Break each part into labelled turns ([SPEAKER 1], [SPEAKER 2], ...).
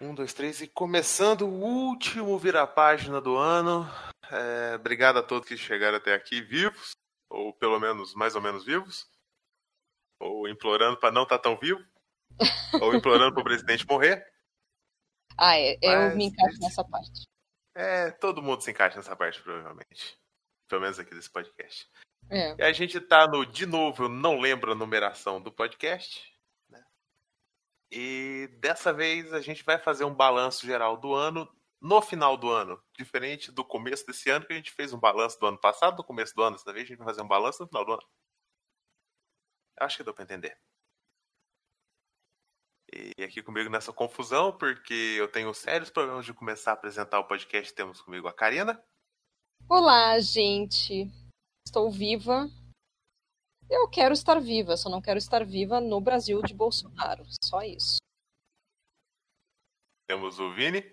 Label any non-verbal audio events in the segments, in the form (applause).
[SPEAKER 1] Um, dois, três. E começando o último vira-página do ano. É, obrigado a todos que chegaram até aqui vivos, ou pelo menos mais ou menos vivos, ou implorando para não estar tá tão vivo, (laughs) ou implorando para o presidente morrer.
[SPEAKER 2] Ah, é, eu me encaixo esse... nessa parte.
[SPEAKER 1] É, todo mundo se encaixa nessa parte, provavelmente. Pelo menos aqui desse podcast. É. E a gente tá no, de novo, eu não lembro a numeração do podcast. E dessa vez a gente vai fazer um balanço geral do ano no final do ano. Diferente do começo desse ano, que a gente fez um balanço do ano passado, no começo do ano. Dessa vez a gente vai fazer um balanço no final do ano. Acho que deu pra entender. E aqui comigo nessa confusão, porque eu tenho sérios problemas de começar a apresentar o podcast. Temos comigo a Karina.
[SPEAKER 2] Olá, gente. Estou viva. Eu quero estar viva, só não quero estar viva no Brasil de Bolsonaro. Só isso.
[SPEAKER 1] Temos o Vini.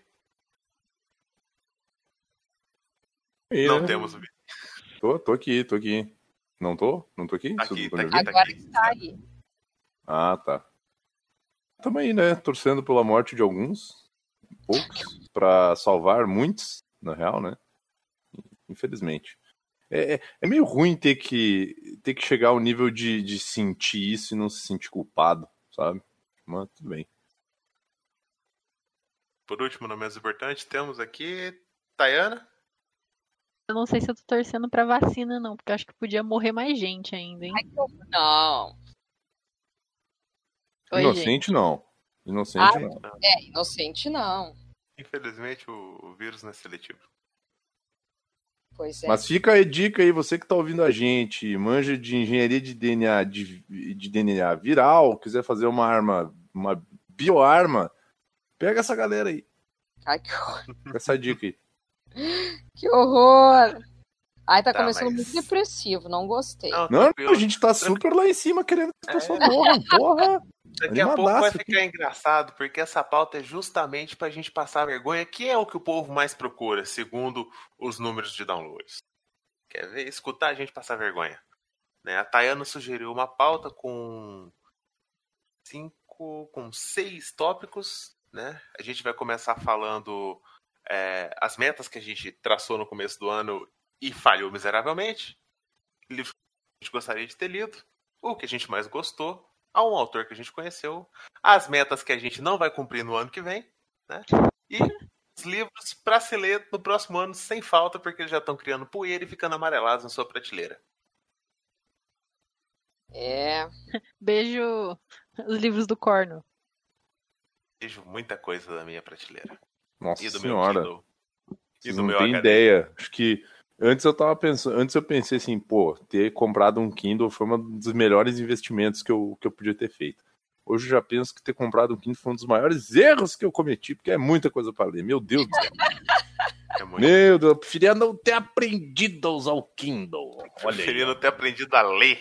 [SPEAKER 3] E,
[SPEAKER 1] não temos o Vini.
[SPEAKER 3] Tô, tô aqui, tô aqui. Não tô? Não tô aqui?
[SPEAKER 1] Tá aqui, tá
[SPEAKER 2] aqui, tá Agora está aí.
[SPEAKER 3] Ah, tá. Tamo aí, né? Torcendo pela morte de alguns, poucos, para salvar muitos, na real, né? Infelizmente. É, é, é meio ruim ter que, ter que chegar ao nível de, de sentir isso e não se sentir culpado, sabe? Mas tudo bem.
[SPEAKER 1] Por último, no menos importante, temos aqui Tayana.
[SPEAKER 4] Eu não sei se eu tô torcendo pra vacina, não, porque acho que podia morrer mais gente ainda, hein? Ai,
[SPEAKER 2] não.
[SPEAKER 3] Oi, inocente gente. não. Inocente ah, não.
[SPEAKER 2] É, inocente não.
[SPEAKER 1] Infelizmente o vírus não é seletivo.
[SPEAKER 2] Pois é.
[SPEAKER 3] Mas fica aí dica aí, você que tá ouvindo a gente, manja de engenharia de DNA, de, de DNA viral, quiser fazer uma arma, uma bioarma, pega essa galera aí.
[SPEAKER 2] Ai, que horror.
[SPEAKER 3] Essa dica aí. (laughs)
[SPEAKER 2] Que horror! Ai, tá, tá começando mas... muito depressivo, não gostei.
[SPEAKER 3] Não, não a gente tá super lá em cima querendo que as é. pessoas morram, porra!
[SPEAKER 1] Daqui a pouco vai ficar engraçado, porque essa pauta é justamente pra gente passar vergonha, que é o que o povo mais procura, segundo os números de downloads. Quer ver? Escutar a gente passar vergonha. Né? A Tayana sugeriu uma pauta com cinco, com seis tópicos, né? A gente vai começar falando é, as metas que a gente traçou no começo do ano e falhou miseravelmente, livros que a gente gostaria de ter lido, o que a gente mais gostou, a um autor que a gente conheceu, as metas que a gente não vai cumprir no ano que vem, né? E os livros para se ler no próximo ano sem falta, porque eles já estão criando poeira e ficando amarelados na sua prateleira.
[SPEAKER 2] É. (laughs)
[SPEAKER 4] Beijo os livros do Corno.
[SPEAKER 1] Beijo muita coisa da minha prateleira.
[SPEAKER 3] Nossa e do senhora. Meu e do não meu tem HD. ideia. Acho que Antes eu tava pensando, antes eu pensei assim, pô, ter comprado um Kindle foi um dos melhores investimentos que eu, que eu podia ter feito. Hoje eu já penso que ter comprado um Kindle foi um dos maiores erros que eu cometi, porque é muita coisa para ler. Meu Deus do céu. É Meu Deus, eu preferia não ter aprendido a usar o Kindle.
[SPEAKER 1] Olha eu preferia aí. não ter aprendido a ler.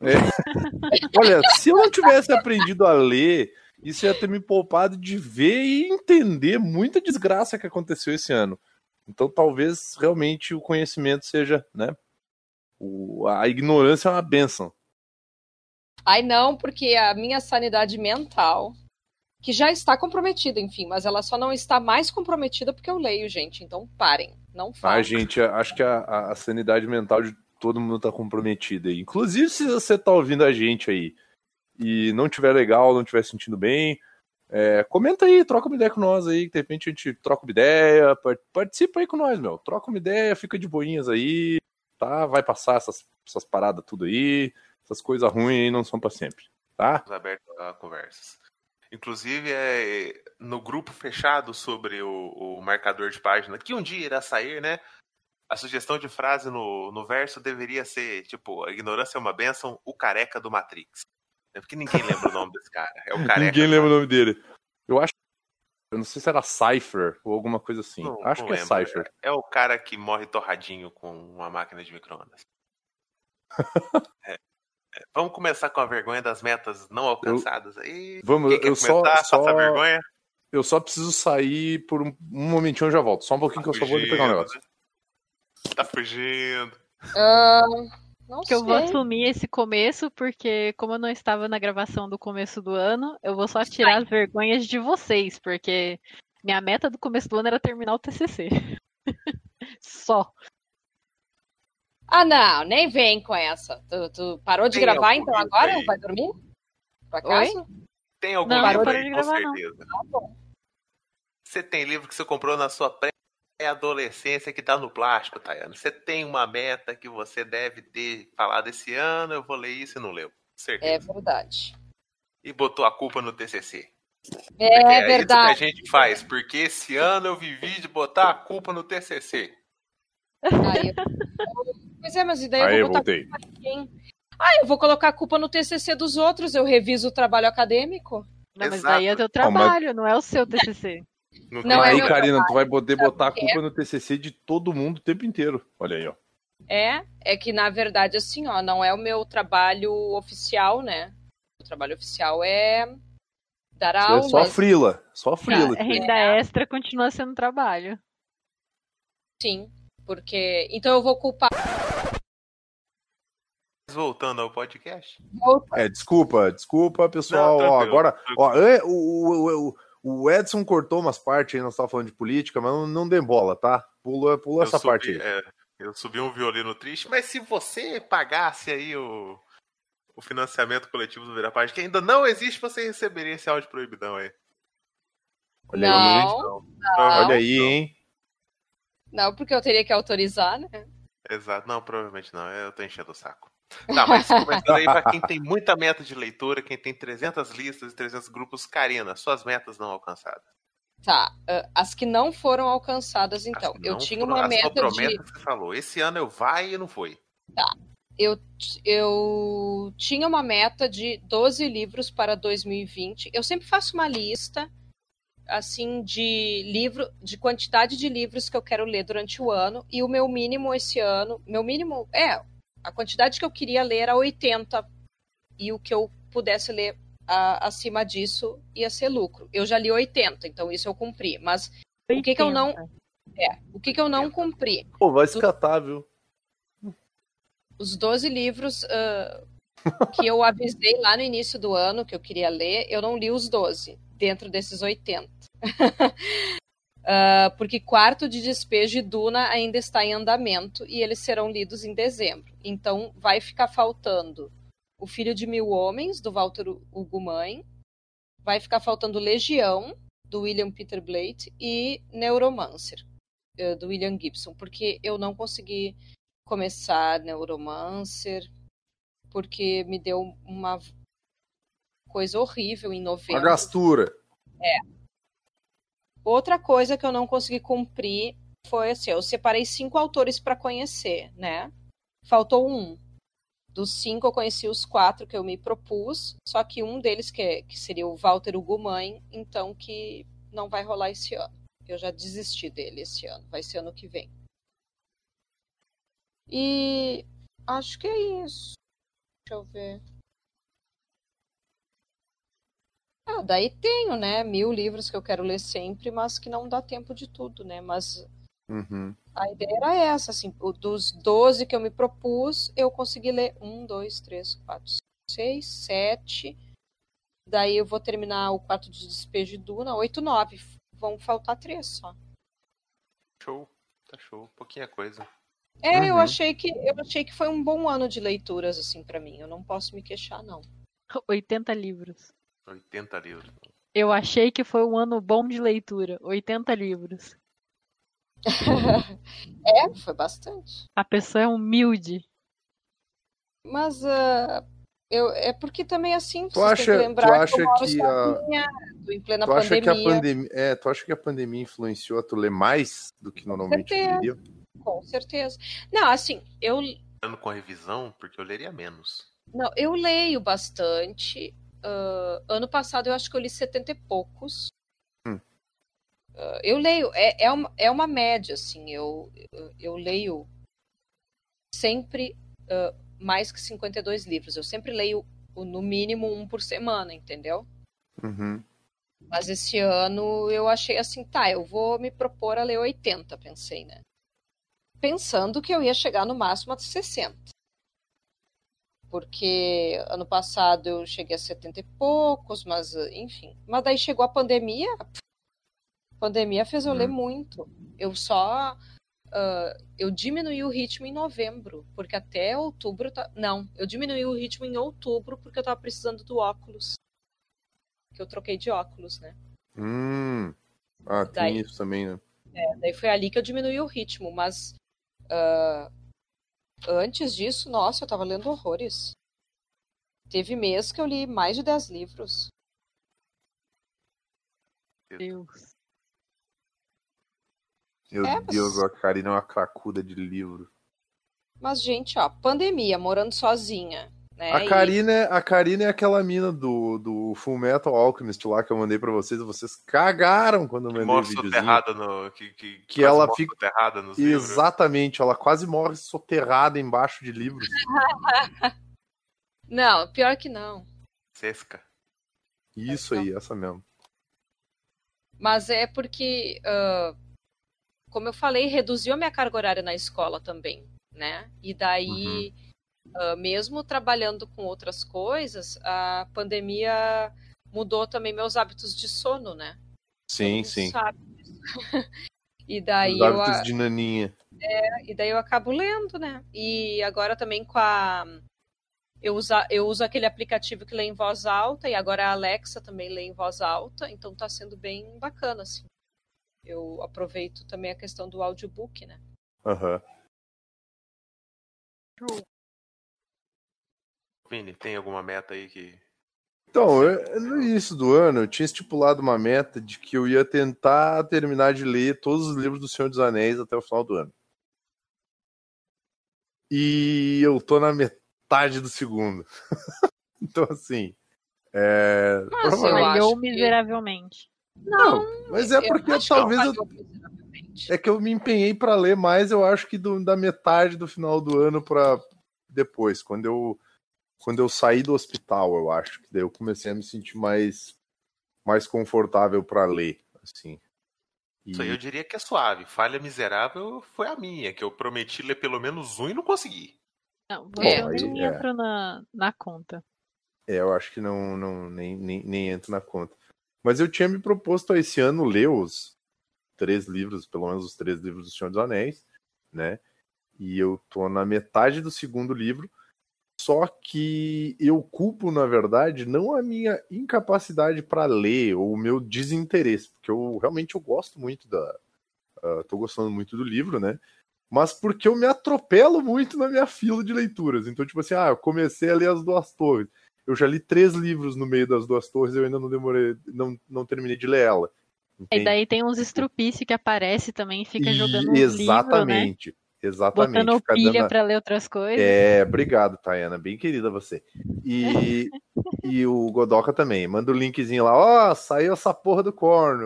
[SPEAKER 3] É. (laughs) Olha, se eu não tivesse aprendido a ler, isso ia ter me poupado de ver e entender muita desgraça que aconteceu esse ano. Então talvez realmente o conhecimento seja, né? O, a ignorância é uma benção.
[SPEAKER 2] Ai, não, porque a minha sanidade mental, que já está comprometida, enfim, mas ela só não está mais comprometida porque eu leio, gente. Então parem, não falem.
[SPEAKER 3] Ah, gente, acho que a, a sanidade mental de todo mundo está comprometida. Inclusive, se você está ouvindo a gente aí e não tiver legal, não tiver sentindo bem, é, comenta aí, troca uma ideia com nós aí, de repente a gente troca uma ideia, participa aí com nós, meu. Troca uma ideia, fica de boinhas aí, tá? Vai passar essas, essas paradas tudo aí, essas coisas ruins aí não são para sempre, tá?
[SPEAKER 1] Aberto a conversas. Inclusive, é, no grupo fechado sobre o, o, marcador de página, que um dia irá sair, né? A sugestão de frase no, no verso deveria ser, tipo, a ignorância é uma bênção, o careca do Matrix. É porque ninguém lembra o nome desse cara. É o (laughs) careca.
[SPEAKER 3] Ninguém lembra o nome dele. Eu acho. Eu não sei se era Cypher ou alguma coisa assim. Não, acho não que é lembro. é Cypher.
[SPEAKER 1] É o cara que morre torradinho com uma máquina de microondas. (laughs) é. É. Vamos começar com a vergonha das metas não alcançadas aí.
[SPEAKER 3] Vamos,
[SPEAKER 1] Quem
[SPEAKER 3] eu só, só vergonha. Eu só preciso sair por um, um momentinho e já volto. Só um pouquinho tá que fugindo, eu só vou pegar um negócio.
[SPEAKER 1] Tá fugindo.
[SPEAKER 2] Uh, Não
[SPEAKER 4] Que eu vou
[SPEAKER 2] sei.
[SPEAKER 4] assumir esse começo, porque como eu não estava na gravação do começo do ano, eu vou só tirar as vergonhas de vocês, porque minha meta do começo do ano era terminar o TCC. (laughs) só.
[SPEAKER 2] Ah, não, nem vem com essa. Tu, tu parou de
[SPEAKER 1] Tem
[SPEAKER 2] gravar então agora?
[SPEAKER 1] aí?
[SPEAKER 2] Vai dormir? Por acaso?
[SPEAKER 1] Tem algum
[SPEAKER 4] Não,
[SPEAKER 2] não
[SPEAKER 1] livro aí,
[SPEAKER 4] de
[SPEAKER 1] com
[SPEAKER 4] gravar, não.
[SPEAKER 1] certeza.
[SPEAKER 2] Tá bom.
[SPEAKER 1] Você tem livro que você comprou na sua pré-adolescência que tá no plástico, Tayana. Você tem uma meta que você deve ter falado esse ano, eu vou ler isso e não leu.
[SPEAKER 2] É verdade.
[SPEAKER 1] E botou a culpa no TCC. Porque
[SPEAKER 2] É
[SPEAKER 1] isso que a
[SPEAKER 2] verdade.
[SPEAKER 1] gente faz, porque esse ano eu vivi de botar a culpa no TCC.
[SPEAKER 2] Aí eu- Pois é, mas e daí eu
[SPEAKER 3] Aí,
[SPEAKER 2] vou botar
[SPEAKER 3] voltei.
[SPEAKER 2] culpa em quem? Ah, eu vou colocar a culpa no TCC dos outros, eu reviso o trabalho acadêmico.
[SPEAKER 4] Não, mas
[SPEAKER 1] Exato.
[SPEAKER 4] daí é teu trabalho, não é o seu TCC.
[SPEAKER 1] Não,
[SPEAKER 2] é
[SPEAKER 3] aí,
[SPEAKER 2] meu
[SPEAKER 3] Karina, tu vai poder botar a culpa no TCC de todo mundo o tempo inteiro. Olha aí, ó.
[SPEAKER 2] É, é que na verdade, assim, ó, não é o meu trabalho oficial, né? O trabalho oficial é dar aula.
[SPEAKER 3] é só frila. Só frila.
[SPEAKER 4] Tá, renda extra continua sendo trabalho.
[SPEAKER 2] Sim, porque. Então eu vou culpar.
[SPEAKER 1] Voltando ao podcast.
[SPEAKER 3] É, desculpa, desculpa, pessoal.
[SPEAKER 1] Não,
[SPEAKER 3] ó, agora, ó, é, o, o, o, o Edson cortou umas partes aí, nós estávamos falando de política, mas não, não dê bola, tá? Pula, pula essa
[SPEAKER 1] subi,
[SPEAKER 3] parte aí.
[SPEAKER 1] é, eu subi um violino triste, mas se você pagasse aí o, o financiamento coletivo do Vira Página, que ainda não existe, você receberia esse áudio proibidão aí.
[SPEAKER 3] Olha aí,
[SPEAKER 2] Não,
[SPEAKER 1] Não,
[SPEAKER 3] olha aí, hein?
[SPEAKER 2] não, porque eu teria que autorizar, né?
[SPEAKER 1] Exato, não, provavelmente não, eu tô enchendo o saco. Tá, mas começando (laughs) aí pra quem tem muita meta de leitura, quem tem 300 listas e 300 grupos, Karina, suas metas não alcançadas.
[SPEAKER 2] Tá, ah, as que não foram alcançadas, então. Eu tinha
[SPEAKER 1] foram-
[SPEAKER 2] uma meta de.
[SPEAKER 1] que você falou, esse ano eu vai e não foi.
[SPEAKER 2] Eu, eu tinha uma meta de 12 livros para 2020. Eu sempre faço uma lista assim de livro, de quantidade de livros que eu quero ler durante o ano e o meu mínimo esse ano, meu mínimo é a quantidade que eu queria ler era 80 e o que eu pudesse ler a- acima disso ia ser lucro. Eu já li 80, então isso eu cumpri, mas o que que eu não
[SPEAKER 4] 80.
[SPEAKER 2] o que que eu não cumpri?
[SPEAKER 3] Pô, vai se catar, viu?
[SPEAKER 2] os 12 livros ah, que eu avisei lá no início do ano que eu queria ler, eu não li os 12, dentro desses 80. (laughs) Ah, porque Quarto de Despejo e Duna ainda está em andamento e eles serão lidos em dezembro. Então vai ficar faltando O Filho de Mil Homens, do Walter Ugumãe, vai ficar faltando Legião, do William Peter Blatty, e Neuromancer, eh, do William Gibson, porque eu não consegui começar Neuromancer, porque me deu uma coisa horrível em novembro.
[SPEAKER 3] gastura.
[SPEAKER 2] Outra coisa que eu não consegui cumprir foi assim, eu separei cinco autores para conhecer, né? Faltou um. Dos cinco eu conheci os quatro que eu me propus, só que um deles que, é- que seria o Walter Ugumãe, então que não vai rolar esse ano. Eu já desisti dele esse ano, vai ser ano que vem. E acho que é isso. Deixa eu ver. Ah, daí tenho, né? Mil livros que eu quero ler sempre, mas que não dá tempo de tudo, né? Mas
[SPEAKER 3] Uhum.
[SPEAKER 2] a ideia era essa, assim, dos 12 que eu me propus, eu consegui ler um, dois, três, quatro, cinco, seis, sete. Daí eu vou terminar o quarto de despejo de Duna, oito, nove. Vão faltar três só.
[SPEAKER 1] Show, tá show, pouquinha coisa.
[SPEAKER 2] É, eu
[SPEAKER 3] Uhum.
[SPEAKER 2] achei que eu achei que foi um bom ano de leituras assim para mim. Eu não posso me queixar não.
[SPEAKER 4] 80 livros.
[SPEAKER 1] 80 livros.
[SPEAKER 4] Eu achei que foi um ano bom de leitura. 80 livros. (laughs)
[SPEAKER 2] é, foi bastante.
[SPEAKER 4] A pessoa é humilde.
[SPEAKER 2] Mas ah, eu, é porque também assim,
[SPEAKER 3] Tu
[SPEAKER 2] vocês têm
[SPEAKER 3] acha,
[SPEAKER 2] que lembrar
[SPEAKER 3] tu
[SPEAKER 2] que eu
[SPEAKER 3] acha
[SPEAKER 2] moro
[SPEAKER 3] que a,
[SPEAKER 2] em plena
[SPEAKER 3] tu acha que a
[SPEAKER 2] pandemia.
[SPEAKER 3] pandemia, é, tu acha que a pandemia influenciou a tu ler mais do que normalmente
[SPEAKER 2] certeza.
[SPEAKER 3] leria?
[SPEAKER 2] Com certeza. Não, assim, eu
[SPEAKER 1] Ano com revisão, porque eu leria menos.
[SPEAKER 2] não, eu leio bastante. Ah, ano passado eu acho que eu li 70 e poucos.
[SPEAKER 3] Hum.
[SPEAKER 2] Ah, eu leio, é, é, uma, é uma média, assim, eu, eu, eu leio sempre ah, mais que 52 livros. Eu sempre leio no mínimo um por semana, entendeu?
[SPEAKER 3] Uhum.
[SPEAKER 2] Mas esse ano eu achei assim, tá, eu vou me propor a ler 80, pensei, né? Pensando que eu ia chegar no máximo a 60. Porque ano passado eu cheguei a 70 e poucos, mas enfim. Mas daí chegou a pandemia, a pandemia fez eu ler
[SPEAKER 3] Hum.
[SPEAKER 2] muito. Eu só. ah, eu diminuí o ritmo em novembro, porque até outubro. tá- Não, eu diminuí o ritmo em outubro porque eu tava precisando do óculos. Que eu troquei de óculos, né?
[SPEAKER 3] Hum. Ah, tem
[SPEAKER 2] Daí.
[SPEAKER 3] isso também, né?
[SPEAKER 2] Daí foi ali que eu diminuí o ritmo, mas ah, antes disso, nossa, eu tava lendo horrores. Teve mês que eu li mais de 10 livros.
[SPEAKER 4] Deus.
[SPEAKER 3] Meu
[SPEAKER 2] É, mas-
[SPEAKER 3] Deus, a Karina é uma cracuda de livro.
[SPEAKER 2] Mas, gente, ó, pandemia, morando sozinha. Né?
[SPEAKER 3] A
[SPEAKER 2] E-
[SPEAKER 3] Karina, é- a Karina é aquela mina do, do Full Metal Alchemist lá que eu mandei pra vocês. e Vocês cagaram quando eu mandei o
[SPEAKER 1] Mostra
[SPEAKER 3] videozinho.
[SPEAKER 1] soterrada no. Que, que,
[SPEAKER 3] Que ela
[SPEAKER 1] morre
[SPEAKER 3] fica-
[SPEAKER 1] soterrada nos livros.
[SPEAKER 3] Exatamente, ela quase morre soterrada embaixo de livros. (laughs)
[SPEAKER 2] Não, pior que não.
[SPEAKER 1] Sesca.
[SPEAKER 3] Isso aí, essa mesmo.
[SPEAKER 2] Mas é porque, ah, como eu falei, reduziu a minha carga horária na escola também, né? E daí, ah, mesmo trabalhando com outras coisas, a pandemia mudou também meus hábitos de sono, né?
[SPEAKER 3] Sim, sim. (laughs)
[SPEAKER 2] e daí
[SPEAKER 3] Os
[SPEAKER 2] eu,
[SPEAKER 3] hábitos
[SPEAKER 2] a-
[SPEAKER 3] de naninha.
[SPEAKER 2] e daí eu acabo lendo, né? E agora também com a eu uso, eu uso aquele aplicativo que lê em voz alta e agora a Alexa também lê em voz alta, então tá sendo bem bacana assim. Eu aproveito também a questão do audiobook, né?
[SPEAKER 3] Aham.
[SPEAKER 1] Vini, tem alguma meta aí que.
[SPEAKER 3] Então, eu- no início do ano, eu tinha estipulado uma meta de que eu ia tentar terminar de ler todos os livros do Senhor dos Anéis até o final do ano. E eu tô na metade do segundo. (laughs) então, assim. É,
[SPEAKER 2] Mas
[SPEAKER 4] Falhou
[SPEAKER 2] que-
[SPEAKER 4] miseravelmente.
[SPEAKER 3] Não, mas é porque talvez eu,
[SPEAKER 2] miseravelmente.
[SPEAKER 3] é que eu me empenhei pra ler mais, eu acho que do- da metade do final do ano pra depois, quando eu quando eu saí do hospital, eu acho que daí eu comecei a me sentir mais mais confortável pra ler, assim. E-
[SPEAKER 1] Isso aí eu diria que é suave. Falha miserável foi a minha, que eu prometi ler pelo menos um e não consegui.
[SPEAKER 4] Não,
[SPEAKER 3] Bom,
[SPEAKER 4] você
[SPEAKER 3] aí,
[SPEAKER 4] nem
[SPEAKER 3] é.
[SPEAKER 4] entra na, na conta.
[SPEAKER 3] É, eu acho que não, não nem, nem, nem entra na conta. Mas eu tinha me proposto a esse ano ler os três livros, pelo menos os três livros do Senhor dos Anéis, né? E eu tô na metade do segundo livro, só que eu culpo, na verdade, não a minha incapacidade para ler ou o meu desinteresse, porque eu realmente eu gosto muito da. tô gostando muito do livro, né? Mas porque eu me atropelo muito na minha fila de leituras. Então, tipo assim, ah, eu comecei a ler as duas torres. Eu já li três livros no meio das duas torres e eu ainda não demorei, não, não terminei de ler ela.
[SPEAKER 4] E
[SPEAKER 3] Entende?
[SPEAKER 4] daí tem uns estrupício que aparece também e fica jogando
[SPEAKER 3] E-
[SPEAKER 4] livros, né?
[SPEAKER 3] Exatamente.
[SPEAKER 4] Botando pilha
[SPEAKER 3] dando a-
[SPEAKER 4] pra ler outras coisas.
[SPEAKER 3] É, obrigado, Tayana. Bem querida você. E, (laughs) e o Godoka também. Manda o linkzinho lá. Ó, saiu essa porra do.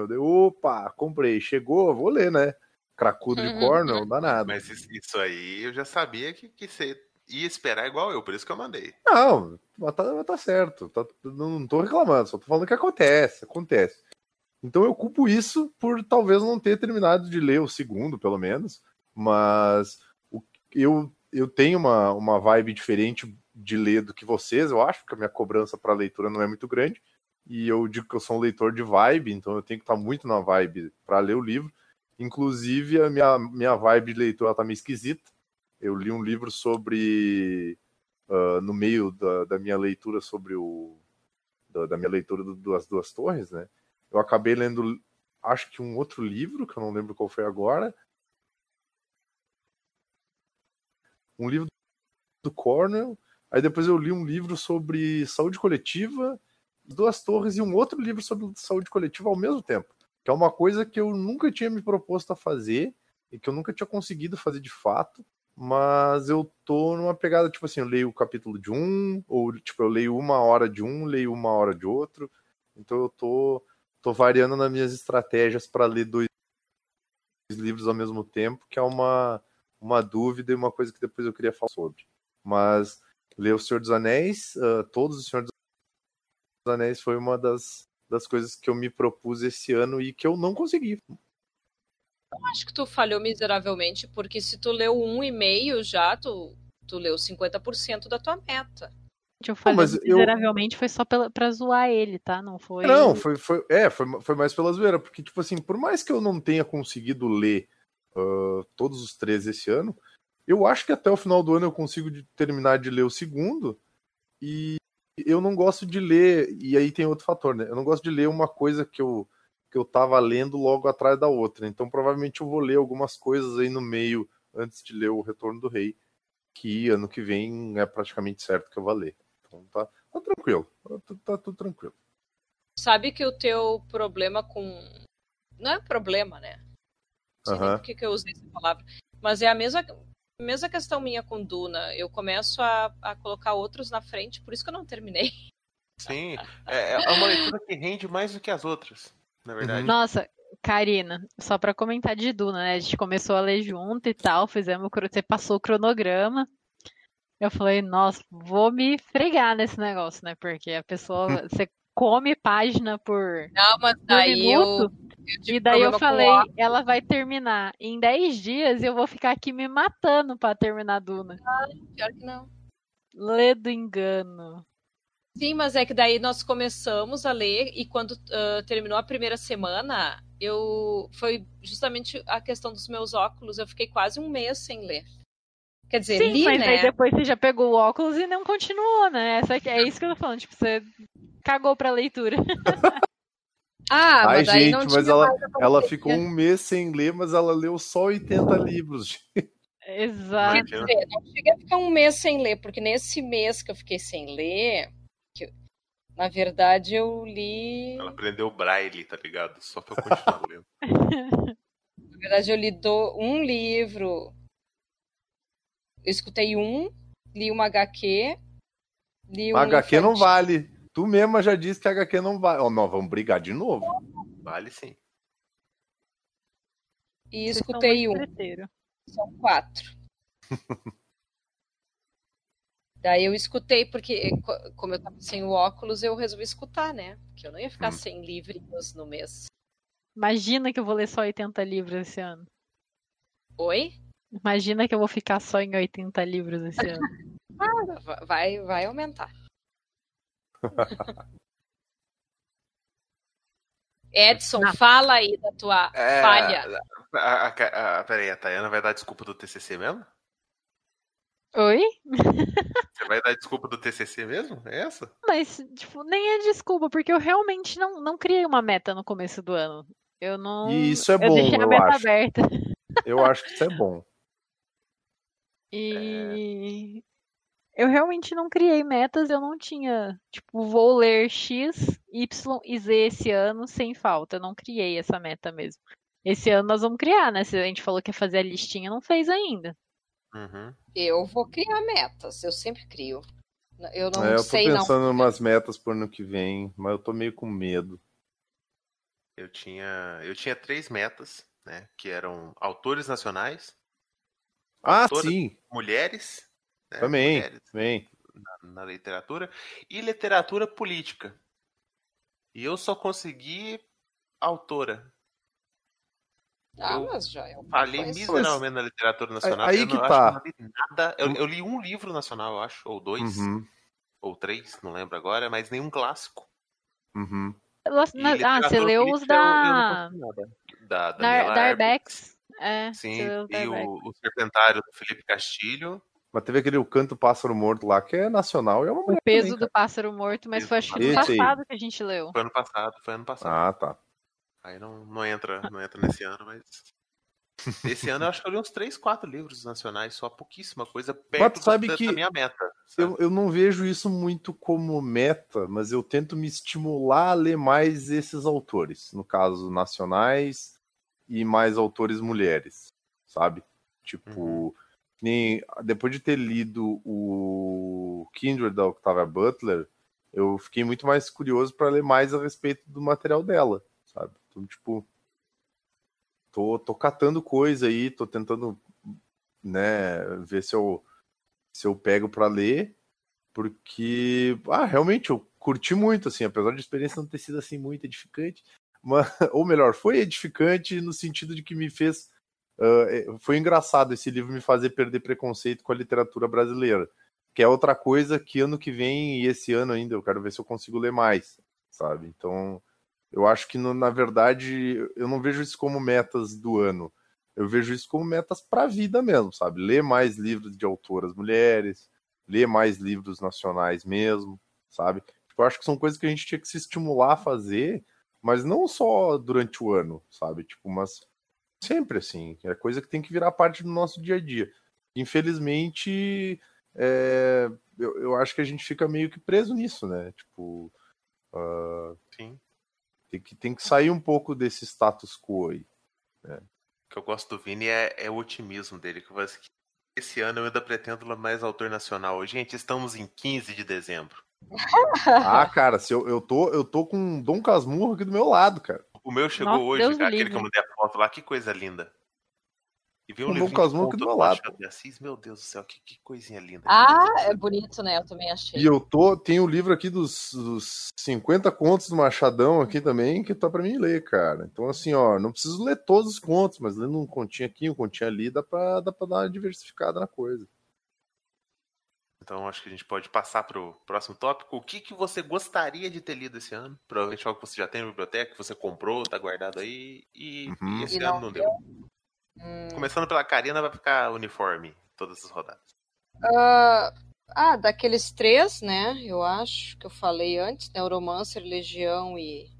[SPEAKER 3] Deu, Opa, comprei. Chegou, vou ler, né? Cracudo de
[SPEAKER 2] Uhum.
[SPEAKER 3] Cornell, danado.
[SPEAKER 1] Mas is- isso aí eu já sabia que, que você ia esperar igual eu, por isso que eu mandei.
[SPEAKER 3] Não, mas tá, mas tá certo. Tá- não tô reclamando, só tô falando que acontece, acontece. Então eu culpo isso por talvez não ter terminado de ler o segundo, pelo menos. Mas o- eu, eu tenho uma, uma vibe diferente de ler do que vocês, eu acho, porque a minha cobrança para leitura não é muito grande. E eu digo que eu sou um leitor de vibe, então eu tenho que estar muito na vibe para ler o livro. Inclusive, a minha, minha vibe de leitura tá meio esquisita. Eu li um livro sobre ah, no meio da, da minha leitura sobre o da, da minha leitura do, das duas torres, né? Eu acabei lendo, acho que um outro livro que eu não lembro qual foi agora, um livro do Cornell. Aí depois eu li um livro sobre saúde coletiva, duas torres e um outro livro sobre saúde coletiva ao mesmo tempo, que é uma coisa que eu nunca tinha me proposto a fazer e que eu nunca tinha conseguido fazer de fato mas eu tô numa pegada, tipo assim, eu leio o capítulo de um, ou tipo, eu leio uma hora de um, leio uma hora de outro. Então eu tô, tô variando nas minhas estratégias para ler dois livros ao mesmo tempo, que é uma, uma dúvida e uma coisa que depois eu queria falar sobre. Mas ler O Senhor dos Anéis, uh, todos os Senhor dos Anéis foi uma das, das coisas que eu me propus esse ano e que eu não consegui.
[SPEAKER 2] Acho que tu falhou miseravelmente, porque se tu leu um e meio já, tu Tu leu 50% da tua meta.
[SPEAKER 4] Eu falei
[SPEAKER 3] mas eu-
[SPEAKER 4] miseravelmente foi só pela, pra zoar ele, tá? Não foi.
[SPEAKER 3] Não, foi, foi, é, foi, foi mais pela zoeira, porque, tipo assim, por mais que eu não tenha conseguido ler ah, todos os três esse ano, eu acho que até o final do ano eu consigo de- terminar de ler o segundo, e eu não gosto de ler, e aí tem outro fator, né? Eu não gosto de ler uma coisa que eu, que eu tava lendo logo atrás da outra, então provavelmente eu vou ler algumas coisas aí no meio, antes de ler o Retorno do Rei, que ano que vem é praticamente certo que eu vou ler. Então tá, tá tranquilo, tá, tá tudo tranquilo.
[SPEAKER 2] Sabe que o teu problema com. Não é problema, né? Não sei nem
[SPEAKER 3] Aham.
[SPEAKER 2] por que, que eu usei essa palavra. Mas é a mesma, mesma questão minha com Duna. Eu começo a, a colocar outros na frente, por isso que eu não terminei. (laughs)
[SPEAKER 1] Sim, é, é uma leitura que rende mais do que as outras, na verdade.
[SPEAKER 4] Nossa, Karina, só pra comentar de Duna, né? A gente começou a ler junto e tal, fizemos, você passou o cronograma. Eu falei, nossa, vou me fregar nesse negócio, né? Porque a pessoa, (laughs) você come página por
[SPEAKER 2] Não, mas
[SPEAKER 4] um
[SPEAKER 2] eu.
[SPEAKER 4] minuto,
[SPEAKER 2] eu
[SPEAKER 4] e daí eu falei, ela vai terminar em 10 dias e eu vou ficar aqui me matando pra terminar Duna.
[SPEAKER 2] Pior que não.
[SPEAKER 4] Lê do engano.
[SPEAKER 2] Sim, mas é que daí nós começamos a ler e quando ah, terminou a primeira semana, eu foi justamente a questão dos meus óculos. Eu fiquei quase um mês sem ler. Quer dizer,
[SPEAKER 4] Sim,
[SPEAKER 2] li,
[SPEAKER 4] mas
[SPEAKER 2] né?
[SPEAKER 4] aí depois você já pegou o óculos e não continuou, né? Essa aqui- é isso que eu tô falando, tipo, você cagou pra leitura. (laughs)
[SPEAKER 2] Ah,
[SPEAKER 3] Ai,
[SPEAKER 2] mas
[SPEAKER 3] gente,
[SPEAKER 2] não
[SPEAKER 3] mas
[SPEAKER 2] tinha
[SPEAKER 3] ela, ela ficou um mês sem ler, mas ela leu só 80 livros.
[SPEAKER 4] Exato.
[SPEAKER 2] Quer dizer, não cheguei a ficar um mês sem ler, porque nesse mês que eu fiquei sem ler, que na verdade eu li.
[SPEAKER 1] Ela aprendeu braille, tá ligado? Só pra eu continuar lendo. (laughs)
[SPEAKER 2] Na verdade, eu li do- um livro. Eu escutei um, li uma HQ. Li um
[SPEAKER 3] HQ não
[SPEAKER 2] infantil.
[SPEAKER 3] vale. Tu mesma já disse que HQ não vale. Ó, não, vamos brigar de novo.
[SPEAKER 1] Vale sim.
[SPEAKER 2] E escutei um. São quatro. (laughs) Daí eu escutei, porque co- como eu tava sem o óculos, eu resolvi escutar, né? Porque eu não ia ficar
[SPEAKER 1] Hum.
[SPEAKER 2] sem livrinhos no mês.
[SPEAKER 4] Imagina que eu vou ler só 80 livros esse ano.
[SPEAKER 2] Oi?
[SPEAKER 4] Imagina que eu vou ficar só em 80 livros esse ano. (laughs)
[SPEAKER 2] Va- Vai, vai aumentar. (laughs) Edson,
[SPEAKER 4] Não.
[SPEAKER 2] fala aí da tua
[SPEAKER 1] É,
[SPEAKER 2] falha.
[SPEAKER 1] A, a, a, peraí, a Tayana vai dar desculpa do TCC mesmo?
[SPEAKER 4] Oi?
[SPEAKER 1] Você vai dar desculpa do TCC mesmo? É essa?
[SPEAKER 4] Mas, tipo, nem é desculpa, porque eu realmente não, não criei uma meta no começo do ano. Eu não.
[SPEAKER 3] E isso é
[SPEAKER 4] eu
[SPEAKER 3] bom,
[SPEAKER 4] deixei a
[SPEAKER 3] eu
[SPEAKER 4] meta
[SPEAKER 3] acho.
[SPEAKER 4] aberta.
[SPEAKER 3] Eu acho que isso é bom.
[SPEAKER 4] E eu realmente não criei metas, eu não tinha, tipo, vou ler X, Y e Z esse ano sem falta. Eu não criei essa meta mesmo. Esse ano nós vamos criar, né? Se a gente falou que ia fazer a listinha, não fez ainda.
[SPEAKER 1] Uhum.
[SPEAKER 2] Eu vou criar metas, eu sempre crio. Eu não
[SPEAKER 3] É, eu tô
[SPEAKER 2] sei não.
[SPEAKER 3] pensando em umas metas pro ano que vem, mas eu tô meio com medo.
[SPEAKER 1] Eu tinha, eu tinha três metas, né? Que eram autores nacionais,
[SPEAKER 3] Ah, sim,
[SPEAKER 1] mulheres, né,
[SPEAKER 3] também,
[SPEAKER 1] mulheres
[SPEAKER 3] também.
[SPEAKER 1] na, na literatura, e literatura política. E eu só consegui autora.
[SPEAKER 2] Ah,
[SPEAKER 1] eu
[SPEAKER 2] mas já é uma
[SPEAKER 1] Falei
[SPEAKER 2] coisa.
[SPEAKER 1] miseravelmente na literatura nacional.
[SPEAKER 3] aí
[SPEAKER 1] eu
[SPEAKER 3] que
[SPEAKER 1] não,
[SPEAKER 3] tá.
[SPEAKER 1] acho que eu não li nada. Eu, eu li um livro nacional, eu acho, ou dois,
[SPEAKER 3] Uhum,
[SPEAKER 1] ou três, não lembro agora, mas nenhum clássico.
[SPEAKER 3] uhum.
[SPEAKER 1] E
[SPEAKER 4] ah, você leu os
[SPEAKER 1] eu-
[SPEAKER 4] da.
[SPEAKER 1] Da
[SPEAKER 4] Dar,
[SPEAKER 1] Daniela
[SPEAKER 4] Darbex. É,
[SPEAKER 1] Sim, e o, o Serpentário do Felipe Castilho.
[SPEAKER 3] Mas teve aquele O Canto Pássaro Morto lá, que é nacional e é uma
[SPEAKER 4] O peso
[SPEAKER 3] também,
[SPEAKER 4] do pássaro morto, mas
[SPEAKER 1] Peso
[SPEAKER 4] foi acho que no
[SPEAKER 3] Esse aí.
[SPEAKER 4] passado que a gente leu.
[SPEAKER 1] Foi ano passado, foi ano passado.
[SPEAKER 3] Ah, tá.
[SPEAKER 1] Aí não, não entra, não entra nesse ano, mas. Esse ano eu acho que eu li uns 3, 4 livros nacionais, só pouquíssima coisa perto
[SPEAKER 3] tu sabe
[SPEAKER 1] da,
[SPEAKER 3] que
[SPEAKER 1] da minha meta. sabe?
[SPEAKER 3] Eu, eu não vejo isso muito como meta, mas eu tento me estimular a ler mais esses autores, no caso, nacionais e mais autores mulheres, sabe? Tipo,
[SPEAKER 1] Uhum.
[SPEAKER 3] Nem, depois de ter lido o Kindred da Octavia Butler, eu fiquei muito mais curioso para ler mais a respeito do material dela, sabe? Então, tipo, tô, tô catando coisa aí, tô tentando, né, ver se eu se eu pego para ler, porque ah, realmente eu curti muito assim, apesar de a experiência não ter sido assim muito edificante, (laughs) mas, ou melhor, foi edificante no sentido de que me fez uh, foi engraçado esse livro me fazer perder preconceito com a literatura brasileira. Que é outra coisa que ano que vem e esse ano ainda eu quero ver se eu consigo ler mais, sabe? Então, eu acho que no, na verdade eu não vejo isso como metas do ano. Eu vejo isso como metas para a vida mesmo, sabe? Ler mais livros de autoras mulheres, ler mais livros nacionais mesmo, sabe? Tipo, eu acho que são coisas que a gente tinha que se estimular a fazer, mas não só durante o ano, sabe? Tipo, mas sempre assim. É coisa que tem que virar parte do nosso dia a dia. Infelizmente, é, eu, eu acho que a gente fica meio que preso nisso, né? Tipo, uh,
[SPEAKER 1] Sim.
[SPEAKER 3] Tem que, tem que sair um pouco desse status quo aí. Né?
[SPEAKER 1] O que eu gosto do Vini é, é o otimismo dele. Que esse ano eu ainda pretendo mais autor nacional. Gente, estamos em 15 de dezembro. (laughs)
[SPEAKER 3] ah, cara, se eu, eu, tô, eu tô com Dom Casmurro aqui do meu lado, cara.
[SPEAKER 1] O meu chegou Nossa, hoje, cara, aquele que eu mandei a foto lá, que coisa linda.
[SPEAKER 3] E vi um livro do meu lado.
[SPEAKER 1] Assis, meu Deus do céu, que, que coisinha linda.
[SPEAKER 2] Ah, é bonito, né? Eu também achei.
[SPEAKER 3] E eu tô, tem o um livro aqui dos, dos 50 contos do Machadão aqui também, que tá pra mim ler, cara. Então, assim, ó, não preciso ler todos os contos, mas lendo um continho aqui, um continho ali, dá pra, dá pra dar uma diversificada na coisa.
[SPEAKER 1] Então acho que a gente pode passar para o próximo tópico. O que, que você gostaria de ter lido esse ano? Provavelmente algo que você já tem na biblioteca, que você comprou, tá guardado aí, e, uhum. e esse e ano não, deu. Hum... Começando pela Karina, vai ficar uniforme todas as rodadas.
[SPEAKER 2] Uh, ah, daqueles três, né? Eu acho que eu falei antes, Neuromancer, Legião e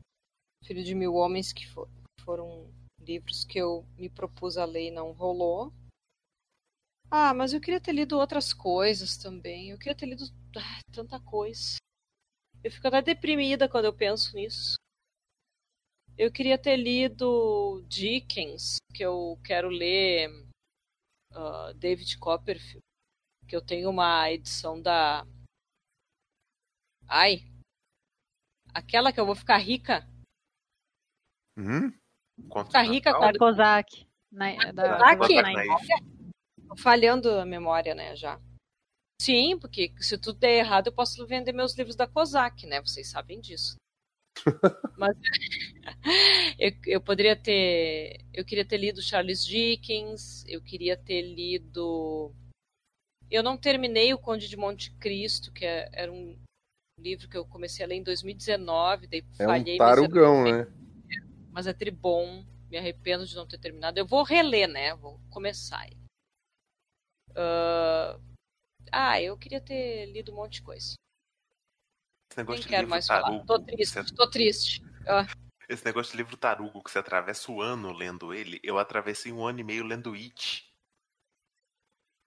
[SPEAKER 2] Filho de Mil Homens, que for, foram livros que eu me propus a ler e não rolou. Ah, mas eu queria ter lido outras coisas também. Eu queria ter lido ah, tanta coisa. Eu fico até deprimida quando eu penso nisso. Eu queria ter lido Dickens, que eu quero ler uh, David Copperfield, que eu tenho uma edição da. Ai! Aquela que eu vou ficar rica.
[SPEAKER 3] Uhum.
[SPEAKER 2] Ficar rica com a
[SPEAKER 4] Kozak.
[SPEAKER 2] Na, da, da, da, falhando a memória, né, já. Sim, porque se tudo der errado, eu posso vender meus livros da COSAC, né? Vocês sabem disso. (laughs) Mas (laughs) eu, eu poderia ter. Eu queria ter lido Charles Dickens, eu queria ter lido. Eu não terminei O Conde de Monte Cristo, que é, era um livro que eu comecei a ler em 2019, daí
[SPEAKER 3] é falhei. Um tarugão, mas né?
[SPEAKER 2] Mas é tribom, me arrependo de não ter terminado. Eu vou reler, né? Vou começar. Uh... Ah, eu queria ter lido um monte de coisa.
[SPEAKER 1] Esse negócio
[SPEAKER 2] Nem
[SPEAKER 1] de
[SPEAKER 2] quero mais
[SPEAKER 1] tarugo,
[SPEAKER 2] falar. Tô triste, você... tô triste. Uh.
[SPEAKER 1] Esse negócio de livro tarugo que você atravessa o ano lendo ele, eu atravessei um ano e meio lendo It.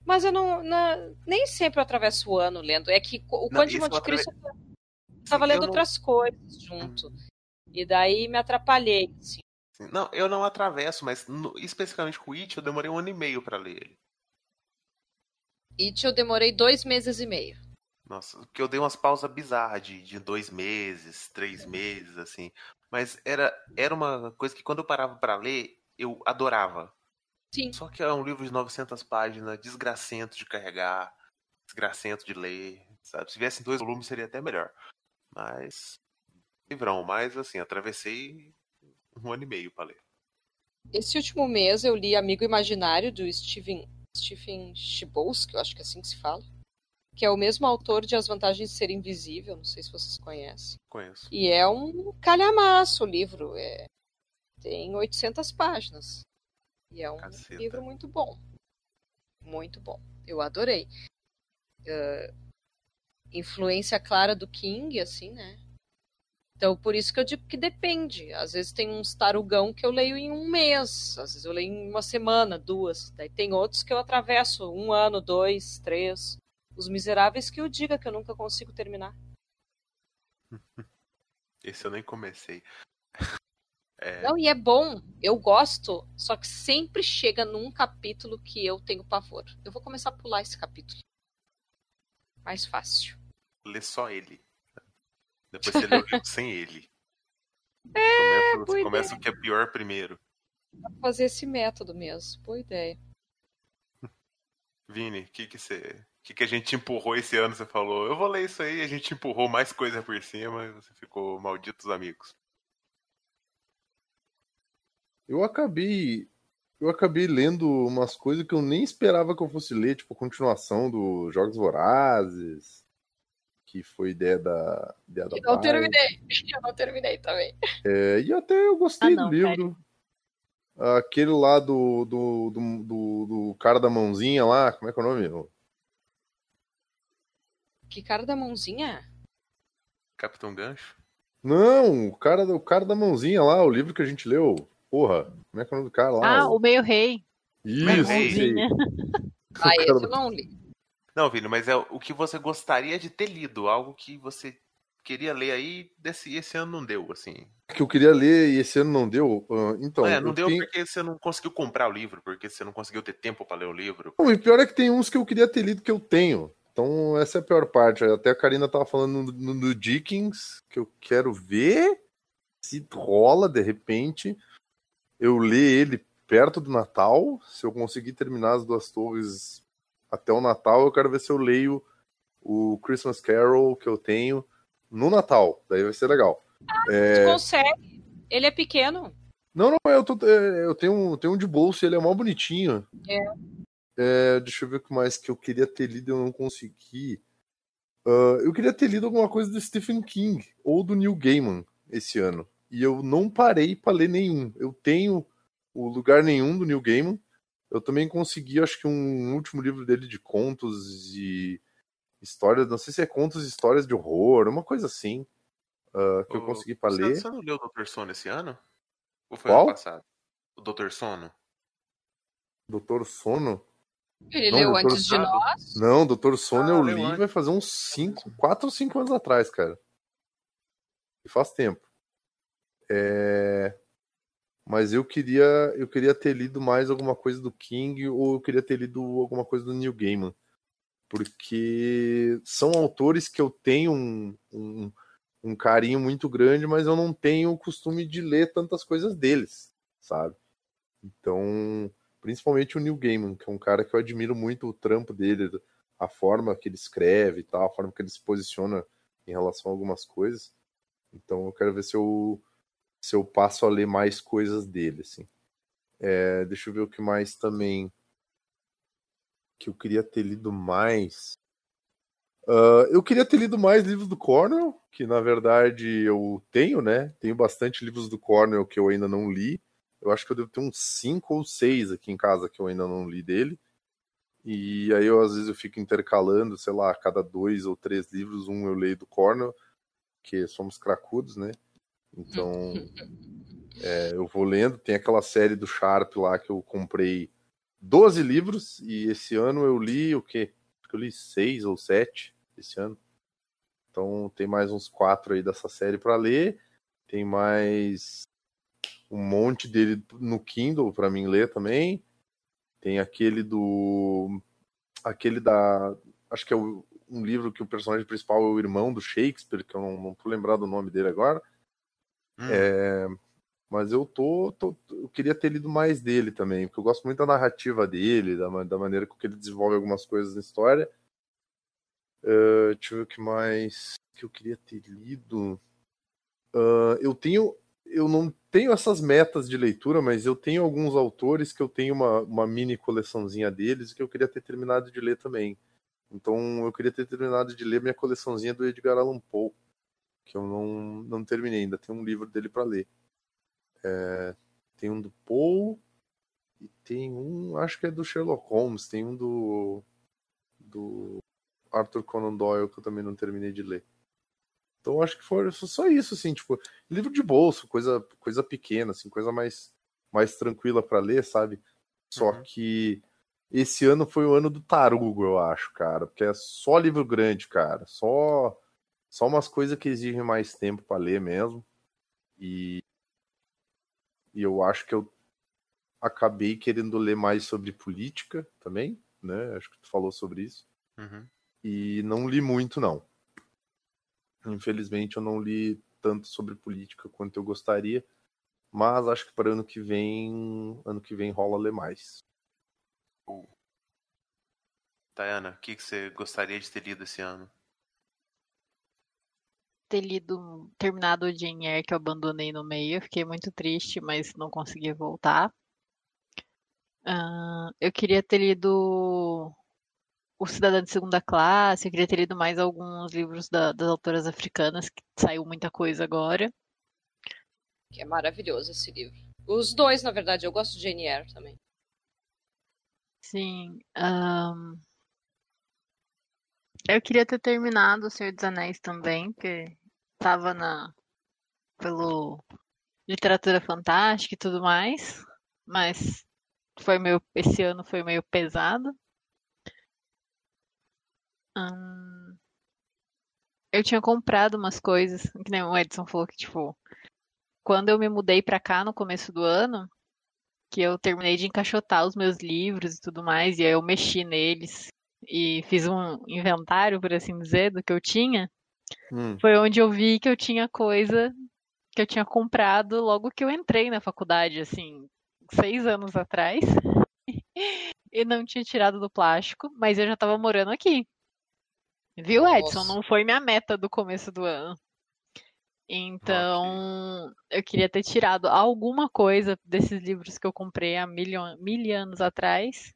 [SPEAKER 2] Mas eu não. não nem sempre eu atravesso o ano lendo. É que o Conde de Monte Cristo atrave... eu tava lendo não... outras coisas junto. Hum. E daí me atrapalhei. Assim.
[SPEAKER 1] Não, eu não atravesso, mas no, especificamente com o It, eu demorei um ano e meio para ler ele.
[SPEAKER 2] It eu demorei dois meses e meio.
[SPEAKER 1] Nossa, porque eu dei umas pausas bizarras de, de dois meses, três meses, assim. Mas era, era uma coisa que quando eu parava para ler, eu adorava.
[SPEAKER 2] Sim.
[SPEAKER 1] Só que é um livro de 900 páginas, desgracento de carregar, desgracento de ler, sabe? Se viessem dois volumes seria até melhor. Mas, livrão, mas assim, atravessei um ano e meio para ler.
[SPEAKER 2] Esse último mês eu li Amigo Imaginário, do Steven Stephen Chbosky, eu acho que é assim que se fala. Que é o mesmo autor de As Vantagens de Ser Invisível, não sei se vocês conhecem.
[SPEAKER 1] Conheço.
[SPEAKER 2] E é um calhamaço o livro, é... tem 800 páginas. E é um Caceta. livro muito bom. Muito bom. Eu adorei. Uh, influência clara do King, assim, né? Então, por isso que eu digo que depende. Às vezes tem uns tarugão que eu leio em um mês, às vezes eu leio em uma semana, duas. Daí tem outros que eu atravesso um ano, dois, três. Os miseráveis que eu diga que eu nunca consigo terminar. (laughs)
[SPEAKER 1] Esse eu nem comecei. (laughs)
[SPEAKER 2] É... Não, e é bom, eu gosto, só que sempre chega num capítulo que eu tenho pavor. Eu vou começar a pular esse capítulo. Mais fácil.
[SPEAKER 1] Lê só ele. Depois você lê o livro sem ele.
[SPEAKER 2] É,
[SPEAKER 1] começa, você começa o que é pior primeiro.
[SPEAKER 2] Vou fazer esse método mesmo. Boa ideia.
[SPEAKER 1] Vini, o que, que você. que, que a gente empurrou esse ano? Você falou, eu vou ler isso aí, a gente empurrou mais coisa por cima e você ficou malditos amigos.
[SPEAKER 3] Eu acabei eu acabei lendo umas coisas que eu nem esperava que eu fosse ler, tipo a continuação dos Jogos Vorazes, que foi ideia da. Ideia da
[SPEAKER 2] Eu não terminei. (laughs) Eu não terminei também.
[SPEAKER 3] É, e até eu gostei
[SPEAKER 4] Ah, não,
[SPEAKER 3] do livro. Aquele lá do, do, do, do, do cara da mãozinha lá, como é que é o nome?
[SPEAKER 2] Que cara da mãozinha?
[SPEAKER 1] Capitão Gancho.
[SPEAKER 3] Não, o cara, o cara da mãozinha lá, o livro que a gente leu. Porra, como é que é o nome do cara lá?
[SPEAKER 4] Ah, o meio rei.
[SPEAKER 3] Isso,
[SPEAKER 1] Meio.
[SPEAKER 4] Mãozinha.
[SPEAKER 2] Ah,
[SPEAKER 3] O
[SPEAKER 2] esse eu não li.
[SPEAKER 1] Não, Vini, mas é o que você gostaria de ter lido, algo que você queria ler aí, desse, esse ano não deu, assim.
[SPEAKER 3] que eu queria ler e esse ano não deu. ah, então,
[SPEAKER 1] é, não
[SPEAKER 3] eu
[SPEAKER 1] deu
[SPEAKER 3] tenho-
[SPEAKER 1] porque você não conseguiu comprar o livro, porque você não conseguiu ter tempo pra ler o livro.
[SPEAKER 3] Não, e pior é que tem uns que eu queria ter lido que eu tenho. Então, essa é a pior parte. Até a Karina tava falando no, no Dickens, que eu quero ver se rola de repente eu ler ele perto do Natal. Se eu conseguir terminar as duas torres até o Natal, eu quero ver se eu leio o Christmas Carol que eu tenho no Natal. Daí vai ser legal.
[SPEAKER 2] Tu consegue. Ele é pequeno.
[SPEAKER 3] Não, não, eu, tô, é, eu tenho, um- tenho um de bolso e ele é mó bonitinho.
[SPEAKER 2] É.
[SPEAKER 3] É, deixa eu ver o que mais que eu queria ter lido e eu não consegui. Ah, eu queria ter lido alguma coisa do Stephen King ou do Neil Gaiman esse ano. E eu não parei para ler nenhum. Eu tenho o Lugar Nenhum do Neil Gaiman. Eu também consegui, acho que um último livro dele de contos e histórias, não sei se é contos e histórias de horror, uma coisa assim, ah, que eu
[SPEAKER 1] Ô,
[SPEAKER 3] consegui para ler.
[SPEAKER 1] Você não leu o Doutor Sono esse ano? Ou foi
[SPEAKER 3] Qual?
[SPEAKER 1] ano passado? O Doutor Sono?
[SPEAKER 3] Doutor Sono?
[SPEAKER 2] Ele
[SPEAKER 3] Não,
[SPEAKER 2] leu
[SPEAKER 3] doutor
[SPEAKER 2] antes de nós.
[SPEAKER 3] Não, Doutor Sono
[SPEAKER 1] Ah,
[SPEAKER 3] eu li
[SPEAKER 1] antes.
[SPEAKER 3] vai fazer uns 5, 4 ou 5 anos atrás, cara. E faz tempo. É... Mas eu queria, eu queria ter lido mais alguma coisa do King ou eu queria ter lido alguma coisa do Neil Gaiman. Porque são autores que eu tenho um, um, um carinho muito grande, mas eu não tenho o costume de ler tantas coisas deles, sabe? Então, principalmente o Neil Gaiman, que é um cara que eu admiro muito o trampo dele, a forma que ele escreve e tal, a forma que ele se posiciona em relação a algumas coisas. Então eu quero ver se eu se eu passo a ler mais coisas dele, assim. É, deixa eu ver o que mais também que eu queria ter lido mais. Ah, eu queria ter lido mais livros do Cornell, que na verdade eu tenho, né? Tenho bastante livros do Cornell que eu ainda não li. Eu acho que eu devo ter uns cinco ou seis aqui em casa que eu ainda não li dele. E aí eu às vezes eu fico intercalando, sei lá, a cada dois ou três livros, um eu leio do Cornell, que somos cracudos, né? Então (laughs) é, eu vou lendo. Tem aquela série do Sharp lá que eu comprei 12 livros e esse ano eu li o quê? Acho que eu li seis ou sete esse ano. Então tem mais uns quatro aí dessa série para ler. Tem mais um monte dele no Kindle para mim ler também. Tem aquele do. Aquele da. Acho que é o- um livro que o personagem principal é o irmão do Shakespeare, que eu não, não tô lembrado o nome dele agora.
[SPEAKER 1] Hum,
[SPEAKER 3] É, mas eu tô, tô- Eu queria ter lido mais dele também, porque eu gosto muito da narrativa dele, da, da maneira com que ele desenvolve algumas coisas na história. É, deixa eu ver o que mais que eu queria ter lido. Ah, eu tenho. Eu não tenho essas metas de leitura, mas eu tenho alguns autores que eu tenho uma, uma mini coleçãozinha deles que eu queria ter terminado de ler também. Então eu queria ter terminado de ler minha coleçãozinha do Edgar Allan Poe, que eu não, não terminei ainda. Tem um livro dele para ler. É, tem um do Poe e tem um, acho que é do Sherlock Holmes, tem um do do Arthur Conan Doyle que eu também não terminei de ler. Então acho que foi só isso assim, tipo, livro de bolso, coisa coisa pequena assim, coisa mais mais tranquila para ler, sabe? Só
[SPEAKER 1] Uhum.
[SPEAKER 3] que esse ano foi o ano do tarugo, eu acho, cara, porque é só livro grande, cara, só só umas coisas que exigem mais tempo para ler mesmo. E e eu acho que eu acabei querendo ler mais sobre política também, né? Acho que tu falou sobre isso.
[SPEAKER 1] uhum.
[SPEAKER 3] E não li muito, não. Infelizmente, eu não li tanto sobre política quanto eu gostaria. Mas acho que para ano que vem, ano que vem rola ler mais.
[SPEAKER 1] Tayana, o que, que você gostaria de ter lido esse ano?
[SPEAKER 4] Ter lido, terminado o Jane Eyre que eu abandonei no meio. Eu fiquei muito triste, mas não consegui voltar. Ah, eu queria ter lido O Cidadão de Segunda Classe, eu queria ter lido mais alguns livros da- das autoras africanas, que saiu muita coisa agora.
[SPEAKER 2] Que é maravilhoso esse livro. Os dois, na verdade, eu gosto de Jane Eyre também.
[SPEAKER 4] Sim. ahn, Eu queria ter terminado O Senhor dos Anéis também, porque tava na pelo literatura fantástica e tudo mais, mas foi meio esse ano foi meio pesado. Ahn, Eu tinha comprado umas coisas, que nem o Edson falou que tipo, quando eu me mudei pra cá no começo do ano, que eu terminei de encaixotar os meus livros e tudo mais, e aí eu mexi neles e fiz um inventário, por assim dizer, do que eu tinha,
[SPEAKER 3] Hum.
[SPEAKER 4] foi onde eu vi que eu tinha coisa que eu tinha comprado logo que eu entrei na faculdade, assim, seis anos atrás, (laughs) e não tinha tirado do plástico, mas eu já tava morando aqui. Viu, Edson?
[SPEAKER 2] Nossa.
[SPEAKER 4] Não foi minha meta do começo do ano. Então, eu queria ter tirado alguma coisa desses livros que eu comprei há mil, mil anos atrás,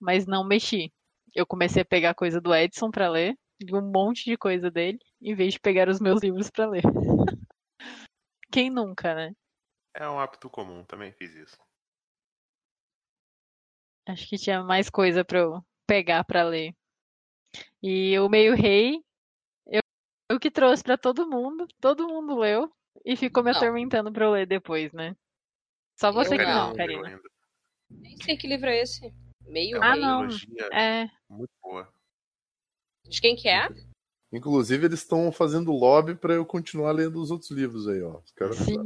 [SPEAKER 4] mas não mexi. Eu comecei a pegar coisa do Edson pra ler, e um monte de coisa dele, em vez de pegar os meus livros pra ler. (laughs) Quem nunca, né?
[SPEAKER 1] É um hábito comum, também fiz isso.
[SPEAKER 4] Acho que tinha mais coisa pra eu pegar pra ler. E o Meio Rei, eu, eu que trouxe pra todo mundo, todo mundo leu e ficou me
[SPEAKER 2] Não.
[SPEAKER 4] atormentando pra eu ler depois, né? Só você
[SPEAKER 2] Eu
[SPEAKER 4] que não,
[SPEAKER 2] não,
[SPEAKER 4] Karina.
[SPEAKER 2] Nem sei que livro é esse.
[SPEAKER 1] É
[SPEAKER 2] Meio
[SPEAKER 1] uma
[SPEAKER 4] Ah,
[SPEAKER 2] rei.
[SPEAKER 4] não.
[SPEAKER 1] trilogia
[SPEAKER 4] É,
[SPEAKER 1] muito boa.
[SPEAKER 2] De quem que é?
[SPEAKER 3] Inclusive, eles estão fazendo lobby pra eu continuar lendo os outros livros aí, ó. Os caras
[SPEAKER 4] sim.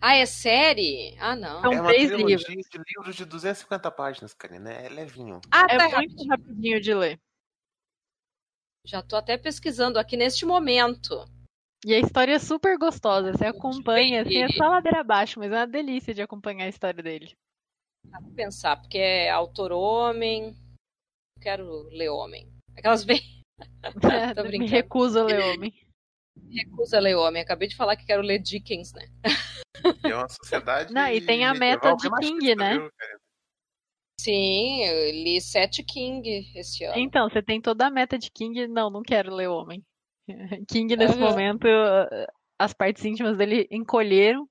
[SPEAKER 2] Ah, é série? Ah, não.
[SPEAKER 4] São
[SPEAKER 1] é uma
[SPEAKER 4] três
[SPEAKER 1] trilogia
[SPEAKER 4] livros.
[SPEAKER 1] de livros de 250 páginas, Karina. É levinho.
[SPEAKER 2] Ah,
[SPEAKER 4] É
[SPEAKER 2] tá
[SPEAKER 4] muito
[SPEAKER 2] rapidinho.
[SPEAKER 4] rapidinho de ler.
[SPEAKER 2] Já tô até pesquisando aqui neste momento.
[SPEAKER 4] E a história é super gostosa. Você acompanha, assim, é só ladeira abaixo, mas é uma delícia de acompanhar a história dele.
[SPEAKER 2] Dá pra pensar, porque é autor homem. Quero ler homem. Aquelas bem. (laughs) (laughs) Tô
[SPEAKER 4] Me
[SPEAKER 2] brincando.
[SPEAKER 4] recuso a ler homem.
[SPEAKER 2] Recusa ler homem. Acabei de falar que quero ler Dickens, né?
[SPEAKER 1] E é uma sociedade.
[SPEAKER 4] Não, e tem a meta de
[SPEAKER 1] bem
[SPEAKER 4] King, né?
[SPEAKER 1] viu?
[SPEAKER 2] Sim, eu li Sete King esse ano.
[SPEAKER 4] Então, você tem toda a meta de King. Não, não quero ler homem. (laughs) King, nesse
[SPEAKER 2] Aham.
[SPEAKER 4] momento, as partes íntimas dele encolheram.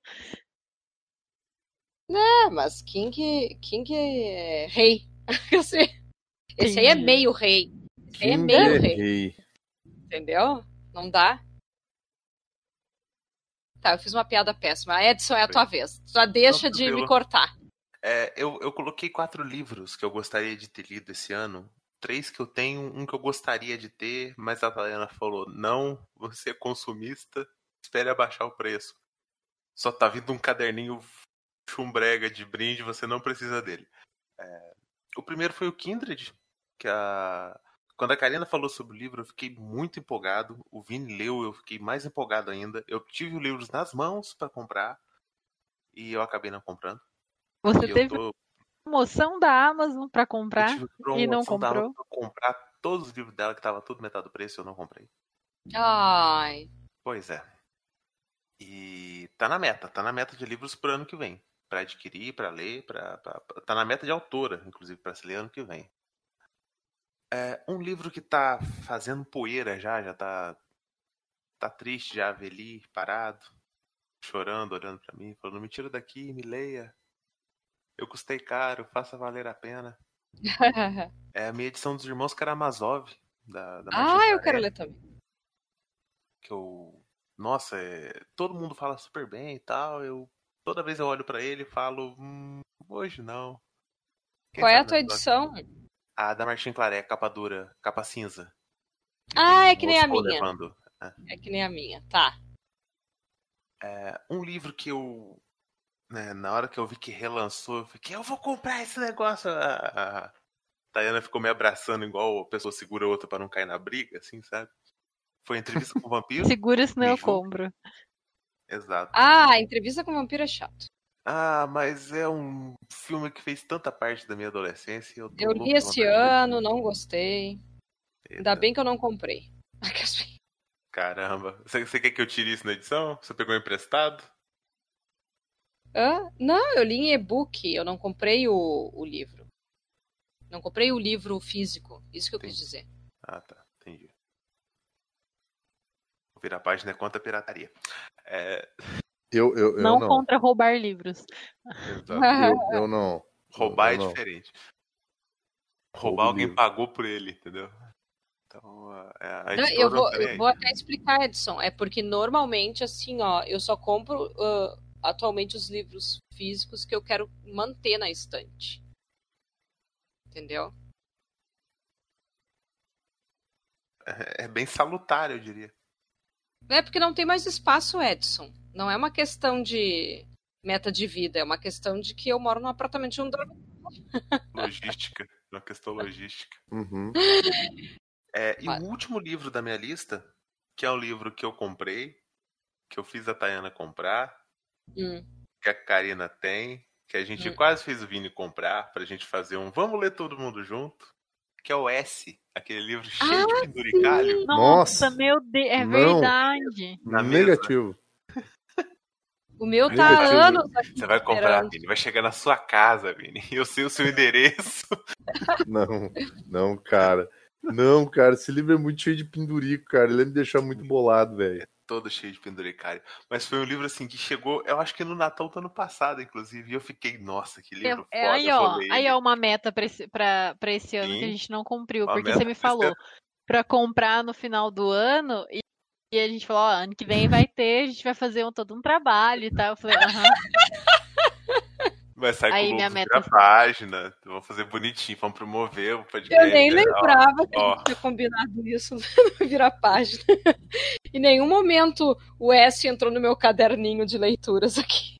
[SPEAKER 2] Ah, mas King, King é rei. Esse, esse aí é meio rei. Esse aí é meio
[SPEAKER 3] é
[SPEAKER 2] rei.
[SPEAKER 3] rei.
[SPEAKER 2] Entendeu? Não dá? Tá, eu fiz uma piada péssima. Edson, é a tua vez. Já deixa de me cortar.
[SPEAKER 1] É, eu, eu coloquei quatro livros que eu gostaria de ter lido esse ano. Três que eu tenho, um que eu gostaria de ter, mas a Tayana falou: não, você é consumista, espere abaixar o preço. Só tá vindo um caderninho chumbrega de brinde, você não precisa dele. É, o primeiro foi o Kindred, que a. Quando a Karina falou sobre o livro, eu fiquei muito empolgado. O Vini leu, eu fiquei mais empolgado ainda. Eu tive os livros nas mãos para comprar e eu acabei não comprando.
[SPEAKER 4] Você
[SPEAKER 1] E
[SPEAKER 4] teve
[SPEAKER 1] tô-
[SPEAKER 4] promoção da Amazon pra comprar
[SPEAKER 1] eu tive
[SPEAKER 4] e não
[SPEAKER 1] promoção da
[SPEAKER 4] comprou.
[SPEAKER 1] Amazon pra comprar todos os livros dela, que tava tudo metade do preço, eu não comprei.
[SPEAKER 2] Ai.
[SPEAKER 1] Pois é. E tá na meta, tá na meta de livros pro ano que vem. Pra adquirir, pra ler, pra- tá na meta de autora, inclusive, pra se ler ano que vem. É, um livro que tá fazendo poeira já, já tá. Tá triste já, ver ali, parado, chorando, olhando pra mim, falando: me tira daqui, me leia. Eu custei caro, faça valer a pena. (laughs) É a minha edição dos Irmãos Karamazov. Da, da
[SPEAKER 2] ah, eu quero ler também.
[SPEAKER 1] Que eu. Nossa, é, todo mundo fala super bem e tal. Eu toda vez eu olho pra ele e falo, hum, hoje não. Quem
[SPEAKER 2] Qual é a tua
[SPEAKER 1] na próxima? A da Martin Claré, capa dura, capa cinza.
[SPEAKER 2] Ah, é que nem a minha.
[SPEAKER 1] levando.
[SPEAKER 2] É que nem a minha. Tá.
[SPEAKER 1] É, um livro que eu. né, na hora que eu vi que relançou, eu fiquei, eu vou comprar esse negócio. A, a Tayana ficou me abraçando igual a pessoa segura a outra pra não cair na briga, assim, sabe? Foi entrevista com o vampiro. (laughs)
[SPEAKER 4] Segura, senão eu compro.
[SPEAKER 1] Exato.
[SPEAKER 2] Ah, entrevista com o vampiro é chato.
[SPEAKER 1] Ah, mas é um filme que fez tanta parte da minha adolescência. Eu,
[SPEAKER 2] Eu li esse ano, não gostei. Ainda
[SPEAKER 1] Eita,
[SPEAKER 2] bem que eu não comprei. (laughs)
[SPEAKER 1] Caramba. Você, você quer que eu tire isso na edição? Você pegou emprestado?
[SPEAKER 2] Hã? Não, eu li em e-book, eu não comprei o, o livro. Não comprei o livro físico, isso que eu quis dizer.
[SPEAKER 1] Ah, tá. Entendi. Vou virar a página contra a pirataria. É,
[SPEAKER 3] Eu, eu, eu
[SPEAKER 4] não,
[SPEAKER 3] não.
[SPEAKER 4] contra roubar livros.
[SPEAKER 1] exato. (laughs)
[SPEAKER 3] Eu, eu não.
[SPEAKER 1] Roubar é
[SPEAKER 3] não.
[SPEAKER 1] diferente.
[SPEAKER 3] Roubo
[SPEAKER 1] Roubar alguém
[SPEAKER 3] livro.
[SPEAKER 1] pagou por ele, entendeu? Então, é, a
[SPEAKER 2] Não, eu, vou,
[SPEAKER 1] não tem
[SPEAKER 2] eu vou até explicar, Edson. É porque normalmente, assim, ó, eu só compro ah, atualmente os livros físicos que eu quero manter na estante. Entendeu?
[SPEAKER 1] É, é bem salutar, eu diria.
[SPEAKER 2] É porque não tem mais espaço, Edson. Não é uma questão de meta de vida, é uma questão de que eu moro num apartamento de um dormitório. (laughs)
[SPEAKER 1] Logística. uma questão logística.
[SPEAKER 3] Uhum. (laughs)
[SPEAKER 1] É, e o último livro da minha lista, que é o livro que eu comprei, que eu fiz a Tayana comprar,
[SPEAKER 2] Hum.
[SPEAKER 1] que a Karina tem, que a gente
[SPEAKER 2] Hum.
[SPEAKER 1] quase fez o Vini comprar pra gente fazer um Vamos ler todo mundo junto, que é o S, aquele livro (laughs) cheio de penduricalho.
[SPEAKER 3] Nossa.
[SPEAKER 4] Nossa, meu Deus, é
[SPEAKER 3] Não.
[SPEAKER 4] verdade.
[SPEAKER 1] Na mesa.
[SPEAKER 2] O meu tá há anos aqui.
[SPEAKER 1] Você vai comprar. Vini, vai chegar na sua casa, Vini. E (laughs) eu sei o seu endereço.
[SPEAKER 3] Não, não, cara. Não, cara, esse livro é muito cheio de pendurico, cara. Ele me deixar muito bolado, velho.
[SPEAKER 1] Todo cheio de penduricalho. Mas foi um livro assim que chegou, eu acho que no Natal do ano passado, inclusive. E eu fiquei, nossa, que livro
[SPEAKER 4] É,
[SPEAKER 1] foda.
[SPEAKER 4] aí, ó, aí é uma meta pra esse, pra, pra esse ano
[SPEAKER 1] Sim.
[SPEAKER 4] que a gente não cumpriu. Porque você me falou pra comprar no final do ano e, e a gente falou, ó, ano que vem vai ter, a gente vai fazer um, todo um trabalho e tal. Eu falei, aham. (laughs)
[SPEAKER 1] Vai sair
[SPEAKER 4] Aí
[SPEAKER 1] com o
[SPEAKER 4] minha meta-
[SPEAKER 1] da página. Vamos fazer bonitinho, vamos promover o podcast.
[SPEAKER 2] Eu nem
[SPEAKER 1] ó.
[SPEAKER 2] lembrava que a
[SPEAKER 1] ó.
[SPEAKER 2] gente tinha combinado isso (laughs) no virar página. (laughs) Em nenhum momento o S entrou no meu caderninho de leituras aqui.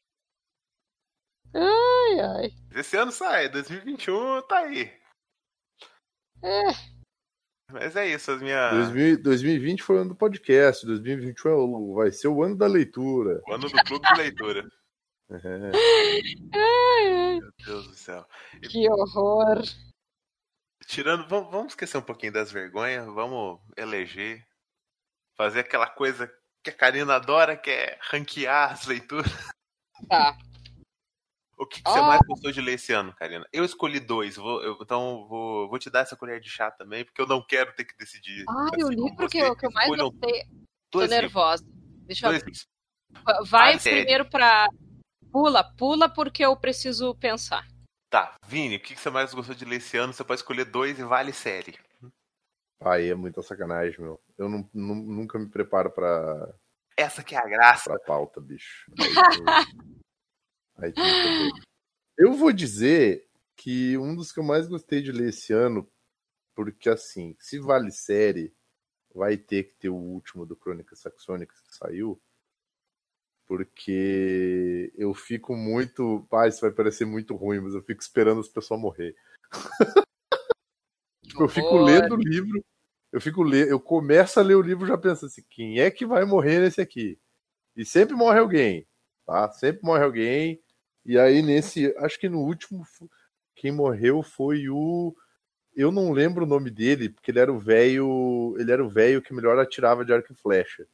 [SPEAKER 2] Ai, ai.
[SPEAKER 1] Esse ano sai, 2021 tá aí.
[SPEAKER 2] É.
[SPEAKER 1] Mas é isso, as minhas.
[SPEAKER 3] 2000 2020 foi o ano do podcast, 2021 é o- vai ser o ano da leitura.
[SPEAKER 1] O ano do clube de leitura.
[SPEAKER 3] É.
[SPEAKER 1] Meu Deus do céu.
[SPEAKER 2] Que horror.
[SPEAKER 1] Tirando, vamos, vamos esquecer um pouquinho das vergonhas, vamos eleger, fazer aquela coisa que a Karina adora, que é ranquear as leituras.
[SPEAKER 2] Tá.
[SPEAKER 1] O que, que você
[SPEAKER 2] Ah.
[SPEAKER 1] mais gostou de ler esse ano, Karina? Eu escolhi dois, vou- eu- então vou, vou te dar essa colher de chá também, porque eu não quero ter que decidir.
[SPEAKER 2] Ai,
[SPEAKER 1] assim
[SPEAKER 2] o livro que
[SPEAKER 1] você.
[SPEAKER 2] eu, que eu mais
[SPEAKER 1] Escolham
[SPEAKER 2] gostei. Tô nervosa. Deixa eu
[SPEAKER 1] dois livros.
[SPEAKER 2] Vai
[SPEAKER 1] Ah,
[SPEAKER 2] primeiro pra. Pula, pula, porque eu preciso pensar.
[SPEAKER 1] Tá, Vini, o que, que você mais gostou de ler esse ano? Você pode escolher dois e vale série.
[SPEAKER 3] Aí é muita sacanagem, meu. Eu não, nu- nunca me preparo pra,
[SPEAKER 1] Essa que é a graça.
[SPEAKER 3] pra pauta, bicho. (laughs) Eu vou dizer que um dos que eu mais gostei de ler esse ano, porque assim, se vale série, vai ter que ter o último do Crônicas Saxônicas que saiu. Porque eu fico muito. Pai, isso vai parecer muito ruim, mas eu fico esperando as pessoas morrer. Tipo, eu fico lendo o livro, eu fico le... eu começo a ler o livro já pensando assim, quem é que vai morrer nesse aqui? E sempre morre alguém, tá? Sempre morre alguém. E aí nesse, acho que no último quem morreu foi o eu não lembro o nome dele, porque ele era o velho, ele era o velho que melhor atirava de arco e flecha.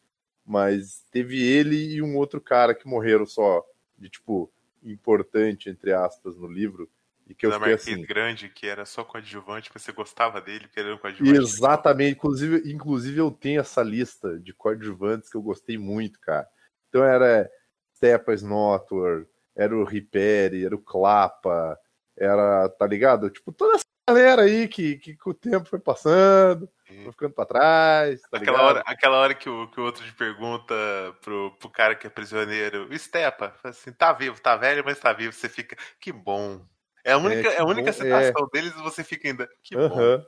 [SPEAKER 3] Mas teve ele e um outro cara que morreram só, de tipo importante entre aspas no livro. E que eu fiquei assim,
[SPEAKER 1] Grande, que era só coadjuvante, mas você gostava dele, porque era um coadjuvante.
[SPEAKER 3] Exatamente. Inclusive, inclusive, eu tenho essa lista de coadjuvantes que eu gostei muito, cara. Então era Stepa Snotor, era o Riperi, era o Clapa, era, tá ligado? Tipo, toda essa galera aí que, que com o tempo foi passando,
[SPEAKER 1] Sim.
[SPEAKER 3] foi ficando pra trás, tá
[SPEAKER 1] Aquela
[SPEAKER 3] ligado?
[SPEAKER 1] hora, aquela hora que, o, que o outro te pergunta pro, pro cara que é prisioneiro, o Stepa, fala assim, tá vivo, tá velho, mas tá vivo. Você fica, que bom. É a única,
[SPEAKER 3] É,
[SPEAKER 1] é, a única
[SPEAKER 3] bom,
[SPEAKER 1] citação deles e você fica ainda, que bom.
[SPEAKER 3] Aham.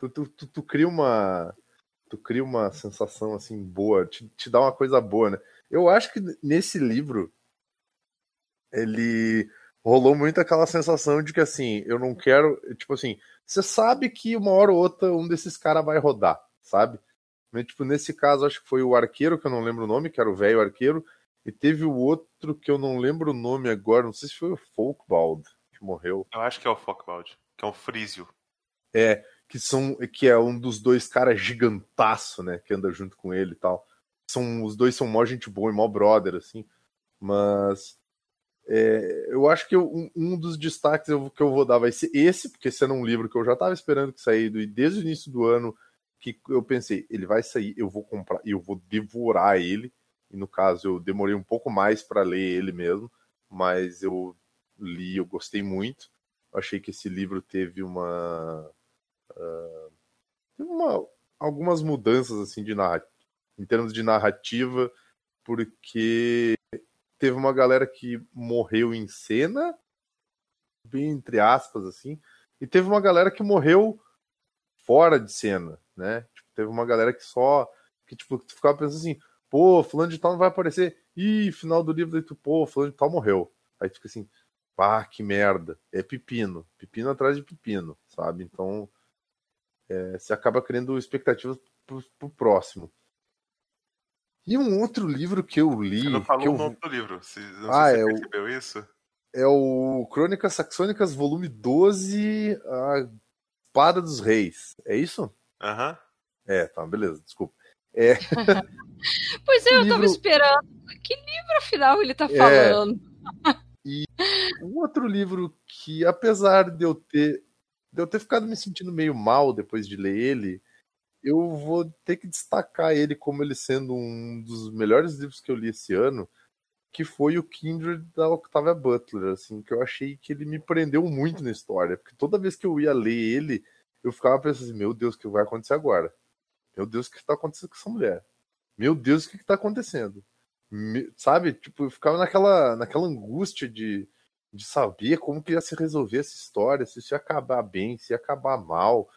[SPEAKER 3] Tu, tu, tu, tu cria uma. Tu cria uma sensação assim boa, te, te dá uma coisa boa, né? Eu acho que nesse livro ele rolou muito aquela sensação de que assim, eu não quero. Tipo assim, você sabe que uma hora ou outra um desses caras vai rodar, sabe? Mas, tipo, nesse caso, acho que foi o arqueiro, que eu não lembro o nome, que era o velho arqueiro, e teve o outro que eu não lembro o nome agora, não sei se foi o Folkbald que morreu.
[SPEAKER 1] Eu acho que é o Fokbald, que é o Frísio.
[SPEAKER 3] É, que são que é um dos dois caras gigantaço, né, que anda junto com ele e tal. São os dois são mó gente boa e mó brother assim. Mas É, eu acho que eu, um, dos destaques que eu vou dar vai ser esse, porque esse era um livro que eu já estava esperando que saísse, e desde o início do ano que eu pensei, ele vai sair, eu vou comprar, eu vou devorar ele. E no caso eu demorei um pouco mais para ler ele mesmo, mas eu li, eu gostei muito. Eu achei que esse livro teve uma, uh, teve uma algumas mudanças assim de narrativa, em termos de narrativa, porque teve uma galera que morreu em cena, bem entre aspas assim, e teve uma galera que morreu fora de cena, né? Tipo, teve uma galera que só que tipo ficava pensando assim, pô, fulano de tal não vai aparecer. E final do livro daí tu, pô, fulano de tal morreu. Aí fica assim, pá, que merda. É pepino, pepino atrás de pepino, sabe? Então, é, você acaba criando expectativas pro, pro próximo. E um outro livro que eu li. Você
[SPEAKER 1] não falou
[SPEAKER 3] que eu...
[SPEAKER 1] o nome do livro. Você, não
[SPEAKER 3] ah,
[SPEAKER 1] sei se
[SPEAKER 3] é
[SPEAKER 1] você percebeu o... isso.
[SPEAKER 3] É o Crônicas Saxônicas, volume 12, A Espada dos Reis. É isso?
[SPEAKER 1] Aham. Uhum.
[SPEAKER 3] É, tá, beleza, desculpa. É... (laughs)
[SPEAKER 2] pois é, eu livro... tava esperando. Que livro, afinal, ele tá é. falando?
[SPEAKER 3] É... E um outro livro que, apesar de eu ter de eu ter ficado me sentindo meio mal depois de ler ele, eu vou ter que destacar ele como ele sendo um dos melhores livros que eu li esse ano, que foi o Kindred da Octavia Butler, assim, que eu achei que ele me prendeu muito na história, porque toda vez que eu ia ler ele, eu ficava pensando assim, meu Deus, o que vai acontecer agora? Meu Deus, o que está acontecendo com essa mulher? Meu Deus, o que está acontecendo? Me... Sabe? Tipo, eu ficava naquela, naquela angústia de, de saber como que ia se resolver essa história, se isso ia acabar bem, se ia acabar mal, o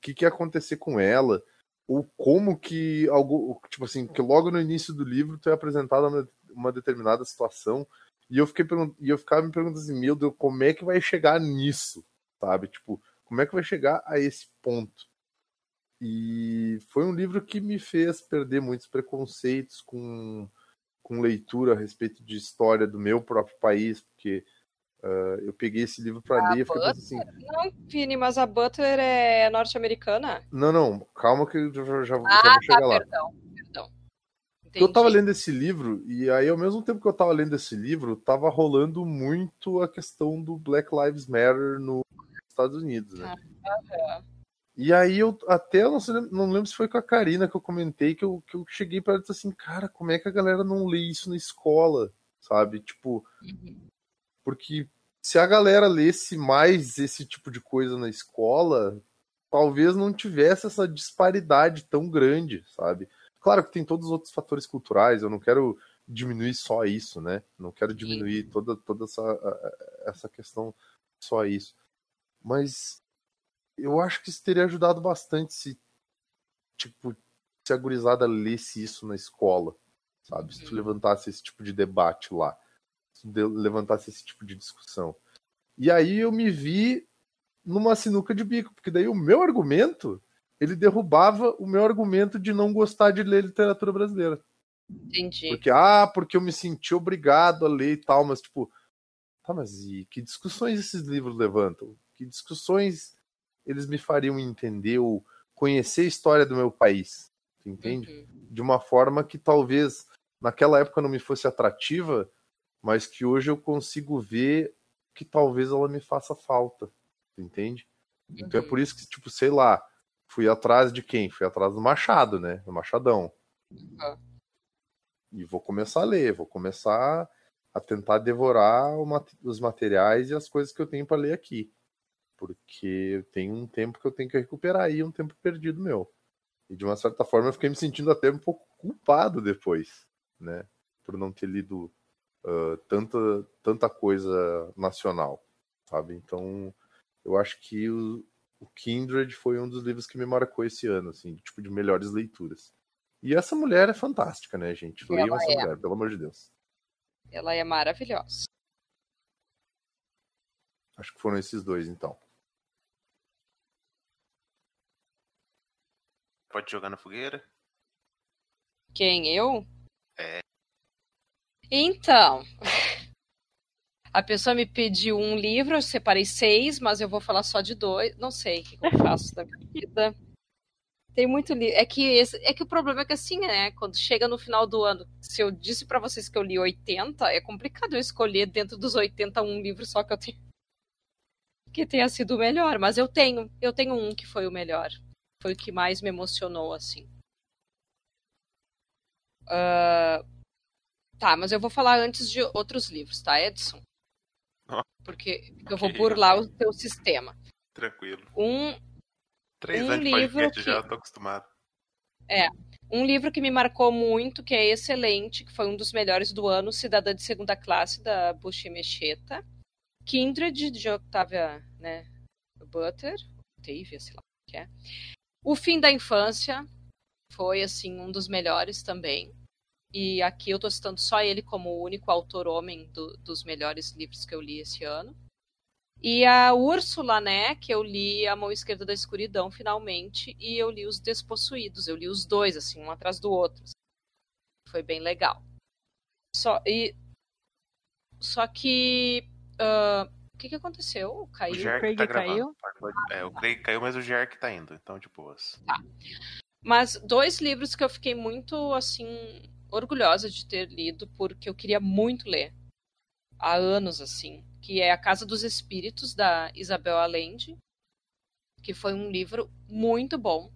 [SPEAKER 3] que, que ia acontecer com ela ou como que algo, tipo assim, que logo no início do livro tu é apresentado uma, uma determinada situação e eu fiquei e eu ficava me perguntando assim, meu Deus, como é que vai chegar nisso, sabe? Tipo, como é que vai chegar a esse ponto? E foi um livro que me fez perder muitos preconceitos com, com leitura a respeito de história do meu próprio país, porque Uh, eu peguei esse livro para ler e fiquei assim.
[SPEAKER 2] Não, Vini, mas a Butler é norte-americana?
[SPEAKER 3] Não, não, calma que eu já, já, já
[SPEAKER 2] ah,
[SPEAKER 3] vou
[SPEAKER 2] tá,
[SPEAKER 3] chegar lá.
[SPEAKER 2] Perdão, perdão.
[SPEAKER 3] Eu tava lendo esse livro, e aí, ao mesmo tempo que eu tava lendo esse livro, tava rolando muito a questão do Black Lives Matter nos Estados Unidos, né?
[SPEAKER 2] Ah,
[SPEAKER 3] E aí eu até eu não, sei, não lembro se foi com a Karina que eu comentei que eu, que eu cheguei para ela e disse assim, cara, como é que a galera não lê isso na escola? Sabe? Tipo,
[SPEAKER 2] uhum.
[SPEAKER 3] porque se a galera lesse mais esse tipo de coisa na escola, talvez não tivesse essa disparidade tão grande, sabe? Claro que tem todos os outros fatores culturais, eu não quero diminuir só isso, né? Não quero diminuir toda, toda essa, essa questão só isso. Mas eu acho que isso teria ajudado bastante se, tipo, se a gurizada lesse isso na escola, sabe? Se tu uhum. levantasse esse tipo de debate lá levantasse esse tipo de discussão. E aí eu me vi numa sinuca de bico, porque daí o meu argumento, ele derrubava o meu argumento de não gostar de ler literatura brasileira.
[SPEAKER 2] Entendi.
[SPEAKER 3] Porque, ah, porque eu me senti obrigado a ler e tal, mas tipo, tá, mas e que discussões esses livros levantam? Que discussões eles me fariam entender ou conhecer a história do meu país? Entende?
[SPEAKER 2] Uhum.
[SPEAKER 3] De uma forma que talvez naquela época não me fosse atrativa, mas que hoje eu consigo ver que talvez ela me faça falta, entende? Uhum. Então é por isso que, tipo, sei lá, fui atrás de quem? Fui atrás do Machado, né? Do Machadão.
[SPEAKER 2] Uhum.
[SPEAKER 3] E vou começar a ler, vou começar a tentar devorar os materiais e as coisas que eu tenho para ler aqui. Porque tem um tempo que eu tenho que recuperar aí, um tempo perdido meu. E de uma certa forma eu fiquei me sentindo até um pouco culpado depois, né? Por não ter lido uh, tanta, tanta coisa nacional, sabe? Então, eu acho que o, o Kindred foi um dos livros que me marcou esse ano, assim, tipo de melhores leituras. E essa mulher é fantástica, né, gente? Leiam essa é. mulher, pelo amor de Deus.
[SPEAKER 2] Ela é maravilhosa.
[SPEAKER 3] Acho que foram esses dois, então.
[SPEAKER 1] Pode jogar na fogueira?
[SPEAKER 2] Quem, eu?
[SPEAKER 1] É.
[SPEAKER 2] Então, a pessoa me pediu um livro, eu separei seis, mas eu vou falar só de dois. Não sei o que eu faço da minha vida. Tem muito livro. É que, esse, é que o problema é que assim, né? Quando chega no final do ano, se eu disse para vocês que eu li 80, é complicado eu escolher dentro dos 80 um livro só que eu tenho. Que tenha sido o melhor. Mas eu tenho. Eu tenho um que foi o melhor. Foi o que mais me emocionou, assim. Uh, tá, mas eu vou falar antes de outros livros, tá, Edson?
[SPEAKER 1] Oh,
[SPEAKER 2] porque eu vou burlar o teu sistema.
[SPEAKER 1] Tranquilo.
[SPEAKER 2] Um,
[SPEAKER 1] Três
[SPEAKER 2] um
[SPEAKER 1] anos
[SPEAKER 2] livro que-
[SPEAKER 1] já, tô acostumado.
[SPEAKER 2] É. Um livro que me marcou muito, que é excelente, que foi um dos melhores do ano, Cidadã de Segunda Classe, da Bushi Mecheta. Kindred, de Octavia né, Butler. Octavia, sei lá o que é. O Fim da Infância foi, assim, um dos melhores também. E aqui eu tô citando só ele como o único autor homem do- dos melhores livros que eu li esse ano. E a Úrsula, né, que eu li A Mão Esquerda da Escuridão, finalmente, e eu li Os Despossuídos. Eu li os dois, assim, um atrás do outro. Foi bem legal. Só, e, só que. ah, o que, que aconteceu?
[SPEAKER 1] O
[SPEAKER 2] Caiu?
[SPEAKER 1] Jerk
[SPEAKER 4] Craig
[SPEAKER 1] tá
[SPEAKER 4] caiu?
[SPEAKER 1] É, o Craig caiu, mas o Jerk tá indo, então de boas.
[SPEAKER 2] Mas dois livros que eu fiquei muito, assim, orgulhosa de ter lido, porque eu queria muito ler. Há anos, assim. Que é A Casa dos Espíritos, da Isabel Allende. Que foi um livro muito bom.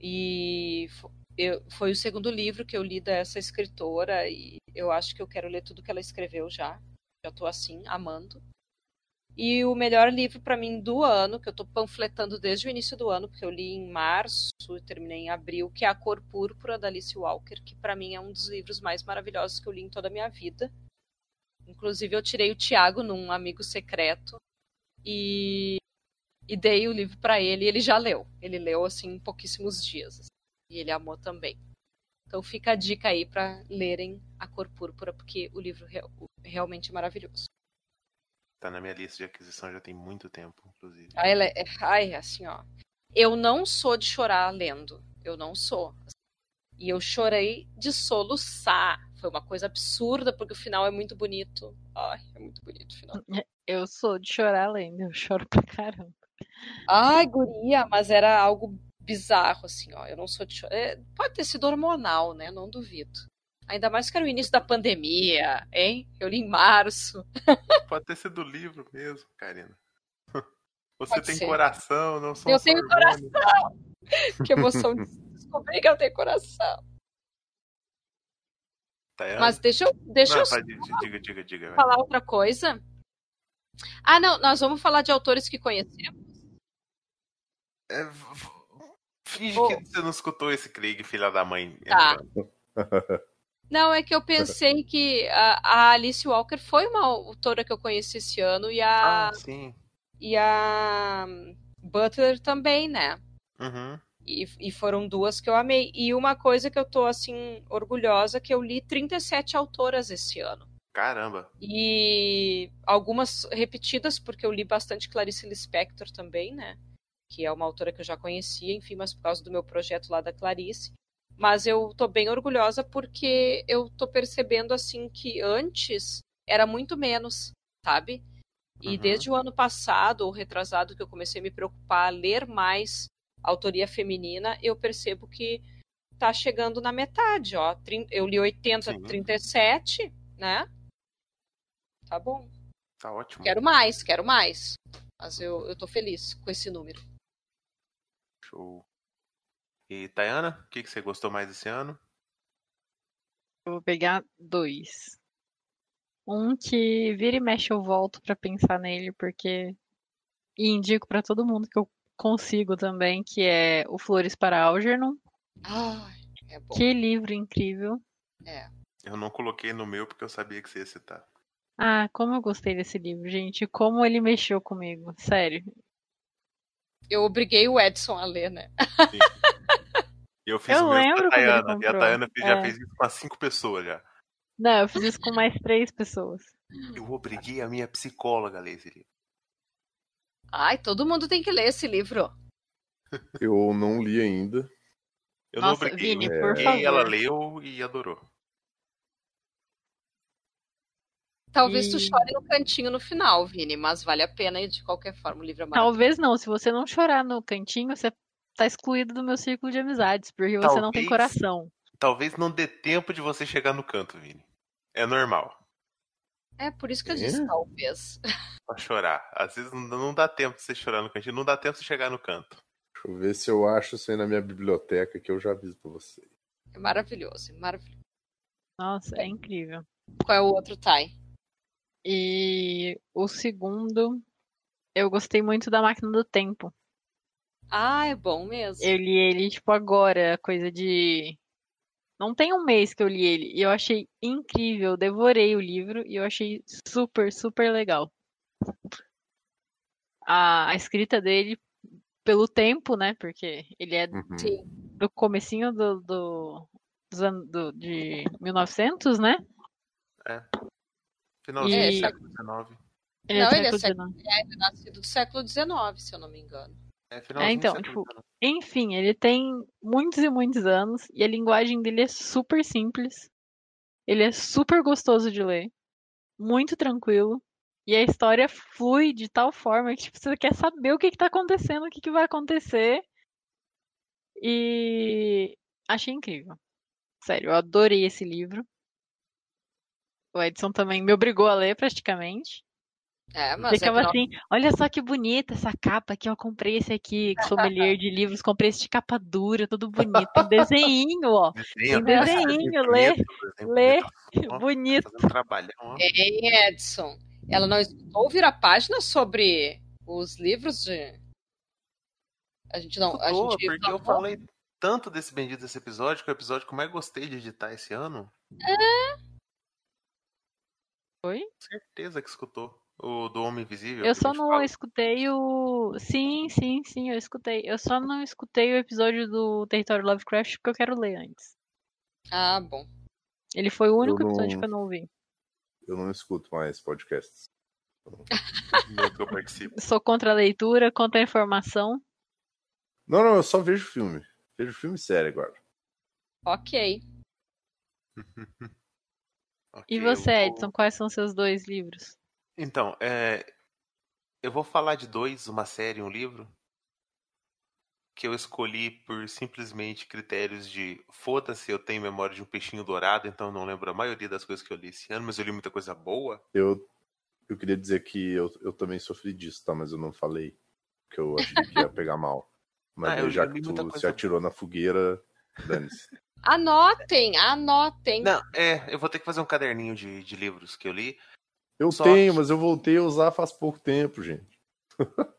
[SPEAKER 2] E eu- foi o segundo livro que eu li dessa escritora. E eu acho que eu quero ler tudo que ela escreveu já. Já tô assim, amando. E o melhor livro para mim do ano, que eu tô panfletando desde o início do ano, porque eu li em março e terminei em abril, que é A Cor Púrpura da Alice Walker, que para mim é um dos livros mais maravilhosos que eu li em toda a minha vida. Inclusive eu tirei o Tiago num amigo secreto e, e dei o livro para ele e ele já leu. Ele leu assim em pouquíssimos dias. assim, e ele amou também. Então fica a dica aí para lerem A Cor Púrpura, porque o livro real- realmente é maravilhoso.
[SPEAKER 1] Tá na minha lista de aquisição já tem muito tempo, inclusive.
[SPEAKER 2] Ai, ela é, ai, assim, ó. Eu não sou de chorar lendo. Eu não sou. E eu chorei de soluçar. Foi uma coisa absurda, porque o final é muito bonito. Ai, é muito bonito o final. (laughs)
[SPEAKER 4] Eu sou de chorar lendo, eu choro pra caramba.
[SPEAKER 2] Ai, guria, mas era algo bizarro, assim, ó. Eu não sou de chorar. É, pode ter sido hormonal, né? Não duvido. Ainda mais que era o início da pandemia, hein? Eu li em março.
[SPEAKER 1] Pode ter sido do livro mesmo, Karina. (laughs) Você
[SPEAKER 2] Pode
[SPEAKER 1] tem
[SPEAKER 2] ser.
[SPEAKER 1] coração, não são
[SPEAKER 2] Eu tenho
[SPEAKER 1] hormônios. (laughs)
[SPEAKER 2] Que emoção de descobrir que eu tenho coração.
[SPEAKER 1] Tá?
[SPEAKER 2] Mas deixa eu, deixa
[SPEAKER 1] Não,
[SPEAKER 2] eu
[SPEAKER 1] diga, diga, diga. vai.
[SPEAKER 2] falar outra coisa. Ah, não, nós vamos falar de autores que conhecemos.
[SPEAKER 1] É, finge
[SPEAKER 2] Ô.
[SPEAKER 1] que você não escutou esse Craig, filha da mãe.
[SPEAKER 2] Tá. (laughs) Não, é que eu pensei que a, a Alice Walker foi uma autora que eu conheci esse ano e a,
[SPEAKER 1] Ah, sim.
[SPEAKER 2] e a Butler também, né?
[SPEAKER 1] Uhum.
[SPEAKER 2] E, e foram duas que eu amei. E uma coisa que eu tô, assim, orgulhosa, que eu li 37 autoras esse ano.
[SPEAKER 1] Caramba.
[SPEAKER 2] E algumas repetidas, porque eu li bastante Clarice Lispector também, né? Que é uma autora que eu já conhecia, enfim, mas por causa do meu projeto lá da Clarice. Mas eu tô bem orgulhosa porque eu tô percebendo, assim, que antes era muito menos, sabe? E
[SPEAKER 1] Uhum.
[SPEAKER 2] desde o ano passado, ou retrasado, que eu comecei a me preocupar a ler mais autoria feminina, eu percebo que tá chegando na metade, ó. Eu li 80,
[SPEAKER 1] Sim.
[SPEAKER 2] 37, né? Tá bom.
[SPEAKER 1] Tá ótimo.
[SPEAKER 2] Quero mais, quero mais. Mas eu, eu tô feliz com esse número.
[SPEAKER 1] Show. E Tayana, o que, que você gostou mais esse ano?
[SPEAKER 4] Eu vou pegar dois. Um que vira e mexe eu volto pra pensar nele, porque. E indico pra todo mundo que eu consigo também, que é o Flores para Algernon.
[SPEAKER 2] Ai, é bom.
[SPEAKER 4] Que livro incrível.
[SPEAKER 2] É.
[SPEAKER 1] Eu não coloquei no meu porque eu sabia que você ia citar.
[SPEAKER 4] Ah, como eu gostei desse livro, gente. Como ele mexeu comigo. Sério.
[SPEAKER 2] Eu obriguei o Edson a ler, né? (laughs)
[SPEAKER 1] E eu fiz
[SPEAKER 4] Eu
[SPEAKER 1] o mesmo
[SPEAKER 4] lembro
[SPEAKER 1] com a Tayana. E a. Tayana já
[SPEAKER 4] É.
[SPEAKER 1] fez isso com as cinco pessoas já.
[SPEAKER 4] Não, eu fiz isso com mais três pessoas.
[SPEAKER 1] Eu obriguei a minha psicóloga a ler esse livro.
[SPEAKER 2] Ai, todo mundo tem que ler esse livro. (laughs)
[SPEAKER 3] Eu não li ainda.
[SPEAKER 1] Eu
[SPEAKER 4] Nossa,
[SPEAKER 1] não obriguei.
[SPEAKER 4] Vini,
[SPEAKER 1] eu
[SPEAKER 4] por
[SPEAKER 1] obriguei, ela
[SPEAKER 4] favor.
[SPEAKER 1] leu e adorou.
[SPEAKER 2] Talvez tu
[SPEAKER 4] E-
[SPEAKER 2] chore no cantinho no final, Vini, mas vale a pena e de qualquer forma o livro é maravilhoso.
[SPEAKER 4] Talvez não. Se você não chorar no cantinho, você tá excluído do meu círculo de amizades, porque você não tem
[SPEAKER 1] Talvez.
[SPEAKER 4] coração.
[SPEAKER 1] Talvez não dê tempo de você chegar no canto, Vini. É normal.
[SPEAKER 2] É por isso que eu
[SPEAKER 3] É?
[SPEAKER 2] disse talvez.
[SPEAKER 1] Pra chorar. Às vezes não, dá tempo de você chorar no cantinho, não dá tempo de você chegar no canto.
[SPEAKER 3] Deixa eu ver se eu acho isso aí na minha biblioteca que eu já aviso pra você.
[SPEAKER 2] É maravilhoso, é maravilhoso.
[SPEAKER 4] Nossa, é incrível.
[SPEAKER 2] Qual é o outro Thay?
[SPEAKER 4] E o segundo, eu gostei muito da Máquina do Tempo.
[SPEAKER 2] Ah, é bom mesmo.
[SPEAKER 4] Eu li ele, tipo, agora, coisa de. Não tem um mês que eu li ele. E eu achei incrível. Devorei o livro e eu achei super, super legal. A, a escrita dele, pelo tempo, né? Porque ele é
[SPEAKER 3] Uhum.
[SPEAKER 4] Do comecinho do, do, dos anos do- de 1900, né?
[SPEAKER 1] Finalzinho
[SPEAKER 4] E-
[SPEAKER 1] do século XIX.
[SPEAKER 4] Ele
[SPEAKER 2] Não,
[SPEAKER 4] do
[SPEAKER 2] ele é
[SPEAKER 4] século XIX.
[SPEAKER 2] É nascido do século XIX, se eu não me engano.
[SPEAKER 1] É, finalzinho
[SPEAKER 4] então, tipo,
[SPEAKER 1] XIX.
[SPEAKER 4] Enfim, ele tem muitos e muitos anos e a linguagem dele é super simples. Ele é super gostoso de ler, muito tranquilo. E a história flui de tal forma que tipo, você quer saber o que, que tá acontecendo, o que, que vai acontecer. E achei incrível. Sério, eu adorei esse livro. O Edson também me obrigou a ler praticamente.
[SPEAKER 2] É, mas é
[SPEAKER 4] Ficava
[SPEAKER 2] que
[SPEAKER 4] assim, olha só que bonita essa capa aqui, eu comprei esse aqui, sommelier de livros, comprei esse de capa dura, todo bonito, tem desenho, ó,
[SPEAKER 1] Desenho,
[SPEAKER 4] tem
[SPEAKER 1] desenho, bonito,
[SPEAKER 4] lê,
[SPEAKER 1] desenho
[SPEAKER 4] lê. (laughs)
[SPEAKER 1] bonito.
[SPEAKER 2] Ei, Edson, ela não escutou virar página sobre os livros de. A gente não. A
[SPEAKER 1] Escutou,
[SPEAKER 2] gente
[SPEAKER 1] porque eu falei tanto desse bendito desse episódio, que é o episódio que eu mais gostei de editar esse ano.
[SPEAKER 4] Foi?
[SPEAKER 1] Certeza que escutou. O do Homem Invisível.
[SPEAKER 4] Eu só não
[SPEAKER 1] fala.
[SPEAKER 4] escutei o. Sim, sim, sim, eu escutei. Eu só não escutei o episódio do Território Lovecraft porque eu quero ler antes.
[SPEAKER 2] Ah, bom.
[SPEAKER 4] Ele foi o único
[SPEAKER 3] não-
[SPEAKER 4] episódio que eu não ouvi.
[SPEAKER 3] Eu não escuto mais podcasts.
[SPEAKER 1] Eu (laughs) participo.
[SPEAKER 4] Sou contra a leitura, contra a informação.
[SPEAKER 3] Não, não, eu só vejo filme. Vejo filme sério agora.
[SPEAKER 2] Ok. (laughs)
[SPEAKER 1] Ok,
[SPEAKER 4] E você,
[SPEAKER 1] vou-
[SPEAKER 4] Edson, quais são seus dois livros?
[SPEAKER 1] Então, é, eu vou falar de dois, uma série e um livro, que eu escolhi por simplesmente critérios de foda-se, eu tenho memória de um peixinho dourado, então eu não lembro a maioria das coisas que eu li esse ano, mas eu li muita coisa boa.
[SPEAKER 3] Eu, eu queria dizer que eu, eu também sofri disso, tá? Mas eu não falei. Que eu achei que ia pegar mal. (laughs) Mas
[SPEAKER 1] Ah, eu
[SPEAKER 3] já que tu se atirou na fogueira, dane-se. (laughs)
[SPEAKER 2] Anotem, anotem.
[SPEAKER 1] Não, é, eu vou ter que fazer um caderninho de, de livros que eu li.
[SPEAKER 3] Eu
[SPEAKER 1] Só
[SPEAKER 3] tenho,
[SPEAKER 1] que-
[SPEAKER 3] mas eu voltei a usar faz pouco tempo, gente. (laughs)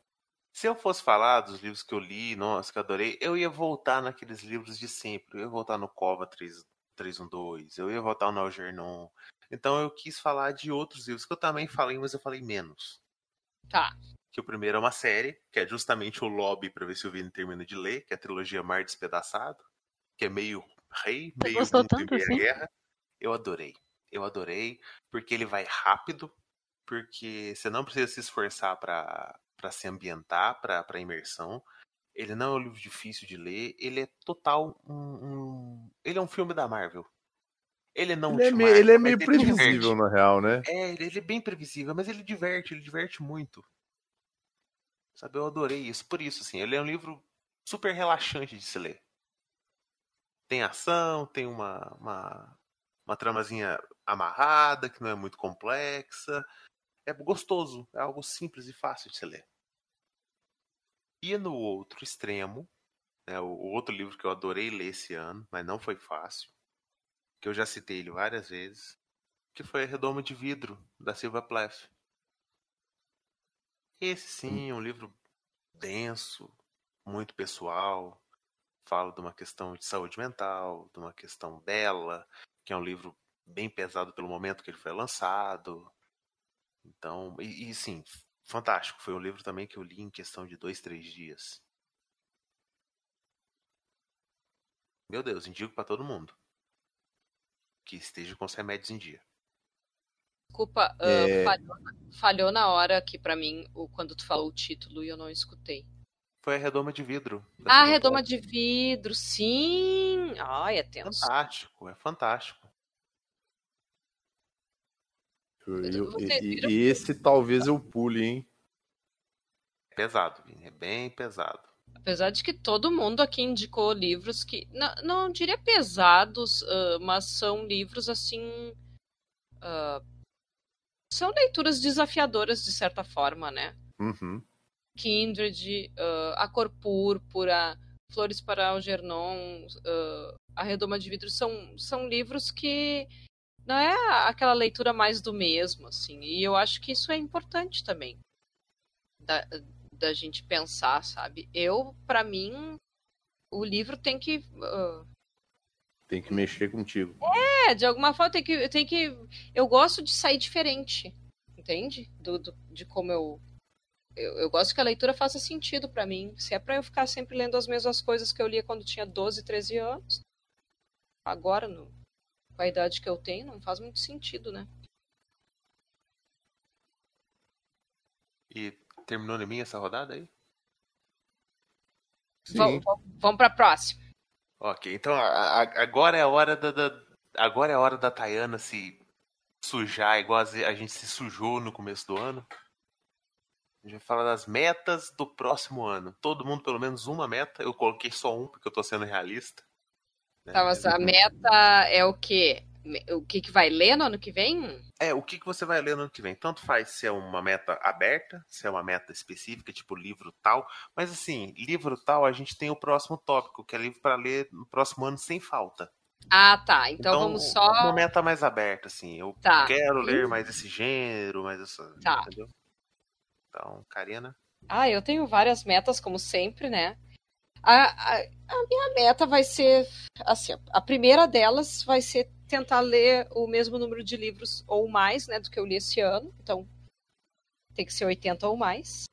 [SPEAKER 1] Se eu fosse falar dos livros que eu li, nossa, que eu adorei, eu ia voltar naqueles livros de sempre. Eu ia voltar no Cova 3, 312, eu ia voltar no Algernon. Então eu quis falar de outros livros que eu também falei, mas eu falei menos.
[SPEAKER 2] Tá.
[SPEAKER 1] Que o primeiro é uma série, que é justamente o lobby pra ver se o Vini termina de ler, que é a trilogia Mar Despedaçado, que é meio rei,
[SPEAKER 4] Você
[SPEAKER 1] meio
[SPEAKER 4] gostou
[SPEAKER 1] mundo e
[SPEAKER 4] tanto
[SPEAKER 1] meia
[SPEAKER 4] assim?
[SPEAKER 1] guerra. Eu adorei. Eu adorei, porque ele vai rápido, porque você não precisa se esforçar pra para se ambientar, pra pra imersão. Ele não é um livro difícil de ler, ele é total um, um- ele é um filme da Marvel. Ele não
[SPEAKER 3] Ele é,
[SPEAKER 1] te
[SPEAKER 3] meio, ele é meio
[SPEAKER 1] ele
[SPEAKER 3] previsível,
[SPEAKER 1] diverte.
[SPEAKER 3] na real, né?
[SPEAKER 1] É, ele, ele é bem previsível, mas ele diverte, ele diverte muito. Sabe, eu adorei isso. Por isso, assim, ele é um livro super relaxante de se ler. Tem ação, tem uma, uma, uma tramazinha amarrada, que não é muito complexa. É gostoso, é algo simples e fácil de se ler. E no outro extremo, né, o, outro livro que eu adorei ler esse ano, mas não foi fácil, que eu já citei ele várias vezes, que foi a Redoma de Vidro, da Silva Plath. Esse sim, é um livro denso, muito pessoal, fala de uma questão de saúde mental, de uma questão dela, que é um livro bem pesado pelo momento que ele foi lançado. Então, e, e sim, fantástico. Foi um livro também que eu li em questão de dois, três dias. Meu Deus, indico para todo mundo que esteja com os remédios em dia.
[SPEAKER 2] Desculpa, ah,
[SPEAKER 3] É.
[SPEAKER 2] falhou, falhou na hora aqui pra mim quando tu falou o título e eu não escutei.
[SPEAKER 1] Foi a Redoma de Vidro.
[SPEAKER 2] Ah, redoma de vidro, sim! Ai, é tenso.
[SPEAKER 1] Fantástico, é fantástico.
[SPEAKER 3] Eu- eu- e, e esse talvez eu pule, hein?
[SPEAKER 1] É pesado, Vini, é bem pesado.
[SPEAKER 2] Apesar de que todo mundo aqui indicou livros que. Não, não diria pesados, uh, mas são livros assim. Uh, são leituras desafiadoras, de certa forma, né?
[SPEAKER 3] Uhum.
[SPEAKER 2] Kindred, uh, A Cor Púrpura, Flores para Algernon, uh, A Redoma de Vidro, são, são livros que não é aquela leitura mais do mesmo, assim. E eu acho que isso é importante também. Da, da gente pensar, sabe? Eu, para mim, o livro tem que. Uh...
[SPEAKER 3] Tem que mexer contigo.
[SPEAKER 2] É, de alguma forma tem que. Tem que eu gosto de sair diferente, entende? Do, do de como eu, eu. Eu gosto que a leitura faça sentido para mim. Se é para eu ficar sempre lendo as mesmas coisas que eu lia quando tinha 12, 13 anos, agora, no, com a idade que eu tenho, não faz muito sentido, né?
[SPEAKER 1] E terminou em mim essa rodada aí?
[SPEAKER 2] Vamos, vamos para a próxima.
[SPEAKER 1] Ok, então a, a, agora é a hora da, da, agora é a hora da Tayana se sujar igual a gente se sujou no começo do ano. A gente vai falar das metas do próximo ano. Todo mundo pelo menos uma meta. Eu coloquei só um porque eu tô sendo realista.
[SPEAKER 2] Tá, mas a meta é o quê? o que, que vai ler no ano que vem?
[SPEAKER 1] É, o que, que você vai ler no ano que vem. Tanto faz se é uma meta aberta, se é uma meta específica, tipo livro tal. Mas assim, livro tal, a gente tem o próximo tópico, que é livro para ler no próximo ano sem falta.
[SPEAKER 2] Ah, tá. Então, então, vamos só.
[SPEAKER 1] Uma meta mais aberta, assim. Eu tá. quero ler mais esse gênero, mais essa. Tá. Entendeu? Então, Karina.
[SPEAKER 2] Ah, eu tenho várias metas, como sempre, né? A, a, a minha meta vai ser. Assim, a primeira delas vai ser tentar ler o mesmo número de livros ou mais, né, do que eu li esse ano. Então, tem que ser 80 ou mais.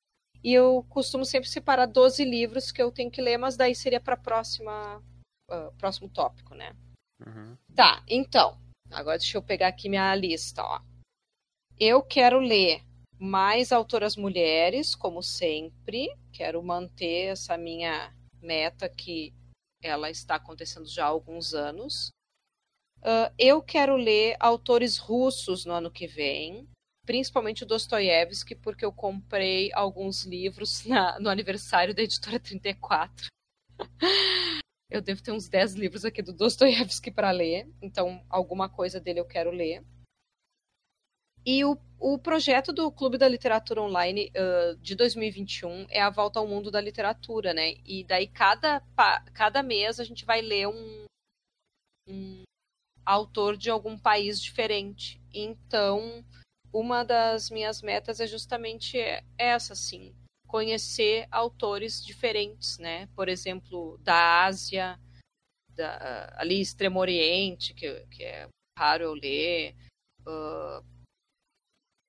[SPEAKER 2] E eu costumo sempre separar 12 livros que eu tenho que ler, mas daí seria para próxima uh, próximo tópico, né?
[SPEAKER 1] Uhum.
[SPEAKER 2] Tá, então, agora deixa eu pegar aqui minha lista, ó. Eu quero ler mais autoras mulheres, como sempre. Quero manter essa minha meta que ela está acontecendo já há alguns anos. Uh, eu quero ler autores russos no ano que vem, principalmente o Dostoiévski, porque eu comprei alguns livros (laughs) na, no aniversário da editora 34. (laughs) eu devo ter uns 10 livros aqui do Dostoiévski para ler, então alguma coisa dele eu quero ler. E o, o projeto do Clube da Literatura Online uh, de 2021 é a volta ao mundo da literatura, né? E daí cada, cada mês a gente vai ler um, um autor de algum país diferente. Então, uma das minhas metas é justamente essa, assim, conhecer autores diferentes, né? Por exemplo, da Ásia, da, ali Extremo Oriente, que, que é raro eu ler, uh,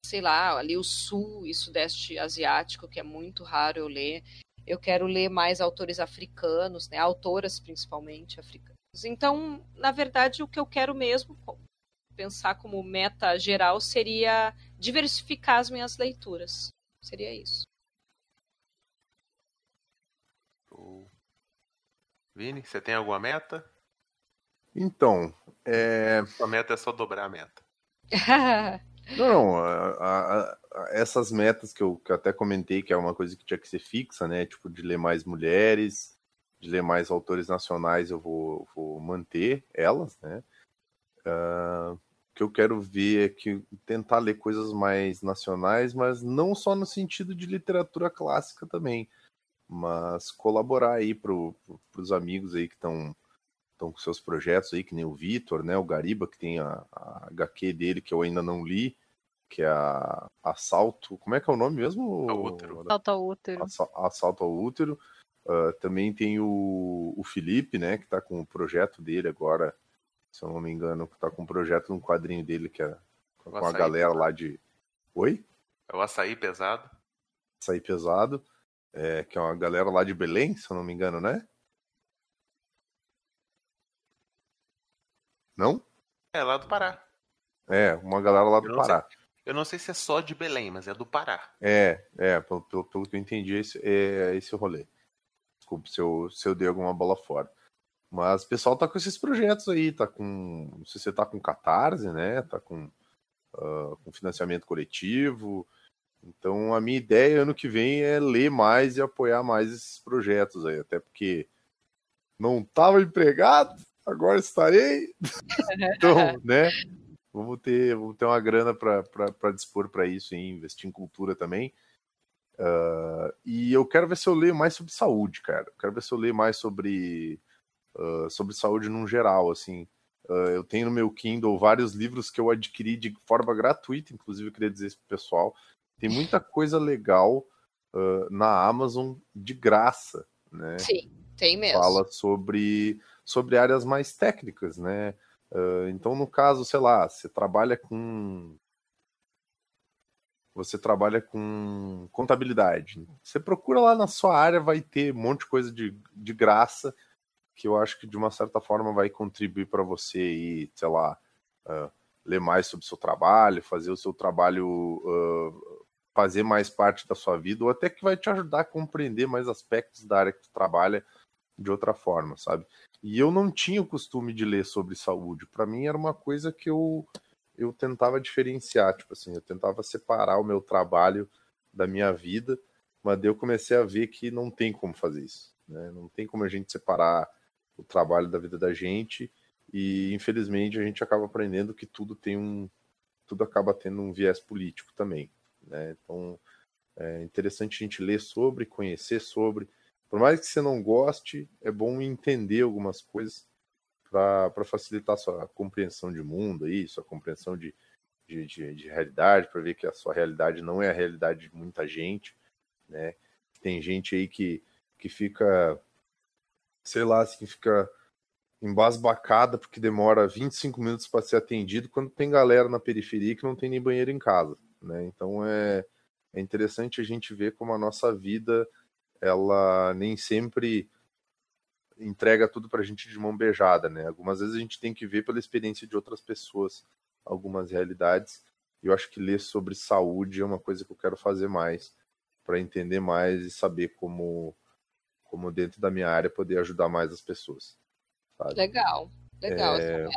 [SPEAKER 2] sei lá, ali o Sul e Sudeste Asiático, que é muito raro eu ler. Eu quero ler mais autores africanos, né? Autoras principalmente africanas então, na verdade, o que eu quero mesmo pensar como meta geral seria diversificar as minhas leituras. Seria isso.
[SPEAKER 1] Vini, você tem alguma meta?
[SPEAKER 3] Então, é...
[SPEAKER 1] a meta é só dobrar a meta. (laughs)
[SPEAKER 3] não, a, a, a, essas metas que eu, que eu até comentei que é uma coisa que tinha que ser fixa, né? Tipo, de ler mais mulheres, de ler mais autores nacionais, eu vou, vou manter elas, né? Uh, o que eu quero ver é que tentar ler coisas mais nacionais, mas não só no sentido de literatura clássica também, mas colaborar aí para os amigos aí que estão estão com seus projetos aí, que nem o Vitor, né? O Gariba, que tem a, a HQ dele que eu ainda não li, que é a Assalto. Como é que é o nome mesmo?
[SPEAKER 4] Assalto ao útero.
[SPEAKER 3] Assalto ao útero. Uh, também tem o, o Felipe, né, que está com o projeto dele agora, se eu não me engano, que está com um projeto num quadrinho dele que é com a galera pesado. lá de. Oi?
[SPEAKER 1] É o açaí pesado.
[SPEAKER 3] Açaí pesado. É, que é uma galera lá de Belém, se eu não me engano, né? Não?
[SPEAKER 1] É, lá do Pará.
[SPEAKER 3] É, uma galera lá do Pará.
[SPEAKER 1] Sei, eu não sei se é só de Belém, mas é do Pará.
[SPEAKER 3] É, é, pelo, pelo, pelo que eu entendi, esse, é esse rolê. Desculpe se eu, se eu dei alguma bola fora. Mas o pessoal tá com esses projetos aí, tá com. Não sei se você tá com catarse, né? Tá com, uh, com financiamento coletivo. Então a minha ideia ano que vem é ler mais e apoiar mais esses projetos aí, até porque não estava empregado, agora estarei. então, né? Vamos ter, vamos ter uma grana para dispor para isso e investir em cultura também. Uh, e eu quero ver se eu leio mais sobre saúde, cara. quero ver se eu leio mais sobre, uh, sobre saúde num geral, assim. Uh, eu tenho no meu Kindle vários livros que eu adquiri de forma gratuita, inclusive eu queria dizer isso pro pessoal. Tem muita coisa legal na Amazon de graça, né?
[SPEAKER 2] Sim, tem mesmo.
[SPEAKER 3] Fala sobre, sobre áreas mais técnicas, né? então, no caso, sei lá, você trabalha com você trabalha com contabilidade. Você procura lá na sua área, vai ter um monte de coisa de, de graça que eu acho que de uma certa forma vai contribuir para você ir, sei lá, uh, ler mais sobre o seu trabalho, fazer o seu trabalho uh, fazer mais parte da sua vida, ou até que vai te ajudar a compreender mais aspectos da área que tu trabalha de outra forma, sabe? E eu não tinha o costume de ler sobre saúde. Para mim era uma coisa que eu eu tentava diferenciar, tipo assim, eu tentava separar o meu trabalho da minha vida, mas daí eu comecei a ver que não tem como fazer isso, né? Não tem como a gente separar o trabalho da vida da gente e infelizmente a gente acaba aprendendo que tudo tem um tudo acaba tendo um viés político também, né? Então é interessante a gente ler sobre, conhecer sobre, por mais que você não goste, é bom entender algumas coisas para facilitar sua compreensão de mundo, aí, sua compreensão de, de, de, de realidade, para ver que a sua realidade não é a realidade de muita gente, né? Tem gente aí que, que fica, sei lá, assim, fica embasbacada porque demora 25 minutos para ser atendido, quando tem galera na periferia que não tem nem banheiro em casa, né? Então é, é interessante a gente ver como a nossa vida, ela nem sempre entrega tudo para a gente de mão beijada, né? Algumas vezes a gente tem que ver pela experiência de outras pessoas algumas realidades. Eu acho que ler sobre saúde é uma coisa que eu quero fazer mais para entender mais e saber como, como dentro da minha área poder ajudar mais as pessoas.
[SPEAKER 2] Sabe? Legal, legal. É...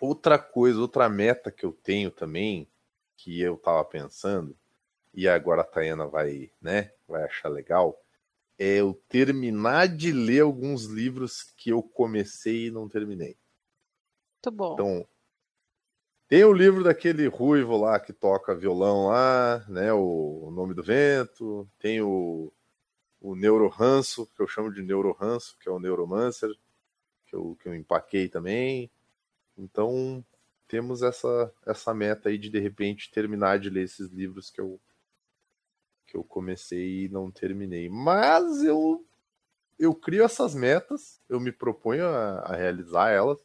[SPEAKER 3] Outra coisa, outra meta que eu tenho também, que eu tava pensando, e agora a Tayana vai, né, vai achar legal, é eu terminar de ler alguns livros que eu comecei e não terminei.
[SPEAKER 4] Muito bom.
[SPEAKER 3] Então, tem o livro daquele ruivo lá que toca violão lá, né? O, o Nome do Vento. Tem o, o Neuroranço, que eu chamo de Neuroranço, que é o Neuromancer, que eu, que eu empaquei também. Então, temos essa, essa meta aí de, de repente, terminar de ler esses livros que eu, que eu comecei e não terminei. Mas eu eu crio essas metas, eu me proponho a, a realizar elas,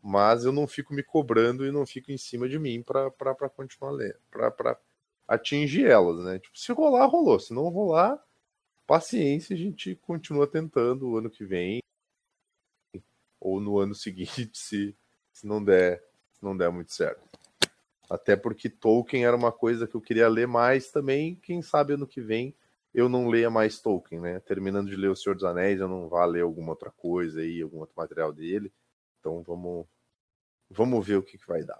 [SPEAKER 3] mas eu não fico me cobrando e não fico em cima de mim para continuar lendo, para atingir elas, né? Tipo, se rolar, rolou. Se não rolar, paciência, a gente continua tentando o ano que vem ou no ano seguinte, (laughs) se, se não der, se não der muito certo. Até porque Tolkien era uma coisa que eu queria ler mais também. Quem sabe ano que vem eu não leia mais Tolkien, né? Terminando de ler O Senhor dos Anéis, eu não vá ler alguma outra coisa aí, algum outro material dele. Então vamos, vamos ver o que, que vai dar.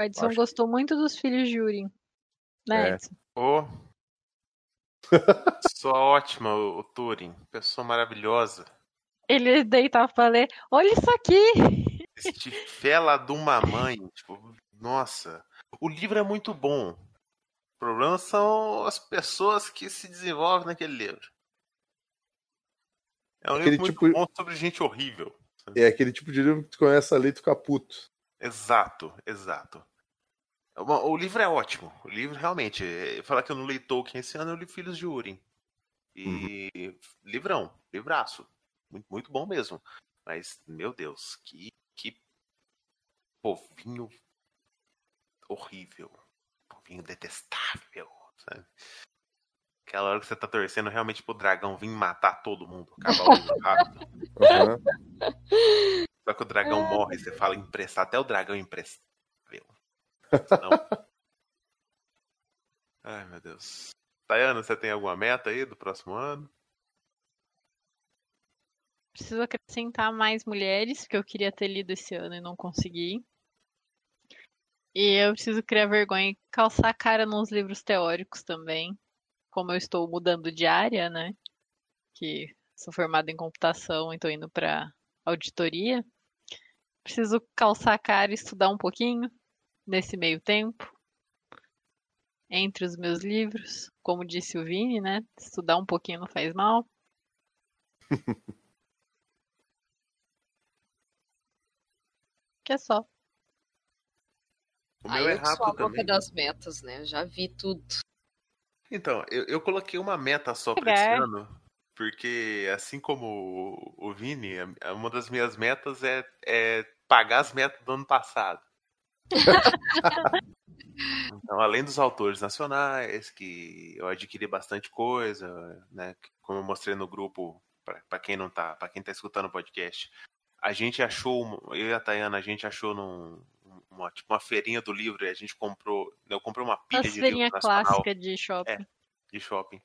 [SPEAKER 4] O Edson Acho gostou que... muito dos filhos de Yuri. Né, é. Edson?
[SPEAKER 1] Oh. (laughs) Pessoa ótima, o Turing. Pessoa maravilhosa.
[SPEAKER 4] Ele deitava pra ler. Olha isso aqui!
[SPEAKER 1] Este fela de uma mãe. Tipo, nossa, o livro é muito bom. O problema são as pessoas que se desenvolvem naquele livro. É um aquele livro muito tipo... bom sobre gente horrível.
[SPEAKER 3] É aquele tipo de livro que tu começa a ler e tu fica puto.
[SPEAKER 1] Exato, exato. O livro é ótimo. O livro realmente. Falar que eu não li Tolkien esse ano, eu li Filhos de Urim. E uhum. livrão, livraço. Muito, muito bom mesmo. Mas, meu Deus, que, que povinho horrível. Povinho detestável, sabe? Aquela hora que você tá torcendo realmente pro dragão vir matar todo mundo, acabar o (laughs) rápido. Uhum. Só que o dragão morre, você fala emprestar, até o dragão emprestável. Não. (laughs) Ai, meu Deus. Tayana, você tem alguma meta aí do próximo ano?
[SPEAKER 4] Preciso acrescentar mais mulheres, que eu queria ter lido esse ano e não consegui. E eu preciso criar vergonha e calçar a cara nos livros teóricos também. Como eu estou mudando de área, né? Que sou formada em computação e estou indo para auditoria. Preciso calçar a cara e estudar um pouquinho nesse meio tempo. Entre os meus livros, como disse o Vini, né? Estudar um pouquinho não faz mal. (laughs) que é só.
[SPEAKER 1] O
[SPEAKER 2] Aí
[SPEAKER 1] meu é
[SPEAKER 2] eu que sou a
[SPEAKER 1] rápido
[SPEAKER 2] boca
[SPEAKER 1] também.
[SPEAKER 2] das metas, né? Já vi tudo.
[SPEAKER 1] Então, eu, eu coloquei uma meta só pra esse
[SPEAKER 4] Pegar.
[SPEAKER 1] ano, porque assim como o, o Vini, uma das minhas metas é, é pagar as metas do ano passado. (laughs) Então, além dos autores nacionais, que eu adquiri bastante coisa, né? Como eu mostrei no grupo, para quem não tá, para quem tá escutando o podcast, a gente achou, eu e a Tayana, a gente achou num, uma, tipo uma feirinha do livro, e a gente comprou, eu comprei uma pilha
[SPEAKER 4] As
[SPEAKER 1] de livro nacional
[SPEAKER 4] clássica de shopping.
[SPEAKER 1] de shopping.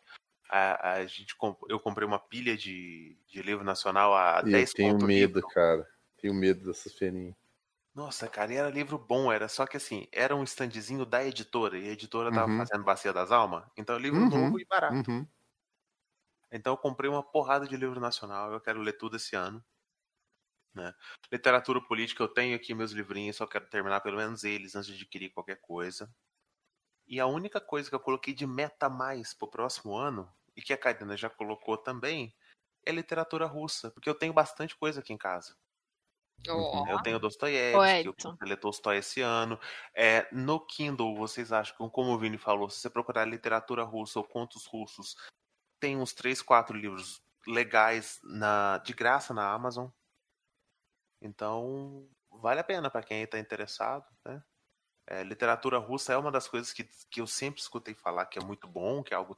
[SPEAKER 1] A, a gente comp- eu comprei uma pilha de, de livro nacional a
[SPEAKER 3] E
[SPEAKER 1] 10
[SPEAKER 3] eu tenho medo,
[SPEAKER 1] livro.
[SPEAKER 3] cara. Tenho medo dessas feirinhas.
[SPEAKER 1] Nossa, cara, e era livro bom, era só que assim, era um standzinho da editora, e a editora tava
[SPEAKER 3] Uhum.
[SPEAKER 1] fazendo Bacia das Almas, então é livro
[SPEAKER 3] Uhum.
[SPEAKER 1] novo e barato.
[SPEAKER 3] Uhum.
[SPEAKER 1] Então eu comprei uma porrada de livro nacional, eu quero ler tudo esse ano. Né? Literatura política, eu tenho aqui meus livrinhos, só quero terminar pelo menos eles antes de adquirir qualquer coisa. E a única coisa que eu coloquei de meta mais pro próximo ano, e que a Karina já colocou também, é literatura russa, porque eu tenho bastante coisa aqui em casa.
[SPEAKER 2] Ó,
[SPEAKER 1] Eu tenho Dostoiévski, eu ler Tolstói esse ano. É, no Kindle, vocês acham que, como o Vini falou, se você procurar literatura russa ou contos russos, tem uns 3, 4 livros legais na, de graça na Amazon. Então, vale a pena para quem está interessado. Né? É, literatura russa é uma das coisas que, que eu sempre escutei falar que é muito bom, que é algo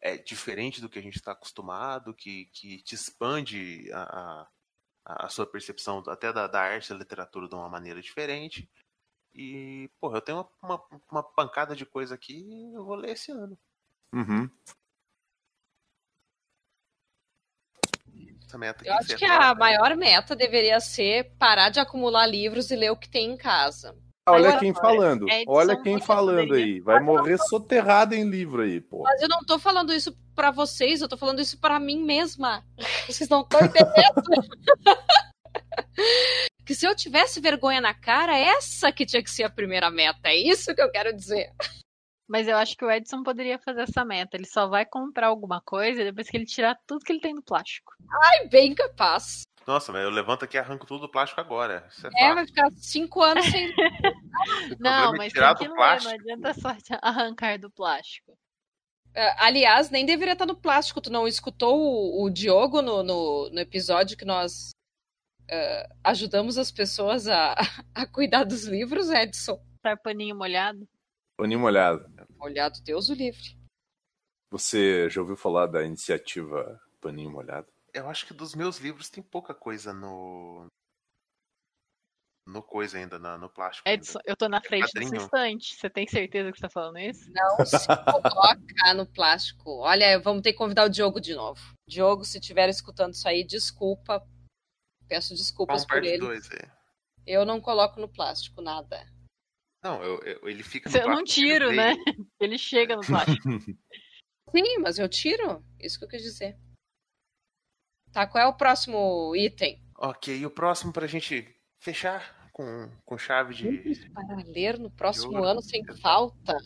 [SPEAKER 1] é, diferente do que a gente está acostumado, que, que te expande a, a, a sua percepção até da, da arte da literatura de uma maneira diferente. E, porra, eu tenho uma, uma, uma pancada de coisa aqui eu vou ler esse ano.
[SPEAKER 3] Uhum.
[SPEAKER 1] Essa meta
[SPEAKER 2] Eu acho que a
[SPEAKER 1] né?
[SPEAKER 2] maior meta deveria ser parar de acumular livros e ler o que tem em casa.
[SPEAKER 3] Olha
[SPEAKER 4] Agora,
[SPEAKER 3] quem falando.
[SPEAKER 4] Edson,
[SPEAKER 3] Olha quem falando
[SPEAKER 4] poderia-
[SPEAKER 3] aí. Vai morrer soterrado em livro aí, pô.
[SPEAKER 2] Mas eu não tô falando isso pra vocês, eu tô falando isso pra mim mesma. (laughs) Vocês não estão entendendo? (laughs) que se eu tivesse vergonha na cara, essa que tinha que ser a primeira meta. É isso que eu quero dizer.
[SPEAKER 4] Mas eu acho que o Edson poderia fazer essa meta. Ele só vai comprar alguma coisa depois que ele tirar tudo que ele tem do plástico.
[SPEAKER 2] Ai, bem capaz.
[SPEAKER 1] Nossa, mas eu levanto aqui e arranco tudo do plástico agora. Isso é,
[SPEAKER 2] É, vai ficar cinco anos sem. (laughs)
[SPEAKER 1] O
[SPEAKER 4] Não,
[SPEAKER 1] é
[SPEAKER 4] mas
[SPEAKER 1] tirar do
[SPEAKER 4] não
[SPEAKER 1] plástico.
[SPEAKER 4] adianta só (laughs) arrancar do plástico.
[SPEAKER 2] É, Aliás, nem deveria estar no plástico. Tu não escutou o, o Diogo no, no, no episódio que nós é, ajudamos as pessoas a, (laughs) a cuidar dos livros, Edson?
[SPEAKER 4] Tá paninho molhado.
[SPEAKER 3] Paninho molhado.
[SPEAKER 2] Olhado, Deus o livre.
[SPEAKER 3] Você já ouviu falar da iniciativa Paninho Molhado?
[SPEAKER 1] Eu acho que dos meus livros tem pouca coisa no. No coisa ainda, na- no plástico. ainda.
[SPEAKER 4] Edson, eu tô na frente desse
[SPEAKER 1] quadrinho.
[SPEAKER 4] instante. Você tem certeza que você tá falando isso?
[SPEAKER 2] Não se coloca no plástico. Olha, vamos ter que convidar o Diogo de novo. Diogo, se estiver escutando isso aí, desculpa. Peço desculpas
[SPEAKER 1] Vamos
[SPEAKER 2] por
[SPEAKER 1] parte
[SPEAKER 2] ele.
[SPEAKER 1] dois aí.
[SPEAKER 2] Eu não coloco no plástico nada.
[SPEAKER 1] Não, eu, eu- ele fica no
[SPEAKER 4] Se eu não tiro, né? (laughs) Ele chega no plástico. (laughs)
[SPEAKER 2] Sim, mas eu tiro. Isso que eu quis dizer. Tá, qual é o próximo item?
[SPEAKER 1] Ok, e o próximo pra gente fechar com, com chave de.
[SPEAKER 2] Para ler no próximo ano sem falta.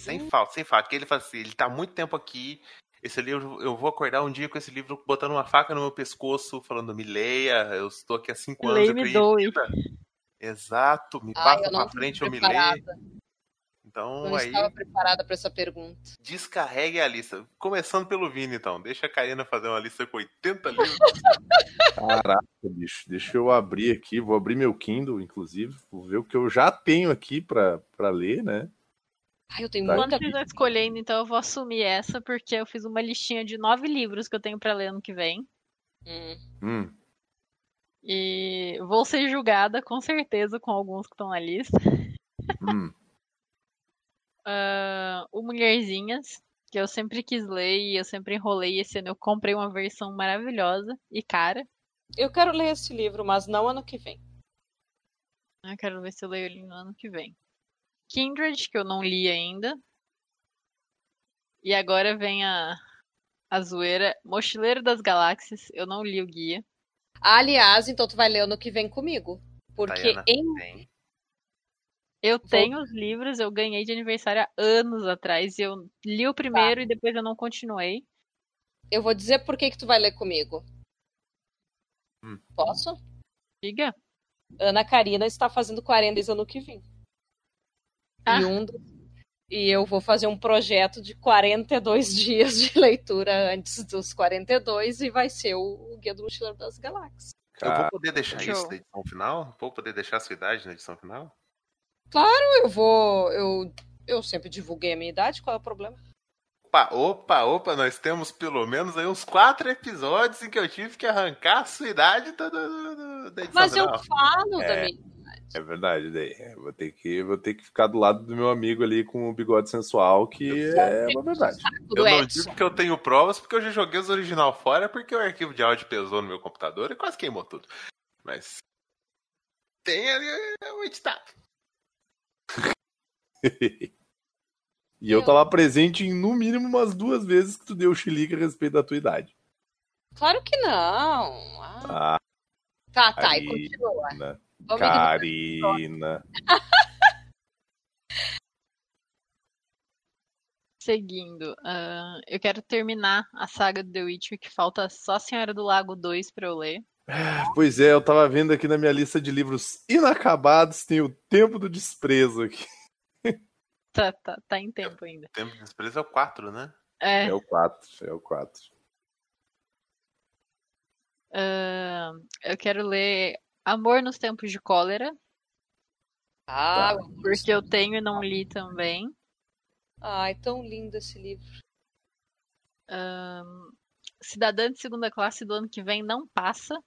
[SPEAKER 1] Sem falta, sem falta. Que ele fala assim, ele tá muito tempo aqui. Esse livro, eu vou acordar um dia com esse livro botando uma faca no meu pescoço, falando, me leia, eu estou aqui há cinco anos.
[SPEAKER 4] Leia
[SPEAKER 1] eu
[SPEAKER 4] me
[SPEAKER 1] acredito."
[SPEAKER 4] doe.
[SPEAKER 1] Exato, me passa pra frente, eu me leio. Então
[SPEAKER 2] Não
[SPEAKER 1] aí,
[SPEAKER 2] estava preparada para essa pergunta.
[SPEAKER 1] descarregue a lista. Começando pelo Vini, então. Deixa a Karina fazer uma lista com 80 livros. (laughs)
[SPEAKER 3] Caraca, bicho. Deixa eu abrir aqui. Vou abrir meu Kindle, inclusive. Vou ver o que eu já tenho aqui pra, pra ler, né?
[SPEAKER 2] Ai, eu tenho
[SPEAKER 3] Tá.
[SPEAKER 2] muita.
[SPEAKER 4] Estão escolhendo, então eu vou assumir essa, porque eu fiz uma listinha de nove livros que eu tenho pra ler ano que vem.
[SPEAKER 2] Hum.
[SPEAKER 3] Hum.
[SPEAKER 4] E vou ser julgada, com certeza, com alguns que estão na lista.
[SPEAKER 3] Hum. (laughs)
[SPEAKER 4] Ah, o Mulherzinhas, que eu sempre quis ler e eu sempre enrolei. Esse ano eu comprei uma versão maravilhosa e cara.
[SPEAKER 2] Eu quero ler esse livro, mas não ano que vem.
[SPEAKER 4] Eu quero ver se eu leio ele no ano que vem. Kindred, que eu não li ainda. E agora vem a, a zoeira Mochileiro das Galáxias. Eu não li o guia.
[SPEAKER 2] Aliás, então tu vai ler ano que vem comigo. Porque
[SPEAKER 1] Tayana,
[SPEAKER 2] em
[SPEAKER 1] vem.
[SPEAKER 4] Eu
[SPEAKER 2] Vou-
[SPEAKER 4] tenho os livros, eu ganhei de aniversário há anos atrás. E eu li o primeiro e depois eu não continuei.
[SPEAKER 2] eu vou dizer por que, que tu vai ler comigo.
[SPEAKER 1] Hum.
[SPEAKER 2] Posso?
[SPEAKER 4] Diga.
[SPEAKER 2] Ana Karina está fazendo 40 ano que vem.
[SPEAKER 4] Ah.
[SPEAKER 2] E, um do- e eu vou fazer um projeto de 42 (laughs) dias de leitura antes dos 42 e vai ser o, Guia do Mochileiro das Galáxias.
[SPEAKER 1] Eu vou
[SPEAKER 3] Cara,
[SPEAKER 1] poder deixar
[SPEAKER 4] Show.
[SPEAKER 1] isso na edição final? Vou poder deixar a sua idade na edição final?
[SPEAKER 2] Eu vou. Eu, eu sempre divulguei a minha idade, qual é o problema?
[SPEAKER 1] Opa, opa, opa, nós temos pelo menos aí uns quatro episódios em que eu tive que arrancar a sua idade da, da, da- edição
[SPEAKER 2] Mas eu
[SPEAKER 1] final.
[SPEAKER 2] falo
[SPEAKER 3] É.
[SPEAKER 2] da minha.
[SPEAKER 3] É verdade, daí. É, Vou ter, que, vou ter que ficar do lado do meu amigo ali com o bigode sensual, que é uma verdade.
[SPEAKER 1] Eu não digo que eu tenho provas porque eu já joguei os original fora porque o arquivo de áudio pesou no meu computador e quase queimou tudo. Mas tem ali é, o editado. (laughs)
[SPEAKER 3] E eu tava presente em no mínimo umas duas vezes que tu deu chilique a respeito da tua idade.
[SPEAKER 2] Claro que não. Ah,
[SPEAKER 3] Ah,
[SPEAKER 2] tá, tá, e
[SPEAKER 3] Karina.
[SPEAKER 2] continua.
[SPEAKER 3] Karina.
[SPEAKER 2] Vamos ignorar.
[SPEAKER 3] Karina.
[SPEAKER 4] Seguindo, ah, eu quero terminar a saga do The Witcher, que falta só Senhora do Lago 2 pra eu ler.
[SPEAKER 3] Pois é, eu tava vendo aqui na minha lista de livros inacabados, tem o Tempo do Desprezo aqui.
[SPEAKER 4] Tá, tá, tá em tempo ainda.
[SPEAKER 1] Tempo de desprezo é o 4, né?
[SPEAKER 4] É,
[SPEAKER 3] É o 4, é o 4.
[SPEAKER 4] ah, eu quero ler Amor nos Tempos de Cólera,
[SPEAKER 2] Ah,
[SPEAKER 4] porque eu tenho e não li também.
[SPEAKER 2] Ai, tão lindo esse livro.
[SPEAKER 4] Ahn, Cidadã de Segunda Classe do ano que vem não passa,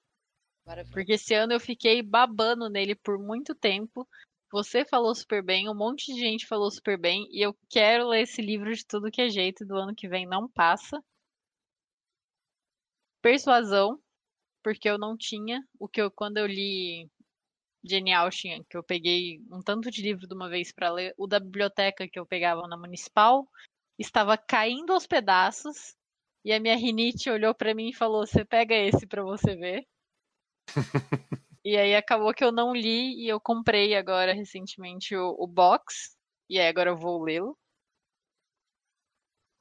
[SPEAKER 2] Maravilhoso.
[SPEAKER 4] porque esse ano eu fiquei babando nele por muito tempo. Você falou super bem, um monte de gente falou super bem, e eu quero ler esse livro de tudo que é jeito do ano que vem não passa. Persuasão, porque eu não tinha o que eu quando eu li Jane Austen, que eu peguei um tanto de livro de uma vez para ler, o da biblioteca que eu pegava na municipal estava caindo aos pedaços e a minha rinite olhou para mim e falou: "Você pega esse para você ver". (laughs) e aí acabou que eu não li e eu comprei agora recentemente o, o box e aí agora eu vou lê-lo.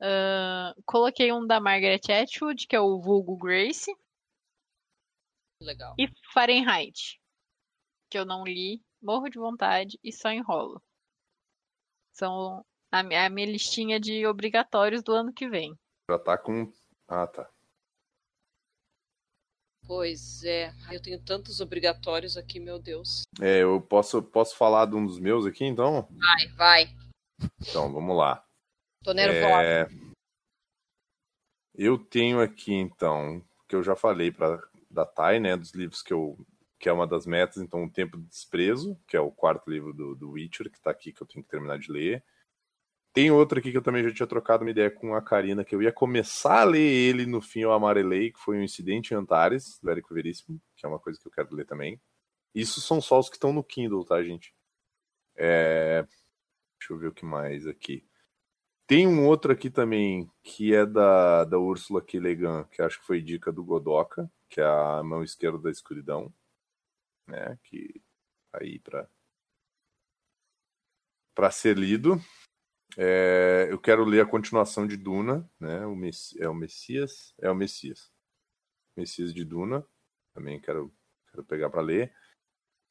[SPEAKER 4] Ahn, coloquei um da Margaret Atwood, que é o vulgo Grace,
[SPEAKER 2] Legal.
[SPEAKER 4] e Fahrenheit, que eu não li, morro de vontade e só enrolo. São a, a minha listinha de obrigatórios do ano que vem.
[SPEAKER 3] Já tá com. Ah, tá.
[SPEAKER 2] Pois é. Eu tenho tantos obrigatórios aqui, meu Deus.
[SPEAKER 3] É, eu posso, posso falar de um dos meus aqui, então?
[SPEAKER 2] Vai, vai.
[SPEAKER 3] Então, vamos lá.
[SPEAKER 2] Tô nervosa.
[SPEAKER 3] É, Eu tenho aqui, então, que eu já falei para da Thay, né, dos livros que eu que é uma das metas, então, O Tempo do Desprezo, que é o quarto livro do, do Witcher, que tá aqui, que eu tenho que terminar de ler. Tem outro aqui que eu também já tinha trocado uma ideia com a Karina, que eu ia começar a ler ele no fim eu amarelei, que foi um incidente em Antares, do Érico Veríssimo, que é uma coisa que eu quero ler também. Isso são só os que estão no Kindle, tá, gente? É... Deixa eu ver o que mais aqui. Tem um outro aqui também, que é da, da Úrsula K. Que acho que foi dica do Godoka, que é a mão esquerda da escuridão, né? Que tá aí para para ser lido. É, eu quero ler a continuação de Duna, né? O Messi, é o Messias, é o Messias, Messias de Duna. Também quero quero pegar para ler.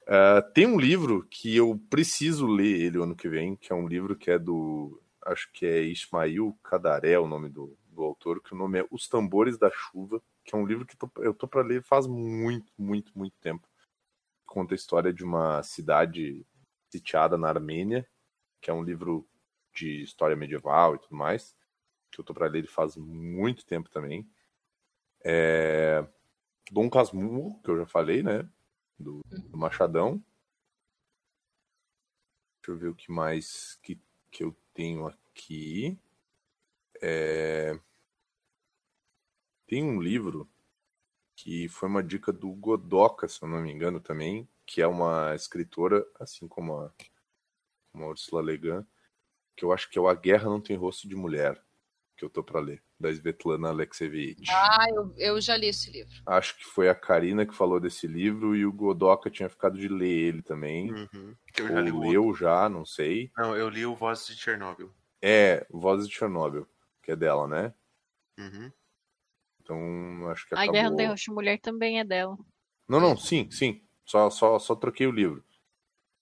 [SPEAKER 3] Uh, tem um livro que eu preciso ler ele ano que vem, que é um livro que é do. Acho que é Ismail Kadaré o nome do, do autor, que o nome é Os Tambores da Chuva, que é um livro que tô- eu tô para ler faz muito, muito, muito tempo. Conta a história de uma cidade sitiada na Armênia, que é um livro de história medieval e tudo mais, que eu tô para ler ele faz muito tempo também. É... Dom Casmurro, que eu já falei, né? do, do Machadão. Deixa eu ver o que mais que, que eu tenho aqui. É, Tem um livro que foi uma dica do Godoka, se eu não me engano, também, que é uma escritora, assim como a, uma Ursula Le que eu acho que é o A Guerra Não Tem Rosto de Mulher, que eu tô para ler, da Svetlana Alexievich.
[SPEAKER 2] Ah, eu, eu já li esse livro.
[SPEAKER 3] Acho que foi a Karina que falou desse livro e o Godoka tinha ficado de ler ele também.
[SPEAKER 1] Uhum. Que eu já
[SPEAKER 3] Ou
[SPEAKER 1] li o outro.
[SPEAKER 3] leu já, não sei.
[SPEAKER 1] Não, eu li o Vozes de Chernobyl.
[SPEAKER 3] É, Vozes de Chernobyl, que é dela, né?
[SPEAKER 1] Uhum.
[SPEAKER 3] Então, acho que
[SPEAKER 4] A
[SPEAKER 3] acabou...
[SPEAKER 4] Guerra do Rosto de Mulher também é dela.
[SPEAKER 3] Não, não, sim, sim. Só, só, só troquei o livro.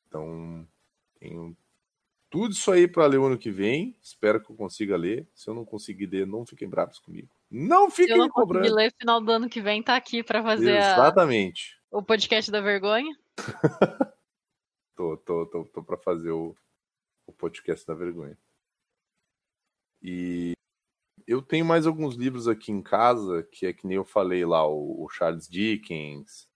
[SPEAKER 3] Então, tenho tudo isso aí para ler o ano que vem. Espero que eu consiga ler. Se eu não conseguir ler, não fiquem bravos comigo. Não
[SPEAKER 4] Se
[SPEAKER 3] fiquem
[SPEAKER 4] eu não
[SPEAKER 3] cobrando.
[SPEAKER 4] conseguir ler final do ano que vem, tá aqui pra fazer a-
[SPEAKER 3] Exatamente.
[SPEAKER 4] o podcast da vergonha. (laughs)
[SPEAKER 3] Tô, tô, tô, tô para fazer o, o podcast da vergonha. E eu tenho mais alguns livros aqui em casa, que é que nem eu falei lá, o Charles Dickens,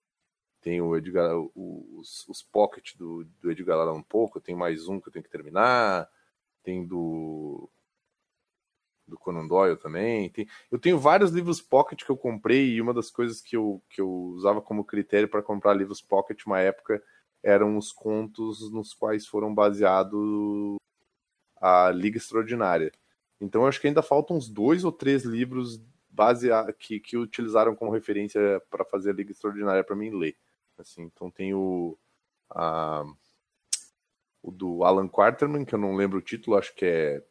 [SPEAKER 3] tem o Edgar, os, os Pocket do, do Edgar Allan eu tenho mais um que eu tenho que terminar, tem do do Conan Doyle também. Tem, eu tenho vários livros Pocket que eu comprei e uma das coisas que eu, que eu usava como critério para comprar livros Pocket uma época eram os contos nos quais foram baseados a Liga Extraordinária. Então eu acho que ainda faltam uns dois ou três livros basea que, que utilizaram como referência para fazer a Liga Extraordinária para mim ler. Assim, então tem o, a- o do Alan Quarterman, que eu não lembro o título, acho que é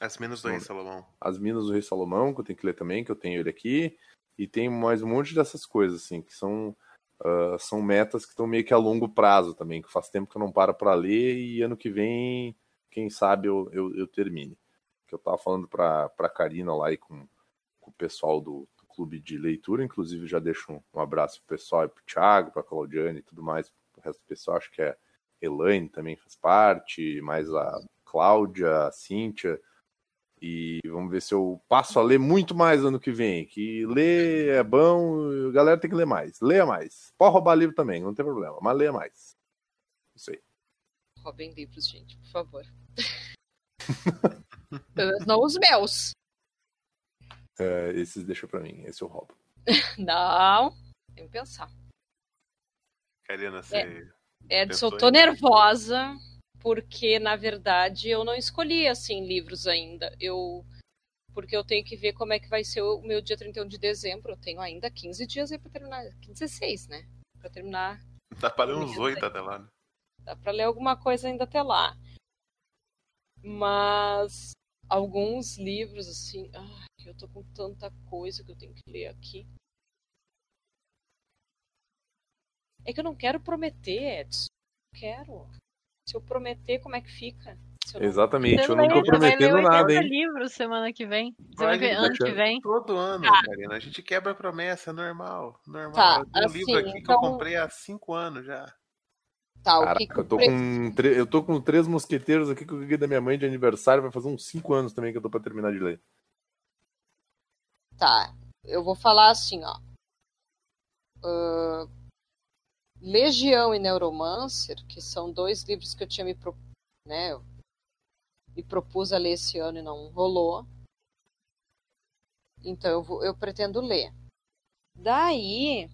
[SPEAKER 1] As Minas do Rei Salomão.
[SPEAKER 3] As Minas do Rei Salomão, que eu tenho que ler também, que eu tenho ele aqui. E tem mais um monte dessas coisas, assim, que são, ah, são metas que estão meio que a longo prazo também, que faz tempo que eu não paro para ler e ano que vem, quem sabe, eu, eu, eu termine. Que eu tava falando pra, pra Karina lá e com, com o pessoal do clube de leitura, inclusive já deixo um, um abraço pro pessoal e pro Thiago, pra Claudiane e tudo mais. O resto do pessoal, acho que é Elaine também faz parte, mais a Cláudia, a Cíntia. E vamos ver se eu passo a ler muito mais ano que vem. Que ler é bom, a galera tem que ler mais. Leia mais. Pode roubar livro também, não tem problema, mas leia mais. Isso aí.
[SPEAKER 2] Roubem livros, gente, por favor. (laughs) Não os meus.
[SPEAKER 3] É, esses deixa pra mim, esse eu roubo. (laughs)
[SPEAKER 2] Não. Tem que pensar.
[SPEAKER 1] Karina, você.
[SPEAKER 2] Edson,
[SPEAKER 1] Pensou
[SPEAKER 2] tô nervosa porque, na verdade, eu não escolhi, assim, livros ainda. Eu... Porque eu tenho que ver como é que vai ser o meu dia 31 de dezembro. Eu tenho ainda 15 dias aí pra terminar. 16, né? Pra terminar.
[SPEAKER 1] Dá pra ler uns oito até lá, né?
[SPEAKER 2] Dá pra ler alguma coisa ainda até lá. Mas alguns livros, assim... Ai, eu tô com tanta coisa que eu tenho que ler aqui. É que eu não quero prometer, Edson. Não quero. Se eu prometer, como é que fica? Eu não-
[SPEAKER 3] Exatamente,
[SPEAKER 4] Você
[SPEAKER 3] eu não tô
[SPEAKER 4] lê- vai ler
[SPEAKER 3] prometendo nada,
[SPEAKER 4] 80
[SPEAKER 3] hein?
[SPEAKER 4] livros semana que vem. Você
[SPEAKER 1] Vai,
[SPEAKER 4] vai ver
[SPEAKER 1] gente,
[SPEAKER 4] ano que vem.
[SPEAKER 1] Todo ano,
[SPEAKER 2] Tá.
[SPEAKER 1] Karina. A gente quebra a promessa, é normal. Normal.
[SPEAKER 2] Tá,
[SPEAKER 1] eu tenho um
[SPEAKER 2] assim,
[SPEAKER 1] livro aqui que eu
[SPEAKER 2] então-
[SPEAKER 1] comprei há cinco anos já.
[SPEAKER 2] Tá, o
[SPEAKER 3] Caraca,
[SPEAKER 2] que que
[SPEAKER 3] eu tô,
[SPEAKER 2] pre-
[SPEAKER 3] com, tre- eu tô com três mosqueteiros aqui que eu ganhei da minha mãe de aniversário. Vai fazer uns cinco anos também que eu tô pra terminar de ler.
[SPEAKER 2] Tá, eu vou falar assim, ó. Ahn, Legião e Neuromancer, que são dois livros que eu tinha me, pro... né, eu me propus a ler esse ano e não rolou. Então eu, vou, eu pretendo ler. Daí,